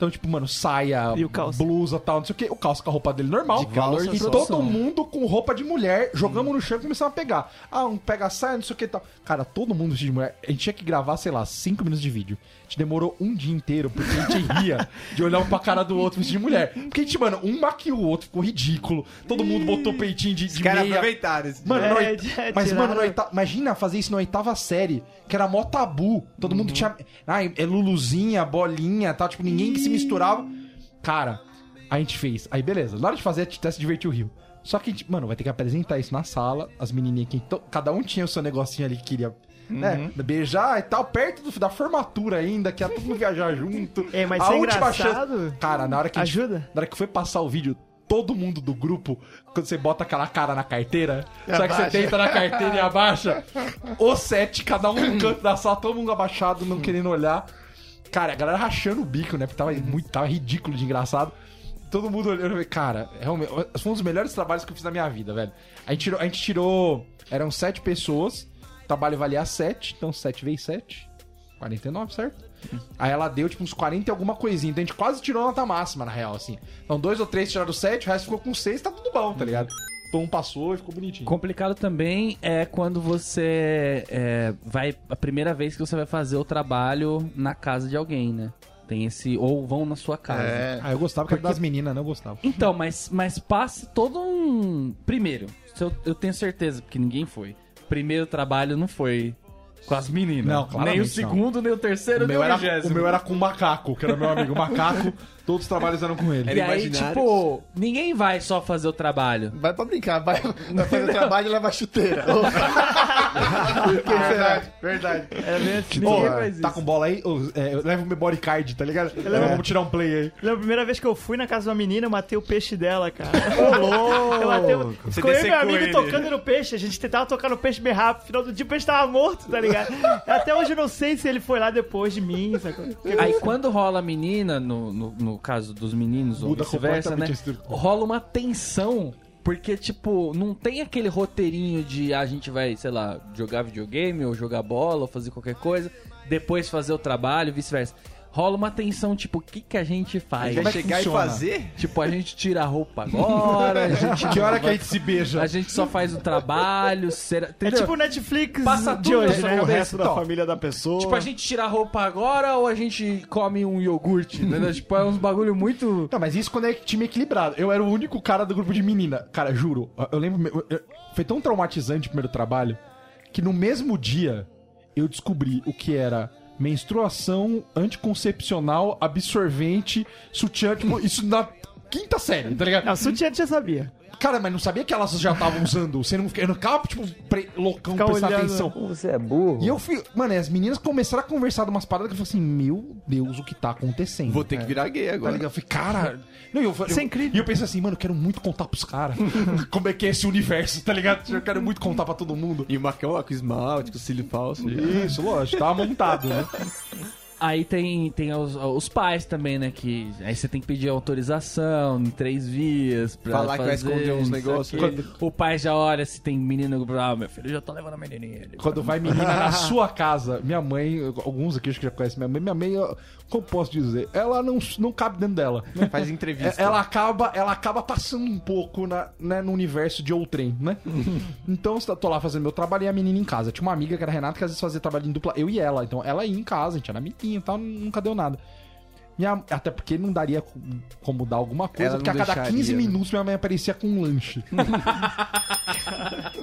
Speaker 3: Então, tipo, mano, saia,
Speaker 5: E o calça?
Speaker 3: blusa e tal, não sei o quê. O calça com a roupa dele normal.
Speaker 7: De calça
Speaker 3: e todo mundo com roupa de mulher, jogamos no chão e começamos a pegar. Ah, um pega a saia, não sei o que e tal. Cara, todo mundo vestido de mulher. A gente tinha que gravar, sei lá, cinco minutos de vídeo. A gente demorou um dia inteiro, porque a gente ria de olhar um pra cara do outro vestido de mulher. Porque a gente, mano, um maquiou o outro, ficou ridículo. Todo mundo botou peitinho de,
Speaker 7: Os
Speaker 3: de
Speaker 7: caras
Speaker 3: meia.
Speaker 7: aproveitaram. esse
Speaker 3: Mano,
Speaker 5: É,
Speaker 3: na oit-
Speaker 5: é,
Speaker 3: mas,
Speaker 5: tiraram-
Speaker 3: mano, imagina fazer isso na oitava série, que era mó tabu. Todo mundo tinha. Ai, é Luluzinha, bolinha tal. Tipo, ninguém que se misturava. Cara, a gente fez. Aí, beleza. Na hora de fazer, até se divertiu o Rio. Só que, a gente, mano, vai ter que apresentar isso na sala. As menininhas aqui. to- Cada um tinha o seu negocinho ali que queria. Né, beijar e tal, perto do- da formatura ainda, que ia todo mundo viajar junto.
Speaker 5: É, mas
Speaker 3: a
Speaker 5: é
Speaker 3: última
Speaker 5: engraçado.
Speaker 3: chance. Cara, na hora que a gente-
Speaker 5: Ajuda?
Speaker 3: na hora que foi passar o vídeo, todo mundo do grupo, quando você bota aquela cara na carteira, só que você deita na carteira e abaixa, os sete, cada um no canto da sala, todo mundo abaixado, não querendo olhar. Cara, a galera rachando o bico, né? Porque tava, muito, tava ridículo de engraçado. Todo mundo olhando, cara, realmente, foi um dos melhores trabalhos que eu fiz na minha vida, velho. A gente tirou, a gente tirou eram sete pessoas, o trabalho valia sete, então sete vezes sete, 49, certo? Aí ela deu, tipo, uns 40 e alguma coisinha. Então a gente quase tirou nota máxima, na real, assim. Então dois ou três tiraram sete, o resto ficou com seis, tá tudo bom, tá ligado? Então um passou e ficou bonitinho.
Speaker 1: Complicado também é quando você é, vai. A primeira vez que você vai fazer o trabalho na casa de alguém, né? Tem esse. Ou vão na sua casa.
Speaker 6: É.
Speaker 3: Ah, eu gostava que era das meninas, não eu gostava.
Speaker 1: Então, mas, mas passa todo um. Primeiro, eu tenho certeza, porque ninguém foi. Primeiro trabalho não foi com as meninas.
Speaker 3: Não,
Speaker 1: Nem o segundo, nem o terceiro,
Speaker 3: O
Speaker 1: nem
Speaker 3: meu,
Speaker 1: o
Speaker 3: era,
Speaker 1: vigésimo.
Speaker 3: o meu era com o macaco, que era meu amigo. O macaco, todos os trabalhos eram com ele.
Speaker 1: E aí, tipo, ninguém vai só fazer o trabalho.
Speaker 6: Vai pra brincar, vai, vai fazer o trabalho e leva a chuteira. Será? Verdade.
Speaker 5: É bem assim, ninguém faz
Speaker 3: tá
Speaker 5: isso.
Speaker 3: com bola aí? Ô, é, leva o memory card, tá ligado?
Speaker 5: levo-
Speaker 3: Vamos tirar um play aí.
Speaker 5: Lembra a primeira vez que eu fui na casa de uma menina, eu matei o peixe dela, cara. eu matei o...
Speaker 7: Você
Speaker 5: Ficou eu e meu
Speaker 7: dessecou
Speaker 5: amigo
Speaker 7: ele.
Speaker 5: tocando no peixe. A gente tentava tocar no peixe bem rápido. No final do dia o peixe tava morto, tá ligado? Até hoje eu não sei se ele foi lá depois de mim, sacou?
Speaker 1: Aí quando rola a menina, no, no, no caso dos meninos, ou
Speaker 3: Muda
Speaker 1: vice-versa, né?
Speaker 3: completamente a estrutura.
Speaker 1: Rola uma tensão. Porque, tipo, não tem aquele roteirinho de ah, a gente vai, sei lá, jogar videogame, ou jogar bola, ou fazer qualquer coisa, depois fazer o trabalho, vice-versa. Rola uma tensão, tipo, o que, que a gente faz?
Speaker 3: Como é que
Speaker 7: chegar
Speaker 3: funciona?
Speaker 7: e fazer?
Speaker 1: Tipo, a gente tira a roupa agora, a gente.
Speaker 3: Que hora que a gente se beija?
Speaker 1: A gente só faz o trabalho, será.
Speaker 5: É tipo o Netflix
Speaker 1: Passa
Speaker 5: de
Speaker 1: tudo
Speaker 5: hoje, né?
Speaker 4: O resto da
Speaker 1: Então,
Speaker 4: família da pessoa.
Speaker 1: Tipo, a gente tira a roupa agora ou a gente come um iogurte? Entendeu? tipo, é uns bagulho muito.
Speaker 3: Não, mas isso quando é time equilibrado. Eu era o único cara do grupo de menina. Cara, juro, eu lembro. eu- eu- foi tão traumatizante o primeiro trabalho que no mesmo dia eu descobri o que era menstruação anticoncepcional, absorvente, sutiã, tipo, isso na quinta série, tá ligado?
Speaker 5: Não, sutiã já sabia.
Speaker 3: Cara, mas não sabia que elas já estavam usando. Você não, ficava, tipo, pre- loucão,
Speaker 5: Ficar
Speaker 3: prestando
Speaker 5: olhando.
Speaker 3: atenção.
Speaker 8: Você é burro.
Speaker 3: E eu fui. Mano, e as meninas começaram a conversar de umas paradas que eu falei assim: Meu Deus, o que tá acontecendo?
Speaker 7: Vou ter que virar gay
Speaker 3: Tá
Speaker 7: agora.
Speaker 3: ligado? Eu falei, cara. Não, eu,
Speaker 5: Isso é
Speaker 3: eu-
Speaker 5: incrível.
Speaker 3: E eu pensei assim, mano, eu quero muito contar pros caras como é que é esse universo, tá ligado? Eu quero muito contar pra todo mundo.
Speaker 7: E o Marcão com esmalte, com cílio falso.
Speaker 3: Isso, lógico, tava montado, né?
Speaker 1: Aí tem, tem os, os pais também, né? Que aí você tem que pedir autorização em três vias pra
Speaker 7: Falar que vai
Speaker 1: fazer,
Speaker 7: esconder uns negócios.
Speaker 1: o pai já olha se tem menino. Ah, meu filho já tá levando a menininha. ali.
Speaker 3: Quando vai menina na sua casa, minha mãe, alguns aqui acho que já conhecem minha mãe, minha mãe, como posso dizer, ela não, não cabe dentro dela. né?
Speaker 7: Faz entrevista.
Speaker 3: É, Ela acaba, ela acaba passando um pouco na, né, no universo de outrem, né? então, eu tô lá fazendo meu trabalho e a menina em casa. Tinha uma amiga que era a Renata que às vezes fazia trabalho em dupla, eu e ela. Então, ela ia em casa, a gente era amiguinho e tal, nunca deu nada. Minha, até porque não daria co- como dar alguma coisa,
Speaker 7: Ela
Speaker 3: porque a cada
Speaker 7: deixaria,
Speaker 3: 15
Speaker 7: né?
Speaker 3: minutos minha mãe aparecia com um lanche.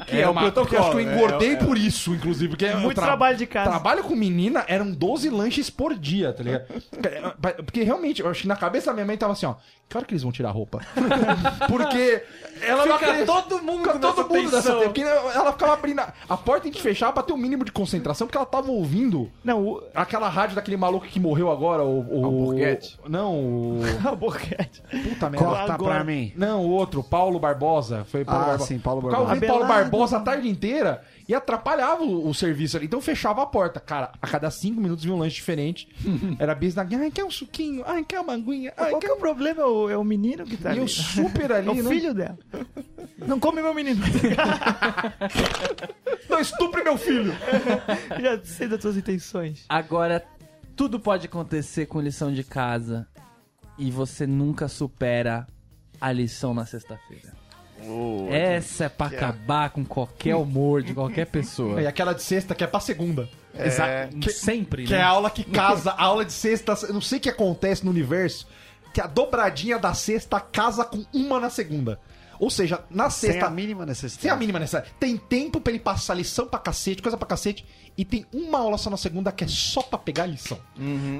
Speaker 3: que
Speaker 1: É
Speaker 3: é,
Speaker 1: uma-
Speaker 3: o eu, acho que eu engordei por isso, inclusive. Porque eu
Speaker 5: Muito
Speaker 3: tra-
Speaker 5: trabalho de casa.
Speaker 3: Trabalho com menina eram 12 lanches por dia, tá ligado? Porque realmente, eu acho que na cabeça da minha mãe tava assim, ó. Que hora que eles vão tirar a roupa? Porque ela
Speaker 1: Fica
Speaker 3: acredita-
Speaker 1: todo mundo
Speaker 3: Fica todo mundo
Speaker 1: tensão.
Speaker 3: Porque ela ficava abrindo. a- A porta a gente fechava pra ter um mínimo de concentração, porque ela tava ouvindo
Speaker 5: Não, o.
Speaker 3: aquela rádio daquele maluco que morreu agora, o. o
Speaker 7: Alborguete?
Speaker 3: Não, o.
Speaker 5: o boquete.
Speaker 3: Puta merda.
Speaker 4: Corta
Speaker 5: Agora-
Speaker 4: pra mim.
Speaker 3: Não, o outro, Paulo Barbosa. Foi Paulo
Speaker 4: Ah,
Speaker 3: Barbosa.
Speaker 4: sim, Paulo
Speaker 3: O
Speaker 4: Barbosa.
Speaker 3: ouvia Paulo. Barbosa a tarde inteira e atrapalhava o, o serviço ali. Então fechava a porta. Cara, a cada cinco minutos vinha um lanche diferente. Era bis na. Ai, quer um suquinho? Ai, quer uma aguinha? Ai,
Speaker 5: Qual
Speaker 3: quer
Speaker 5: que é o problema? É o, é o menino que tá
Speaker 3: E
Speaker 5: ali.
Speaker 3: eu super ali,
Speaker 5: É o
Speaker 3: né?
Speaker 5: filho dela. Não come meu menino.
Speaker 3: Não estupre meu filho!
Speaker 5: Já sei das tuas intenções.
Speaker 1: Agora, tudo pode acontecer com lição de casa e você nunca supera a lição na sexta-feira. Essa é pra acabar com qualquer humor de qualquer pessoa.
Speaker 3: E aquela de sexta que é pra segunda.
Speaker 1: Exato.
Speaker 3: que-
Speaker 1: Sempre,
Speaker 3: Que é
Speaker 1: né?
Speaker 3: a aula que casa, a aula de sexta. Eu não sei o que acontece no universo, que a dobradinha da sexta casa com uma na segunda. Ou seja, na
Speaker 4: Sem
Speaker 3: sexta.
Speaker 4: a mínima necessidade.
Speaker 3: Sem a mínima necessidade. Tem tempo pra ele passar lição pra cacete, coisa pra cacete. E tem uma aula só na segunda que é só pra pegar a lição.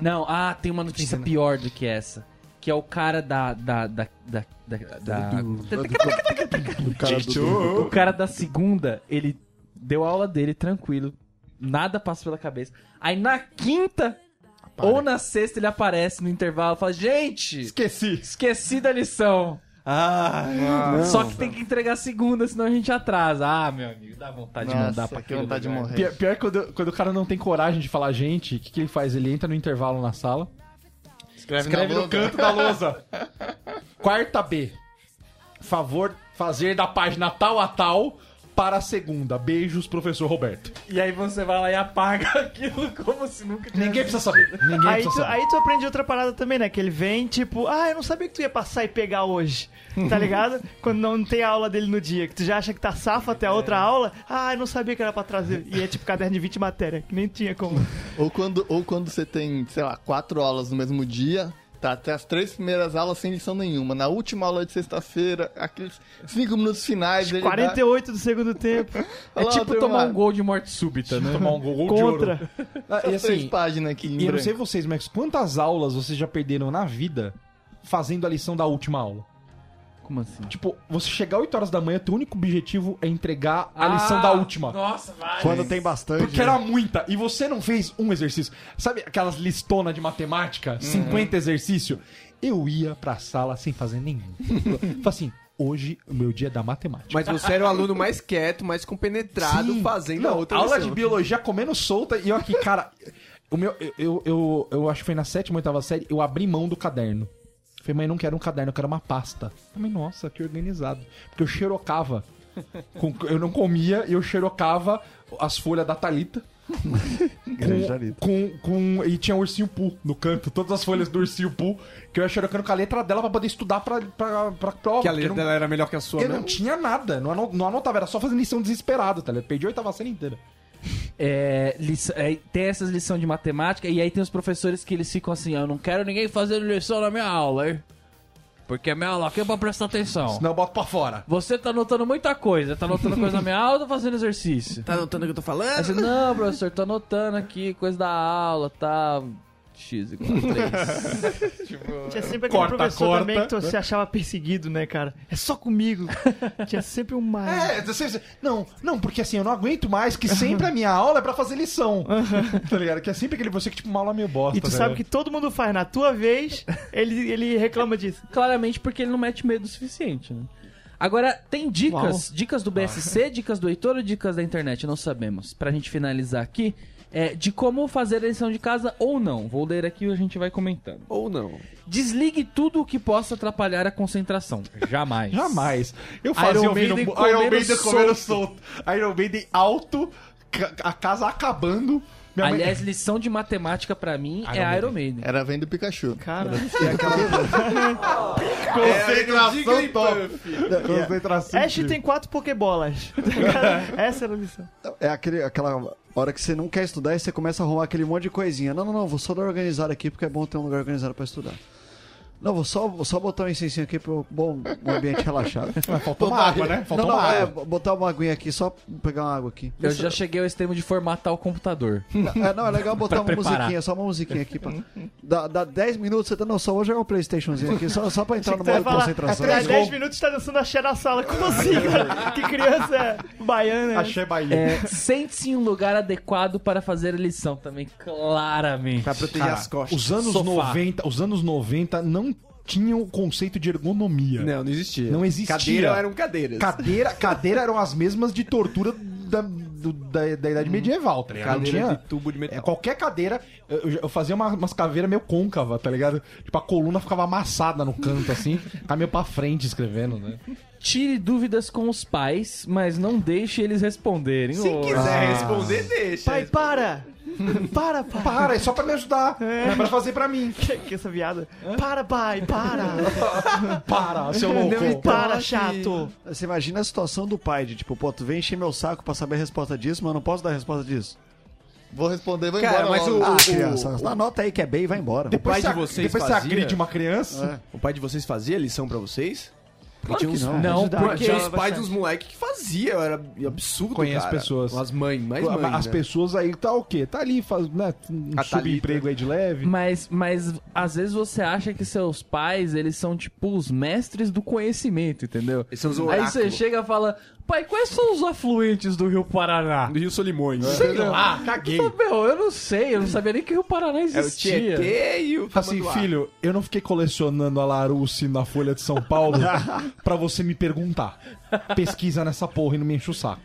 Speaker 1: Não, ah, tem uma notícia pior do que essa. Que é o cara da. da, da, da, da- da-
Speaker 6: O cara do-
Speaker 1: o cara da segunda, ele deu a aula dele tranquilo. Nada passa pela cabeça. Aí na quinta ou na sexta ele aparece no intervalo e fala: Gente,
Speaker 3: Esqueci.
Speaker 1: esqueci da lição.
Speaker 3: Ah,
Speaker 1: Só que tem que entregar a segunda, senão a gente atrasa. Ah, meu amigo, dá vontade de mandar
Speaker 6: Nossa,
Speaker 1: pra
Speaker 6: que vontade de
Speaker 1: lugar.
Speaker 6: morrer.
Speaker 3: Pior, pior que quando, quando o cara não tem coragem de falar gente, o que, que ele faz? Ele entra no intervalo na sala,
Speaker 6: Escreve,
Speaker 3: escreve
Speaker 6: na
Speaker 3: no canto da lousa. Quarta B. Favor fazer da página tal a tal para a segunda. Beijos, professor Roberto.
Speaker 1: E aí você vai lá e apaga aquilo como se nunca tivesse.
Speaker 3: Ninguém precisa saber. Ninguém
Speaker 5: Aí
Speaker 3: precisa
Speaker 5: tu,
Speaker 3: saber.
Speaker 5: aí tu aprende outra parada também, né? Que ele vem, tipo, ah, eu não sabia que tu ia passar e pegar hoje. Tá ligado? Quando não tem aula dele no dia, que tu já acha que tá safo até a outra aula, ah, eu não sabia que era pra trazer. E é tipo caderno de 20 matéria, que nem tinha como.
Speaker 6: Ou quando, ou quando você tem, sei lá, quatro aulas no mesmo dia, tá até as três primeiras aulas sem lição nenhuma. Na última aula de sexta-feira, aqueles cinco minutos finais... ele dá-
Speaker 5: 48 do segundo tempo.
Speaker 1: É
Speaker 6: lá,
Speaker 1: tipo tomar um gol de morte súbita, né?
Speaker 3: Tomar um gol, gol de ouro.
Speaker 5: Contra.
Speaker 3: Ah, e
Speaker 6: três
Speaker 3: assim,
Speaker 6: páginas aqui em
Speaker 3: e eu não sei vocês, mas quantas aulas vocês já perderam na vida fazendo a lição da última aula?
Speaker 1: Como assim?
Speaker 3: Tipo, você chegar 8 horas da manhã, teu único objetivo é entregar a lição da última.
Speaker 1: Nossa, vai.
Speaker 4: Quando tem bastante.
Speaker 3: Porque era muita. E você não fez um exercício. Sabe aquelas listonas de matemática? 50 exercícios? Eu ia pra sala sem fazer nenhum. Falei assim, hoje o meu dia é da matemática.
Speaker 7: Mas você era o aluno mais quieto, mais compenetrado,
Speaker 3: Sim.
Speaker 7: fazendo
Speaker 3: Não,
Speaker 7: a outra
Speaker 3: aula
Speaker 7: lição.
Speaker 3: de biologia comendo solta. E eu aqui, cara... O meu, eu, eu, eu, eu acho que foi na sétima, oitava série, eu abri mão do caderno. Falei, mãe, não quero um caderno, eu quero uma pasta. Falei, nossa, que organizado. Porque eu xerocava. Com- eu não comia e eu xerocava as folhas da Thalita.
Speaker 4: Grande Thalita.
Speaker 3: com, com, e tinha ursinho Poo no canto, todas as folhas do ursinho Poo, que eu ia xerocando com a letra dela pra poder estudar pra, pra, pra prova.
Speaker 7: Que a letra
Speaker 3: não-
Speaker 7: dela era melhor que a sua, né?
Speaker 3: não tinha nada, não, ano- não anotava, era só fazendo lição desesperado, tá ligado? Perdi a oitava série inteira.
Speaker 1: É, lição- é, tem essas lições de matemática e aí tem os professores que eles ficam assim, eu não quero ninguém fazendo lição na minha aula, hein? Porque a minha aula aqui é pra prestar atenção.
Speaker 3: Senão eu boto pra fora.
Speaker 1: Você tá anotando muita coisa, tá anotando coisa na minha aula ou tá fazendo exercício?
Speaker 7: Tá notando o que eu tô
Speaker 1: Aí
Speaker 7: falando?
Speaker 1: você, não, professor, tô anotando aqui coisa da aula, tá... X igual a 3.
Speaker 5: Tinha sempre aquele
Speaker 3: Corta,
Speaker 5: professor
Speaker 3: corta.
Speaker 5: também que se achava perseguido, né, cara? É só comigo. Tinha sempre um mais.
Speaker 3: É, você, você- não, não, porque assim, eu não aguento mais que sempre a minha aula é pra fazer lição. tá ligado? Que é sempre aquele você que, tipo, uma aula meio bosta.
Speaker 5: E tu
Speaker 3: tá
Speaker 5: sabe que todo mundo faz. Na tua vez, ele, ele reclama disso.
Speaker 1: Claramente porque ele não mete medo o suficiente, né? Agora, tem dicas, dicas do BSC, dicas do Heitor ou dicas da internet? Não sabemos. Pra gente finalizar aqui, é, de como fazer a lição de casa ou não. Vou ler aqui e a gente vai comentando.
Speaker 7: Ou não.
Speaker 1: Desligue tudo o que possa atrapalhar a concentração. Jamais.
Speaker 3: Jamais. Eu fazia
Speaker 1: Iron
Speaker 3: ouvindo
Speaker 1: Maiden
Speaker 3: Iron Maiden comendo
Speaker 1: solto.
Speaker 3: solto. Iron Maiden alto, a casa acabando. Minha mãe-
Speaker 1: Aliás, lição de matemática pra mim
Speaker 3: Iron
Speaker 1: é Iron
Speaker 3: Maiden.
Speaker 6: Era vendo Pikachu.
Speaker 5: Cara,
Speaker 3: Concentração top. Concentração.
Speaker 5: Ash tem quatro pokebolas. Tá ligado? Essa era a lição.
Speaker 4: É aquele, aquela hora que você não quer estudar e você começa a arrumar aquele monte de coisinha. Não, não, não, vou só dar organizado aqui porque é bom ter um lugar organizado pra estudar. Não, vou só, vou só botar um incensinho aqui pro bom um ambiente relaxado.
Speaker 3: Faltou uma água, né? Faltou
Speaker 4: não, não,
Speaker 3: uma
Speaker 4: é,
Speaker 3: água.
Speaker 4: botar uma aguinha aqui, só pegar uma água aqui.
Speaker 1: Eu já cheguei ao extremo de formatar o computador.
Speaker 4: É, não, é legal botar uma
Speaker 1: preparar.
Speaker 4: musiquinha, só uma musiquinha aqui. Pra... Dá, dá 10 minutos, você tá não, só vou jogar um Playstationzinho aqui, só, só pra entrar no modo de
Speaker 5: falar,
Speaker 4: concentração.
Speaker 5: Há 10 minutos tá dançando axé na sala. Como assim, cara? Que criança é baiana. é?
Speaker 3: Achei Bahia.
Speaker 1: É, Sente-se em um lugar adequado para fazer a lição também, claramente.
Speaker 7: Pra proteger
Speaker 3: Cara,
Speaker 7: as costas.
Speaker 3: os anos
Speaker 1: Sofá.
Speaker 3: 90, os anos 90 não tinham o conceito de ergonomia.
Speaker 7: Não, não existia.
Speaker 3: Não existia.
Speaker 7: Cadeira eram cadeiras.
Speaker 3: Cadeira, cadeira eram as mesmas de tortura da, do- da, da idade medieval, tá ligado? Não
Speaker 7: Cadeira
Speaker 3: tinha-
Speaker 7: de tubo de
Speaker 3: É,
Speaker 7: metal.
Speaker 3: qualquer cadeira, eu, eu fazia uma- umas caveiras meio côncava, tá ligado? Tipo, a coluna ficava amassada no canto, assim, ficava meio pra frente escrevendo, né?
Speaker 1: Tire dúvidas com os pais, mas não deixe eles responderem.
Speaker 7: Se quiser responder, deixa.
Speaker 5: Pai, para! Para, pai!
Speaker 3: Para, é só pra me ajudar, não é pra fazer pra mim.
Speaker 5: Que, que essa viada? Para, pai, para!
Speaker 3: Para, seu
Speaker 7: Não me
Speaker 3: louco.
Speaker 5: Para, chato!
Speaker 4: Você imagina a situação do pai, de tipo, pô, tu vem encher meu saco pra saber a resposta disso, mas eu não posso dar a resposta disso.
Speaker 6: Vou responder, vou
Speaker 7: Cara,
Speaker 6: embora
Speaker 7: mas
Speaker 6: logo.
Speaker 7: o-
Speaker 4: Ah, criança, anota aí que é bem e vai embora.
Speaker 3: Depois,
Speaker 7: pai
Speaker 3: você,
Speaker 7: de vocês
Speaker 3: depois você
Speaker 7: fazia?
Speaker 3: agride uma criança.
Speaker 4: É.
Speaker 7: O pai de vocês fazia lição pra vocês?
Speaker 4: Claro
Speaker 7: tinha
Speaker 4: que
Speaker 7: uns,
Speaker 4: não.
Speaker 1: Não, porque
Speaker 7: tinha os pais dos moleques que faziam, era absurdo,
Speaker 3: Conheço
Speaker 7: cara.
Speaker 3: pessoas.
Speaker 7: As mães, mais mães,
Speaker 3: As
Speaker 7: né?
Speaker 3: pessoas aí tá o quê? Tá ali, faz, né, um
Speaker 7: A
Speaker 3: subemprego aí de leve.
Speaker 1: Mas, mas às vezes você acha que seus pais, eles são tipo os mestres do conhecimento, entendeu?
Speaker 7: Eles são os
Speaker 1: Aí você chega e fala, pai, quais são os afluentes do Rio Paraná?
Speaker 7: Do Rio Solimões.
Speaker 1: Sei lá,
Speaker 3: Ah, caguei.
Speaker 1: Eu Meu, eu não sei, eu não sabia nem que o Rio Paraná
Speaker 7: É o
Speaker 1: existia.
Speaker 7: Tietê e o
Speaker 3: Assim, filho, eu não fiquei colecionando a Larousse na Folha de São Paulo pra você me perguntar. Pesquisa nessa porra e não me enche o saco.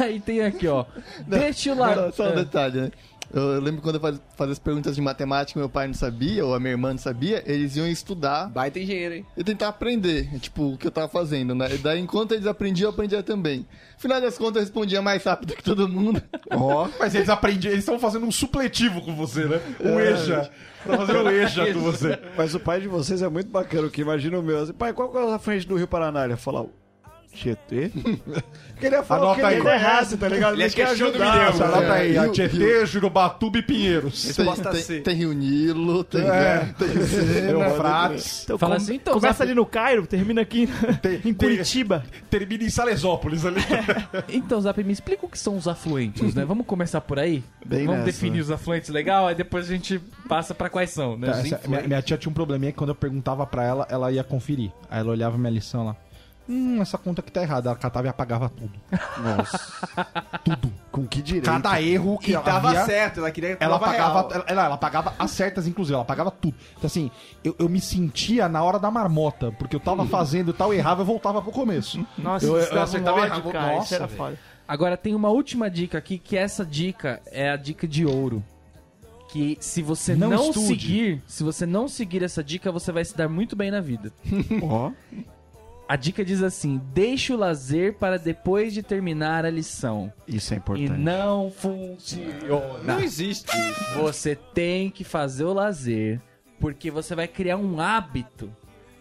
Speaker 1: Aí tem aqui, ó. Deixa o lá.
Speaker 6: Não, só um detalhe, né? Eu, lembro quando eu faz- fazia as perguntas de matemática meu pai não sabia, ou a minha irmã não sabia, eles iam estudar
Speaker 7: Baita engenheiro, hein?
Speaker 6: e tentar aprender, tipo, o que eu tava fazendo, né? E daí, enquanto eles aprendiam, eu aprendia também. Final das contas, eu respondia mais rápido que todo mundo.
Speaker 3: Ó, mas eles aprendiam, eles estão fazendo um supletivo com você, né? Um EJA. Tá fazendo um EJA com você.
Speaker 4: Mas o pai de vocês é muito bacana, que imagina o meu. Assim, pai, qual é a frente do Rio Paraná? Ele ia falar, Tietê? Porque ele ia falar
Speaker 3: Anota
Speaker 4: o que ele
Speaker 3: aí.
Speaker 4: conhece, tá ligado?
Speaker 7: Ele
Speaker 4: Ele
Speaker 7: é
Speaker 4: quer
Speaker 7: questão do
Speaker 4: ajudar.
Speaker 7: milhão.
Speaker 4: sabe?
Speaker 3: Anota aí, a
Speaker 6: Rio-
Speaker 3: Tietê, Jurubatuba e Pinheiros.
Speaker 6: Tem,
Speaker 7: Resposta
Speaker 6: tem,
Speaker 7: C.
Speaker 6: tem Rio Nilo, tem,
Speaker 3: É.
Speaker 6: tem Sena,
Speaker 3: Eufrates.
Speaker 5: Então,
Speaker 1: Fala
Speaker 5: com-
Speaker 1: assim, então,
Speaker 5: começa
Speaker 1: Zap-
Speaker 5: ali no Cairo, termina aqui
Speaker 3: Tem-
Speaker 5: em Curitiba.
Speaker 3: Termina em Salesópolis ali.
Speaker 1: Então, Zap, me explica o que são os afluentes, né? Vamos começar por aí?
Speaker 4: Bem
Speaker 1: Vamos
Speaker 4: nessa,
Speaker 1: definir
Speaker 4: né?
Speaker 1: os afluentes legal, aí depois a gente passa pra quais são, né?
Speaker 3: Tá, essa- minha, minha tia tinha um probleminha que quando eu perguntava pra ela, ela ia conferir. Aí ela olhava minha lição lá. Hum, essa conta aqui tá errada. Ela catava e apagava tudo.
Speaker 4: Nossa.
Speaker 3: Tudo.
Speaker 4: Com que direito?
Speaker 3: Cada erro que
Speaker 7: E tava
Speaker 3: havia,
Speaker 7: certo, ela queria
Speaker 3: Ela pagava, ela, ela, ela pagava as certas, inclusive, ela pagava tudo. Então, assim, eu, eu me sentia na hora da marmota, porque eu tava fazendo tal, errava, eu voltava pro começo.
Speaker 5: Nossa,
Speaker 3: Eu- eu
Speaker 5: um
Speaker 3: acertava
Speaker 5: ódio,
Speaker 3: errado.
Speaker 5: cara.
Speaker 3: Nossa,
Speaker 5: isso era foda.
Speaker 1: Agora tem uma última dica aqui, que essa dica é a dica de ouro. Que se você
Speaker 3: Não
Speaker 1: não, seguir, se você não seguir essa dica, você vai se dar muito bem na vida.
Speaker 4: Ó.
Speaker 1: A dica diz assim: deixe o lazer para depois de terminar a lição.
Speaker 4: Isso é
Speaker 1: E
Speaker 4: importante.
Speaker 1: não funciona.
Speaker 7: Não existe isso.
Speaker 1: Você tem que fazer o lazer, porque você vai criar um hábito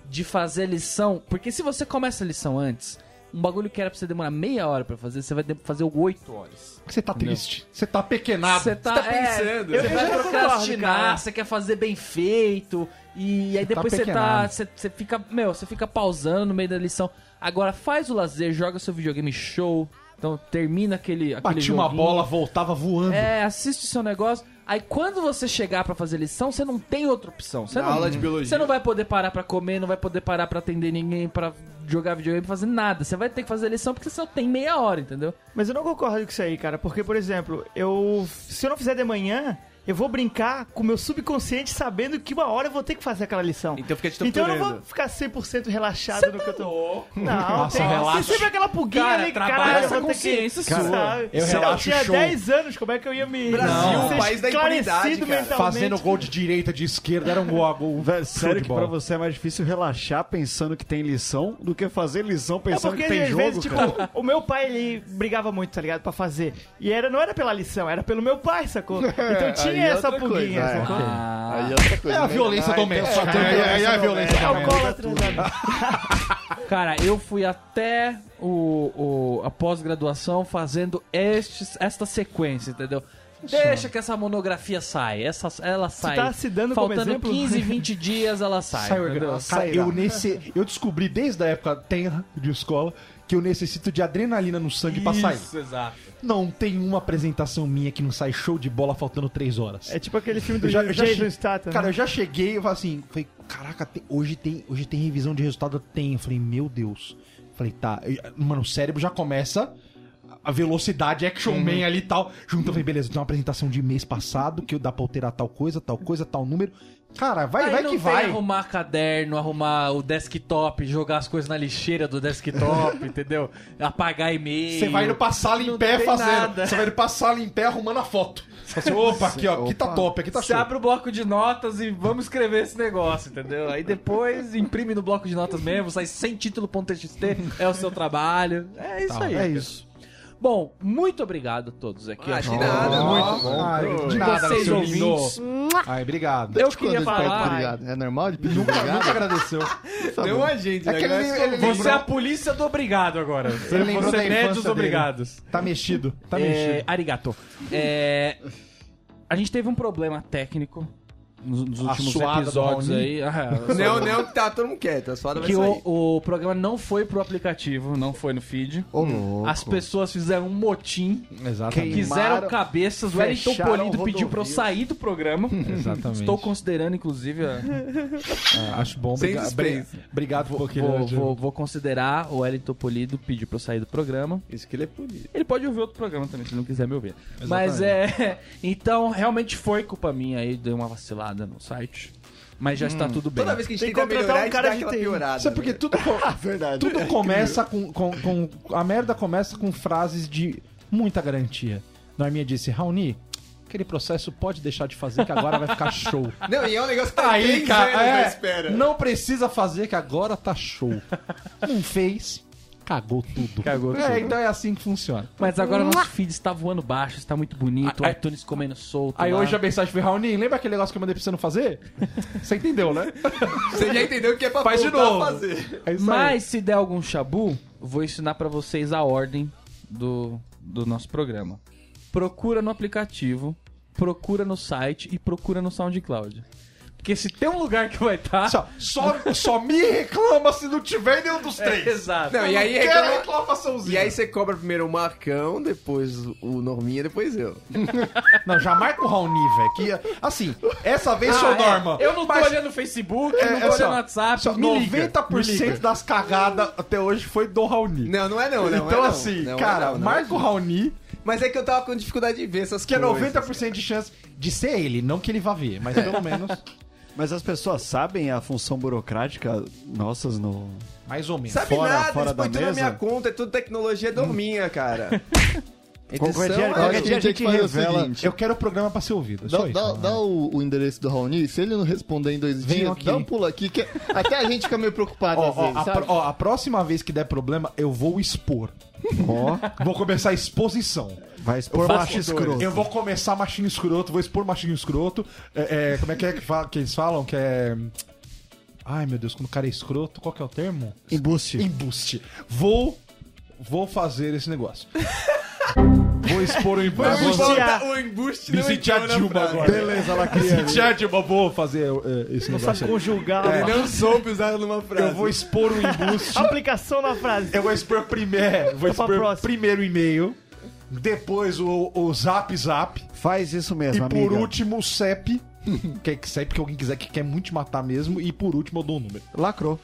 Speaker 1: de fazer a lição. Porque se você começa a lição antes, um bagulho que era pra você demorar meia hora pra fazer, você vai fazer oito horas.
Speaker 3: Você tá triste. Você tá pequenado.
Speaker 1: Você tá,
Speaker 7: tá
Speaker 1: é,
Speaker 7: pensando.
Speaker 1: Você
Speaker 7: Eu
Speaker 1: vai procrastinar, você quer fazer bem feito. E aí
Speaker 3: tá
Speaker 1: depois você tá. Você você fica. Meu, você fica pausando no meio da lição. Agora faz o lazer, joga seu videogame show. Então termina aquele. aquele
Speaker 3: Bati uma bola, voltava voando.
Speaker 1: É, assiste o seu negócio. Aí quando você chegar pra fazer lição, você não tem outra opção. Você
Speaker 7: Na
Speaker 1: não,
Speaker 7: aula de biologia.
Speaker 1: Você não vai poder parar pra comer, não vai poder parar pra atender ninguém, pra jogar videogame, fazer nada. Você vai ter que fazer lição porque você só tem meia hora, entendeu?
Speaker 5: Mas eu não concordo com isso aí, cara. Porque, por exemplo, eu. Se eu não fizer de manhã, eu vou brincar com o meu subconsciente sabendo que uma hora eu vou ter que fazer aquela lição.
Speaker 7: Então fica te
Speaker 5: Então eu não vou ficar 100% relaxado no que eu tô...
Speaker 1: Louco.
Speaker 5: Não,
Speaker 3: Nossa,
Speaker 5: tem,
Speaker 3: relaxa.
Speaker 5: tem sempre aquela pulguinha
Speaker 1: Cara,
Speaker 5: ali, caralho,
Speaker 1: essa
Speaker 5: eu
Speaker 1: consciência
Speaker 5: que...
Speaker 1: sua.
Speaker 5: Sabe?
Speaker 3: Eu
Speaker 5: Se eu
Speaker 3: relaxo
Speaker 5: tinha
Speaker 3: show.
Speaker 5: 10 anos, como é que eu ia me...
Speaker 7: Brasil,
Speaker 5: ser
Speaker 7: país da impunidade, cara.
Speaker 3: Fazendo gol de direita, de esquerda, era um gol a gol.
Speaker 4: Sério que
Speaker 3: bola.
Speaker 4: pra você é mais difícil relaxar pensando que tem lição do que fazer lição
Speaker 5: É
Speaker 4: pensando
Speaker 5: porque
Speaker 4: que tem
Speaker 5: às
Speaker 4: jogo,
Speaker 5: vezes, tipo,
Speaker 4: cara.
Speaker 5: o meu pai, ele brigava muito, tá ligado? Pra fazer. E era, não era pela lição, era pelo meu pai, sacou? Então tinha
Speaker 6: Aí é
Speaker 5: essa
Speaker 6: outra
Speaker 5: pulguinha,
Speaker 6: coisa, é.
Speaker 5: sacou?
Speaker 6: Aí é outra coisa.
Speaker 3: É a
Speaker 6: né?
Speaker 3: violência
Speaker 6: Ah,
Speaker 3: doméstica.
Speaker 6: então,
Speaker 3: É, é, é a violência
Speaker 5: É
Speaker 3: doméstica.
Speaker 5: alcoólatra, né?
Speaker 1: Cara, eu fui até o, o- a pós-graduação fazendo estes, esta sequência, entendeu? Deixa que essa monografia sai. Essa, ela sai.
Speaker 5: tá se dando como
Speaker 1: Faltando
Speaker 5: exemplo?
Speaker 1: 15, 20 dias, ela sai.
Speaker 3: Sai
Speaker 1: entendeu?
Speaker 3: orgulhoso. Cara, eu, nesse, eu descobri desde a época tenra de escola que eu necessito de adrenalina no sangue pra sair.
Speaker 1: Isso, exato.
Speaker 3: Não tem uma apresentação minha que não sai show de bola faltando três horas.
Speaker 5: É tipo aquele filme do
Speaker 3: Eu já- eu já
Speaker 5: Jason Statham.
Speaker 3: Cara,
Speaker 5: né?
Speaker 3: eu já cheguei e falei assim, falei, caraca, tem- hoje, tem, hoje tem revisão de resultado? Tem. Eu falei, meu Deus. Falei, tá. Eu- mano, o cérebro já começa a velocidade Action Man ali e tal. Junto, eu falei, beleza, tem uma apresentação de mês passado que dá pra alterar tal coisa, tal coisa, tal número. Cara, vai,
Speaker 1: Aí
Speaker 3: vai que vai.
Speaker 1: arrumar caderno, arrumar o desktop, jogar as coisas na lixeira do desktop, entendeu? Apagar e-mail.
Speaker 3: Você vai indo pra sala em
Speaker 1: Não
Speaker 3: pé fazendo. Você vai indo pra sala em pé arrumando a foto. Assim, opa, aqui, ó, aqui tá top, aqui tá
Speaker 1: Você
Speaker 3: show.
Speaker 1: abre o bloco de notas e vamos escrever esse negócio, entendeu? Aí depois imprime no bloco de notas mesmo, sai sem título.txt, é o seu trabalho. É isso aí.
Speaker 4: É isso.
Speaker 1: Bom, muito obrigado a todos aqui.
Speaker 7: Ah, de nada.
Speaker 3: Muito bom. Ai, de nada,
Speaker 1: vocês
Speaker 3: seu
Speaker 1: ouvintes.
Speaker 3: Ai, obrigado.
Speaker 1: Eu queria falar.
Speaker 6: obrigado. É normal de pedir
Speaker 3: Nunca,
Speaker 6: obrigado?
Speaker 3: nunca agradeceu.
Speaker 7: Não a gente,
Speaker 3: É
Speaker 7: né?
Speaker 3: que ele, ele
Speaker 1: Você
Speaker 3: lembrou-
Speaker 1: é a polícia do obrigado agora. Você, você mede os
Speaker 3: dele.
Speaker 1: obrigados.
Speaker 3: Tá mexido, tá
Speaker 1: é,
Speaker 3: mexido.
Speaker 1: arigato. É, a gente teve um problema técnico nos, últimos episódios aí. Ah,
Speaker 7: Não, não, que tá todo mundo quieto. A suada vai
Speaker 1: que
Speaker 7: sair.
Speaker 1: o, o programa não foi pro aplicativo, não foi no feed.
Speaker 4: Ô, louco.
Speaker 1: As pessoas fizeram um motim,
Speaker 3: Exatamente.
Speaker 1: quiseram cabeças. O Wellington
Speaker 4: fecharam
Speaker 1: Polido pediu pra eu
Speaker 4: rodovias.
Speaker 1: sair do programa.
Speaker 3: Exatamente.
Speaker 1: Estou considerando, inclusive, a-
Speaker 3: Ah, acho bom.
Speaker 7: Sem suspense.
Speaker 3: obrigado por aquele
Speaker 1: vou, vou- vou considerar o Wellington Polido pediu pra eu sair do programa.
Speaker 7: Isso que ele é polido.
Speaker 1: Ele pode ouvir outro programa também, se não quiser me ouvir. Mas é. Então, realmente foi culpa minha aí, deu uma vacilada no site. Mas já está tudo bem.
Speaker 7: Toda vez que a gente
Speaker 5: Tem
Speaker 7: tenta
Speaker 5: que contratar
Speaker 7: melhorar,
Speaker 5: um
Speaker 7: a gente
Speaker 5: cara
Speaker 7: dá
Speaker 5: de
Speaker 7: aquela piorada.
Speaker 3: Sabe por quê?
Speaker 7: né?
Speaker 3: Tudo, co-
Speaker 4: Verdade.
Speaker 3: tudo começa com, com, com- A merda começa com frases de muita garantia. Norminha disse, Raoni, aquele processo pode deixar de fazer que agora vai ficar show.
Speaker 7: Não, e é um negócio que tá
Speaker 3: Aí,
Speaker 7: três
Speaker 3: cara,
Speaker 7: anos na
Speaker 3: é,
Speaker 7: espera.
Speaker 3: não precisa fazer que agora tá show. Não fez, cagou tudo.
Speaker 1: Cagou
Speaker 3: É,
Speaker 1: tudo.
Speaker 3: então é assim que funciona.
Speaker 1: Mas agora nosso feed está voando baixo, está muito bonito, o
Speaker 3: Aí-
Speaker 1: iTunes comendo solto.
Speaker 3: Aí
Speaker 1: lá.
Speaker 3: hoje a mensagem foi, Raoni, lembra aquele negócio que eu mandei pra você não fazer? Você entendeu, né?
Speaker 7: Você já entendeu que é pra
Speaker 3: Faz de novo.
Speaker 7: fazer.
Speaker 3: É isso aí.
Speaker 1: Mas se der algum chabu, vou ensinar pra vocês a ordem do, do nosso programa. Procura no aplicativo, procura no site e procura no SoundCloud. Porque se tem um lugar que vai estar.
Speaker 3: Só, só, só me reclama se não tiver nenhum dos três.
Speaker 1: Exato.
Speaker 7: Não, e aí
Speaker 3: Quero
Speaker 7: reclama...
Speaker 3: reclamaçãozinha.
Speaker 7: E aí você cobra primeiro o Marcão, depois o Norminha, depois eu.
Speaker 3: Não, já marca o Raoni, velho. Que, assim, essa vez, seu
Speaker 1: Ah, é.
Speaker 3: Norma.
Speaker 1: Eu não tô
Speaker 3: mas-
Speaker 1: olhando o Facebook,
Speaker 3: é,
Speaker 1: não tô
Speaker 3: é
Speaker 1: olhando
Speaker 3: só-
Speaker 1: o WhatsApp.
Speaker 3: só
Speaker 1: me liga,
Speaker 3: 90%
Speaker 1: me liga.
Speaker 3: das cagadas até hoje foi do Raoni.
Speaker 7: Não, não é não, não
Speaker 3: então,
Speaker 7: é não.
Speaker 3: assim,
Speaker 7: Não é
Speaker 3: cara,
Speaker 7: não, não
Speaker 3: marca
Speaker 7: é
Speaker 3: o Raoni,
Speaker 7: Mas é que eu tava com dificuldade de ver essas
Speaker 3: que é
Speaker 7: coisas.
Speaker 3: 90% de chance de ser ele, não que ele vá ver, mas pelo menos,
Speaker 4: Mas as pessoas sabem a função burocrática nossas no.
Speaker 3: mais ou menos.
Speaker 7: Sabe
Speaker 4: Fora-
Speaker 7: nada,
Speaker 4: fora da
Speaker 7: tudo na minha
Speaker 4: mesa?
Speaker 7: conta, é tudo tecnologia dorminha, cara.
Speaker 4: Qualquer dia-
Speaker 7: é-
Speaker 4: qualquer
Speaker 6: que
Speaker 4: dia a gente
Speaker 6: que fazer o
Speaker 4: revela.
Speaker 6: seguinte.
Speaker 3: Eu quero o programa pra ser ouvido, é
Speaker 6: Dá,
Speaker 3: isso.
Speaker 6: dá- dá o, o endereço do Raoni, se ele não responder em dois
Speaker 3: Vem
Speaker 6: dias,
Speaker 3: aqui.
Speaker 6: dá um pulo aqui, que até a gente fica meio preocupado
Speaker 3: Ó,
Speaker 6: às
Speaker 3: ó,
Speaker 6: vezes,
Speaker 3: a,
Speaker 6: sabe?
Speaker 3: ó, a próxima vez que der problema, eu vou expor. Vou começar a exposição.
Speaker 4: Vai expor
Speaker 3: Eu vou-
Speaker 4: macho escroto.
Speaker 3: Eu vou começar machinho escroto, vou expor machinho escroto. É, é, como é que é que, fala- que eles falam? Que é. Ai meu Deus, quando o cara é escroto, qual que é o termo?
Speaker 4: Embuste.
Speaker 3: Embuste. Vou. Vou fazer esse negócio. vou expor o embuste.
Speaker 5: Embustear.
Speaker 7: voltar- O embuste
Speaker 3: Me
Speaker 7: não
Speaker 3: senti a Dilma agora.
Speaker 4: Beleza, ela
Speaker 3: Me
Speaker 4: queria.
Speaker 3: senti a Dilma, vou fazer é, esse
Speaker 5: Não sabe
Speaker 3: negócio aí.
Speaker 5: conjugar.
Speaker 7: Ele
Speaker 5: uma
Speaker 7: não soube usar numa frase.
Speaker 3: Eu vou expor o embuste.
Speaker 5: Aplicação na frase.
Speaker 3: Eu vou expor primeiro, vou
Speaker 5: Então,
Speaker 3: expor primeiro e-mail, depois o, o zap zap
Speaker 4: Faz isso
Speaker 3: e
Speaker 4: mesmo,
Speaker 3: por
Speaker 4: amiga.
Speaker 3: último o CEP, que é que CEP que alguém quiser que quer muito te matar mesmo e por último eu dou o número.
Speaker 4: Lacrou.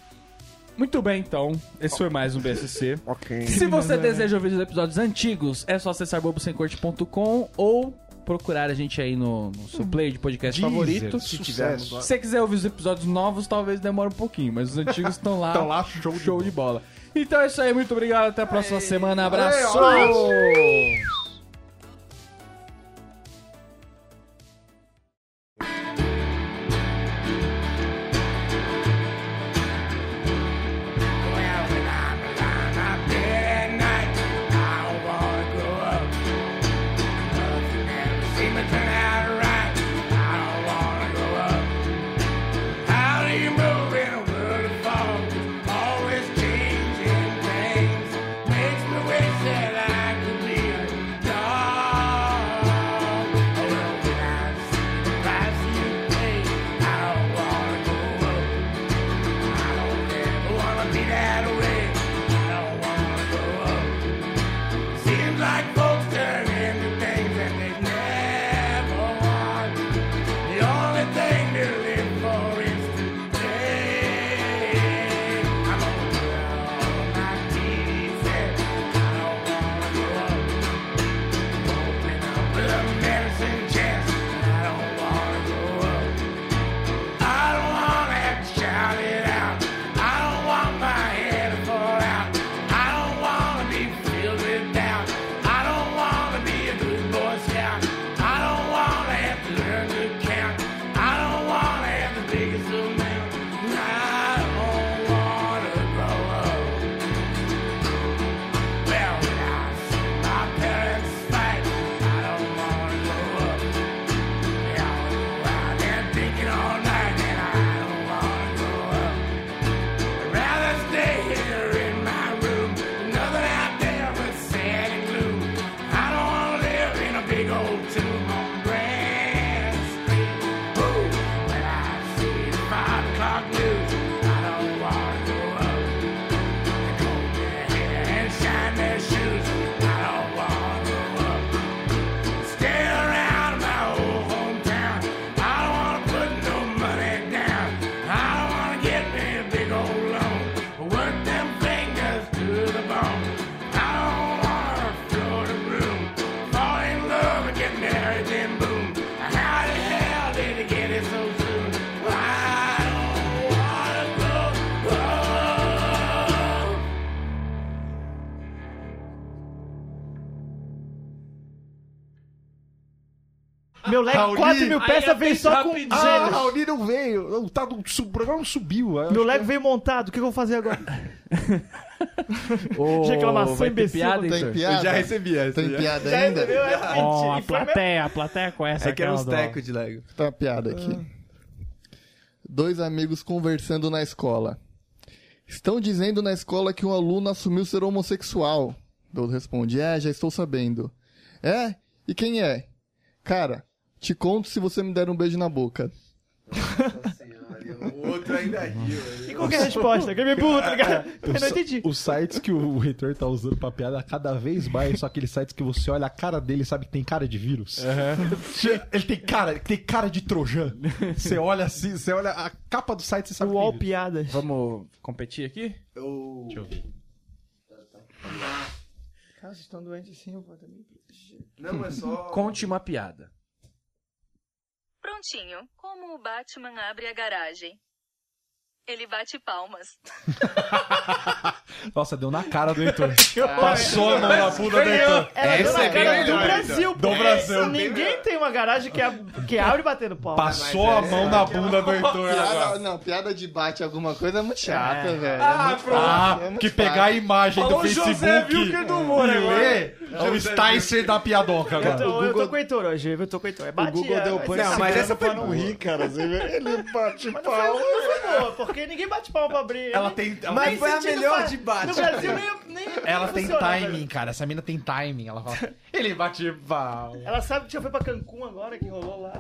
Speaker 1: Muito bem, então. Esse foi mais um BSC.
Speaker 7: Ok.
Speaker 1: Se você deseja ouvir os episódios antigos, é só acessar bobosemcorte.com ou procurar a gente aí no, no seu play de podcast
Speaker 3: Deezer,
Speaker 1: favorito.
Speaker 3: se
Speaker 7: tivermos
Speaker 1: Se você quiser ouvir os episódios novos, talvez demore um pouquinho, mas os antigos estão lá.
Speaker 3: Estão lá, show de
Speaker 1: show de bola. Então é isso aí, muito obrigado. Até a próxima semana. Abraço!
Speaker 9: Seems
Speaker 5: Meu leque,
Speaker 3: Raoni.
Speaker 5: 4 mil peças veio só com
Speaker 1: rapidinho.
Speaker 3: Ah,
Speaker 5: gêmeos.
Speaker 3: Raoni não veio. O, tá, do- programa não subiu. Eu
Speaker 5: Meu
Speaker 3: acho
Speaker 5: Lego veio montado, o que eu vou fazer agora?
Speaker 1: Ô,
Speaker 5: Reclamação imbecil.
Speaker 1: piada,
Speaker 6: Tem piada?
Speaker 7: Eu já recebi essa.
Speaker 6: Tem
Speaker 7: já.
Speaker 6: piada
Speaker 5: Já
Speaker 6: ainda?
Speaker 5: recebeu? É,
Speaker 1: Ó, a plateia, a plateia conhece
Speaker 7: É que era uns tecos de Lego.
Speaker 6: Tem uma piada aqui. Dois amigos conversando na escola. Estão dizendo na escola que um aluno assumiu ser homossexual. Dodo responde: É, já estou sabendo. É? E quem é? Cara, te conto se você me der um beijo na boca.
Speaker 7: O outro ainda riu.
Speaker 5: E qual que é a resposta? Que me burro, tá ligado? Eu não entendi.
Speaker 3: Os sites que o reitor tá usando pra piada cada vez mais são aqueles sites que você olha a cara dele e sabe que tem cara de vírus. Ele tem cara, tem cara de trojan. Você olha assim, você olha a capa do site e você sabe
Speaker 5: Uol
Speaker 3: que
Speaker 5: piadas.
Speaker 1: Vamos competir aqui?
Speaker 3: Deixa eu ver.
Speaker 6: Cara, vocês estão doentes sim, eu vou também.
Speaker 7: Não, é só.
Speaker 1: Conte uma piada.
Speaker 10: Prontinho. Como o Batman abre a garagem? Ele bate palmas.
Speaker 3: Nossa, deu na cara do Heitor. Passou a mão na bunda do Heitor.
Speaker 5: Ela deu
Speaker 7: Essa
Speaker 5: na
Speaker 7: é
Speaker 5: cara
Speaker 7: bem
Speaker 5: do
Speaker 7: melhor,
Speaker 5: Brasil.
Speaker 3: Do
Speaker 5: pô.
Speaker 3: Brasil.
Speaker 5: Ninguém tem uma garagem que, ab- que abre batendo pau.
Speaker 3: Passou a mão na bunda do Heitor
Speaker 6: Piada,
Speaker 3: agora.
Speaker 6: não, piada de bate alguma coisa é muito chata,
Speaker 5: É.
Speaker 6: velho.
Speaker 1: Ah,
Speaker 6: é muito
Speaker 1: pronto.
Speaker 6: fácil, é
Speaker 3: Ah,
Speaker 6: muito
Speaker 3: que
Speaker 6: fácil.
Speaker 3: pegar a imagem
Speaker 1: Falou
Speaker 3: do Facebook
Speaker 1: José Wilker do humor
Speaker 3: e
Speaker 1: agora.
Speaker 3: ler, é o Sticer da piadoca
Speaker 5: Eu
Speaker 3: agora.
Speaker 5: tô, eu tô com o Heitor hoje, eu tô com o Heitor. É
Speaker 4: O
Speaker 5: bate,
Speaker 4: Google
Speaker 5: é,
Speaker 4: deu
Speaker 5: vai ser-
Speaker 7: Não, mas essa foi
Speaker 4: pra não rir, cara. Ele bate
Speaker 5: Mas não foi,
Speaker 4: pau.
Speaker 5: não foi boa, porque ninguém bate palma pra abrir.
Speaker 3: Ela tem, ela
Speaker 7: Mas
Speaker 3: tem,
Speaker 7: foi a
Speaker 5: sentido
Speaker 7: melhor
Speaker 5: faz.
Speaker 7: de bate.
Speaker 5: No Brasil nem, nem
Speaker 3: ela
Speaker 5: nem
Speaker 3: tem
Speaker 5: funciona,
Speaker 3: timing, cara. Essa mina tem timing. Ela fala, ele bate pau.
Speaker 5: Ela sabe que já foi pra Cancún agora, que rolou lá.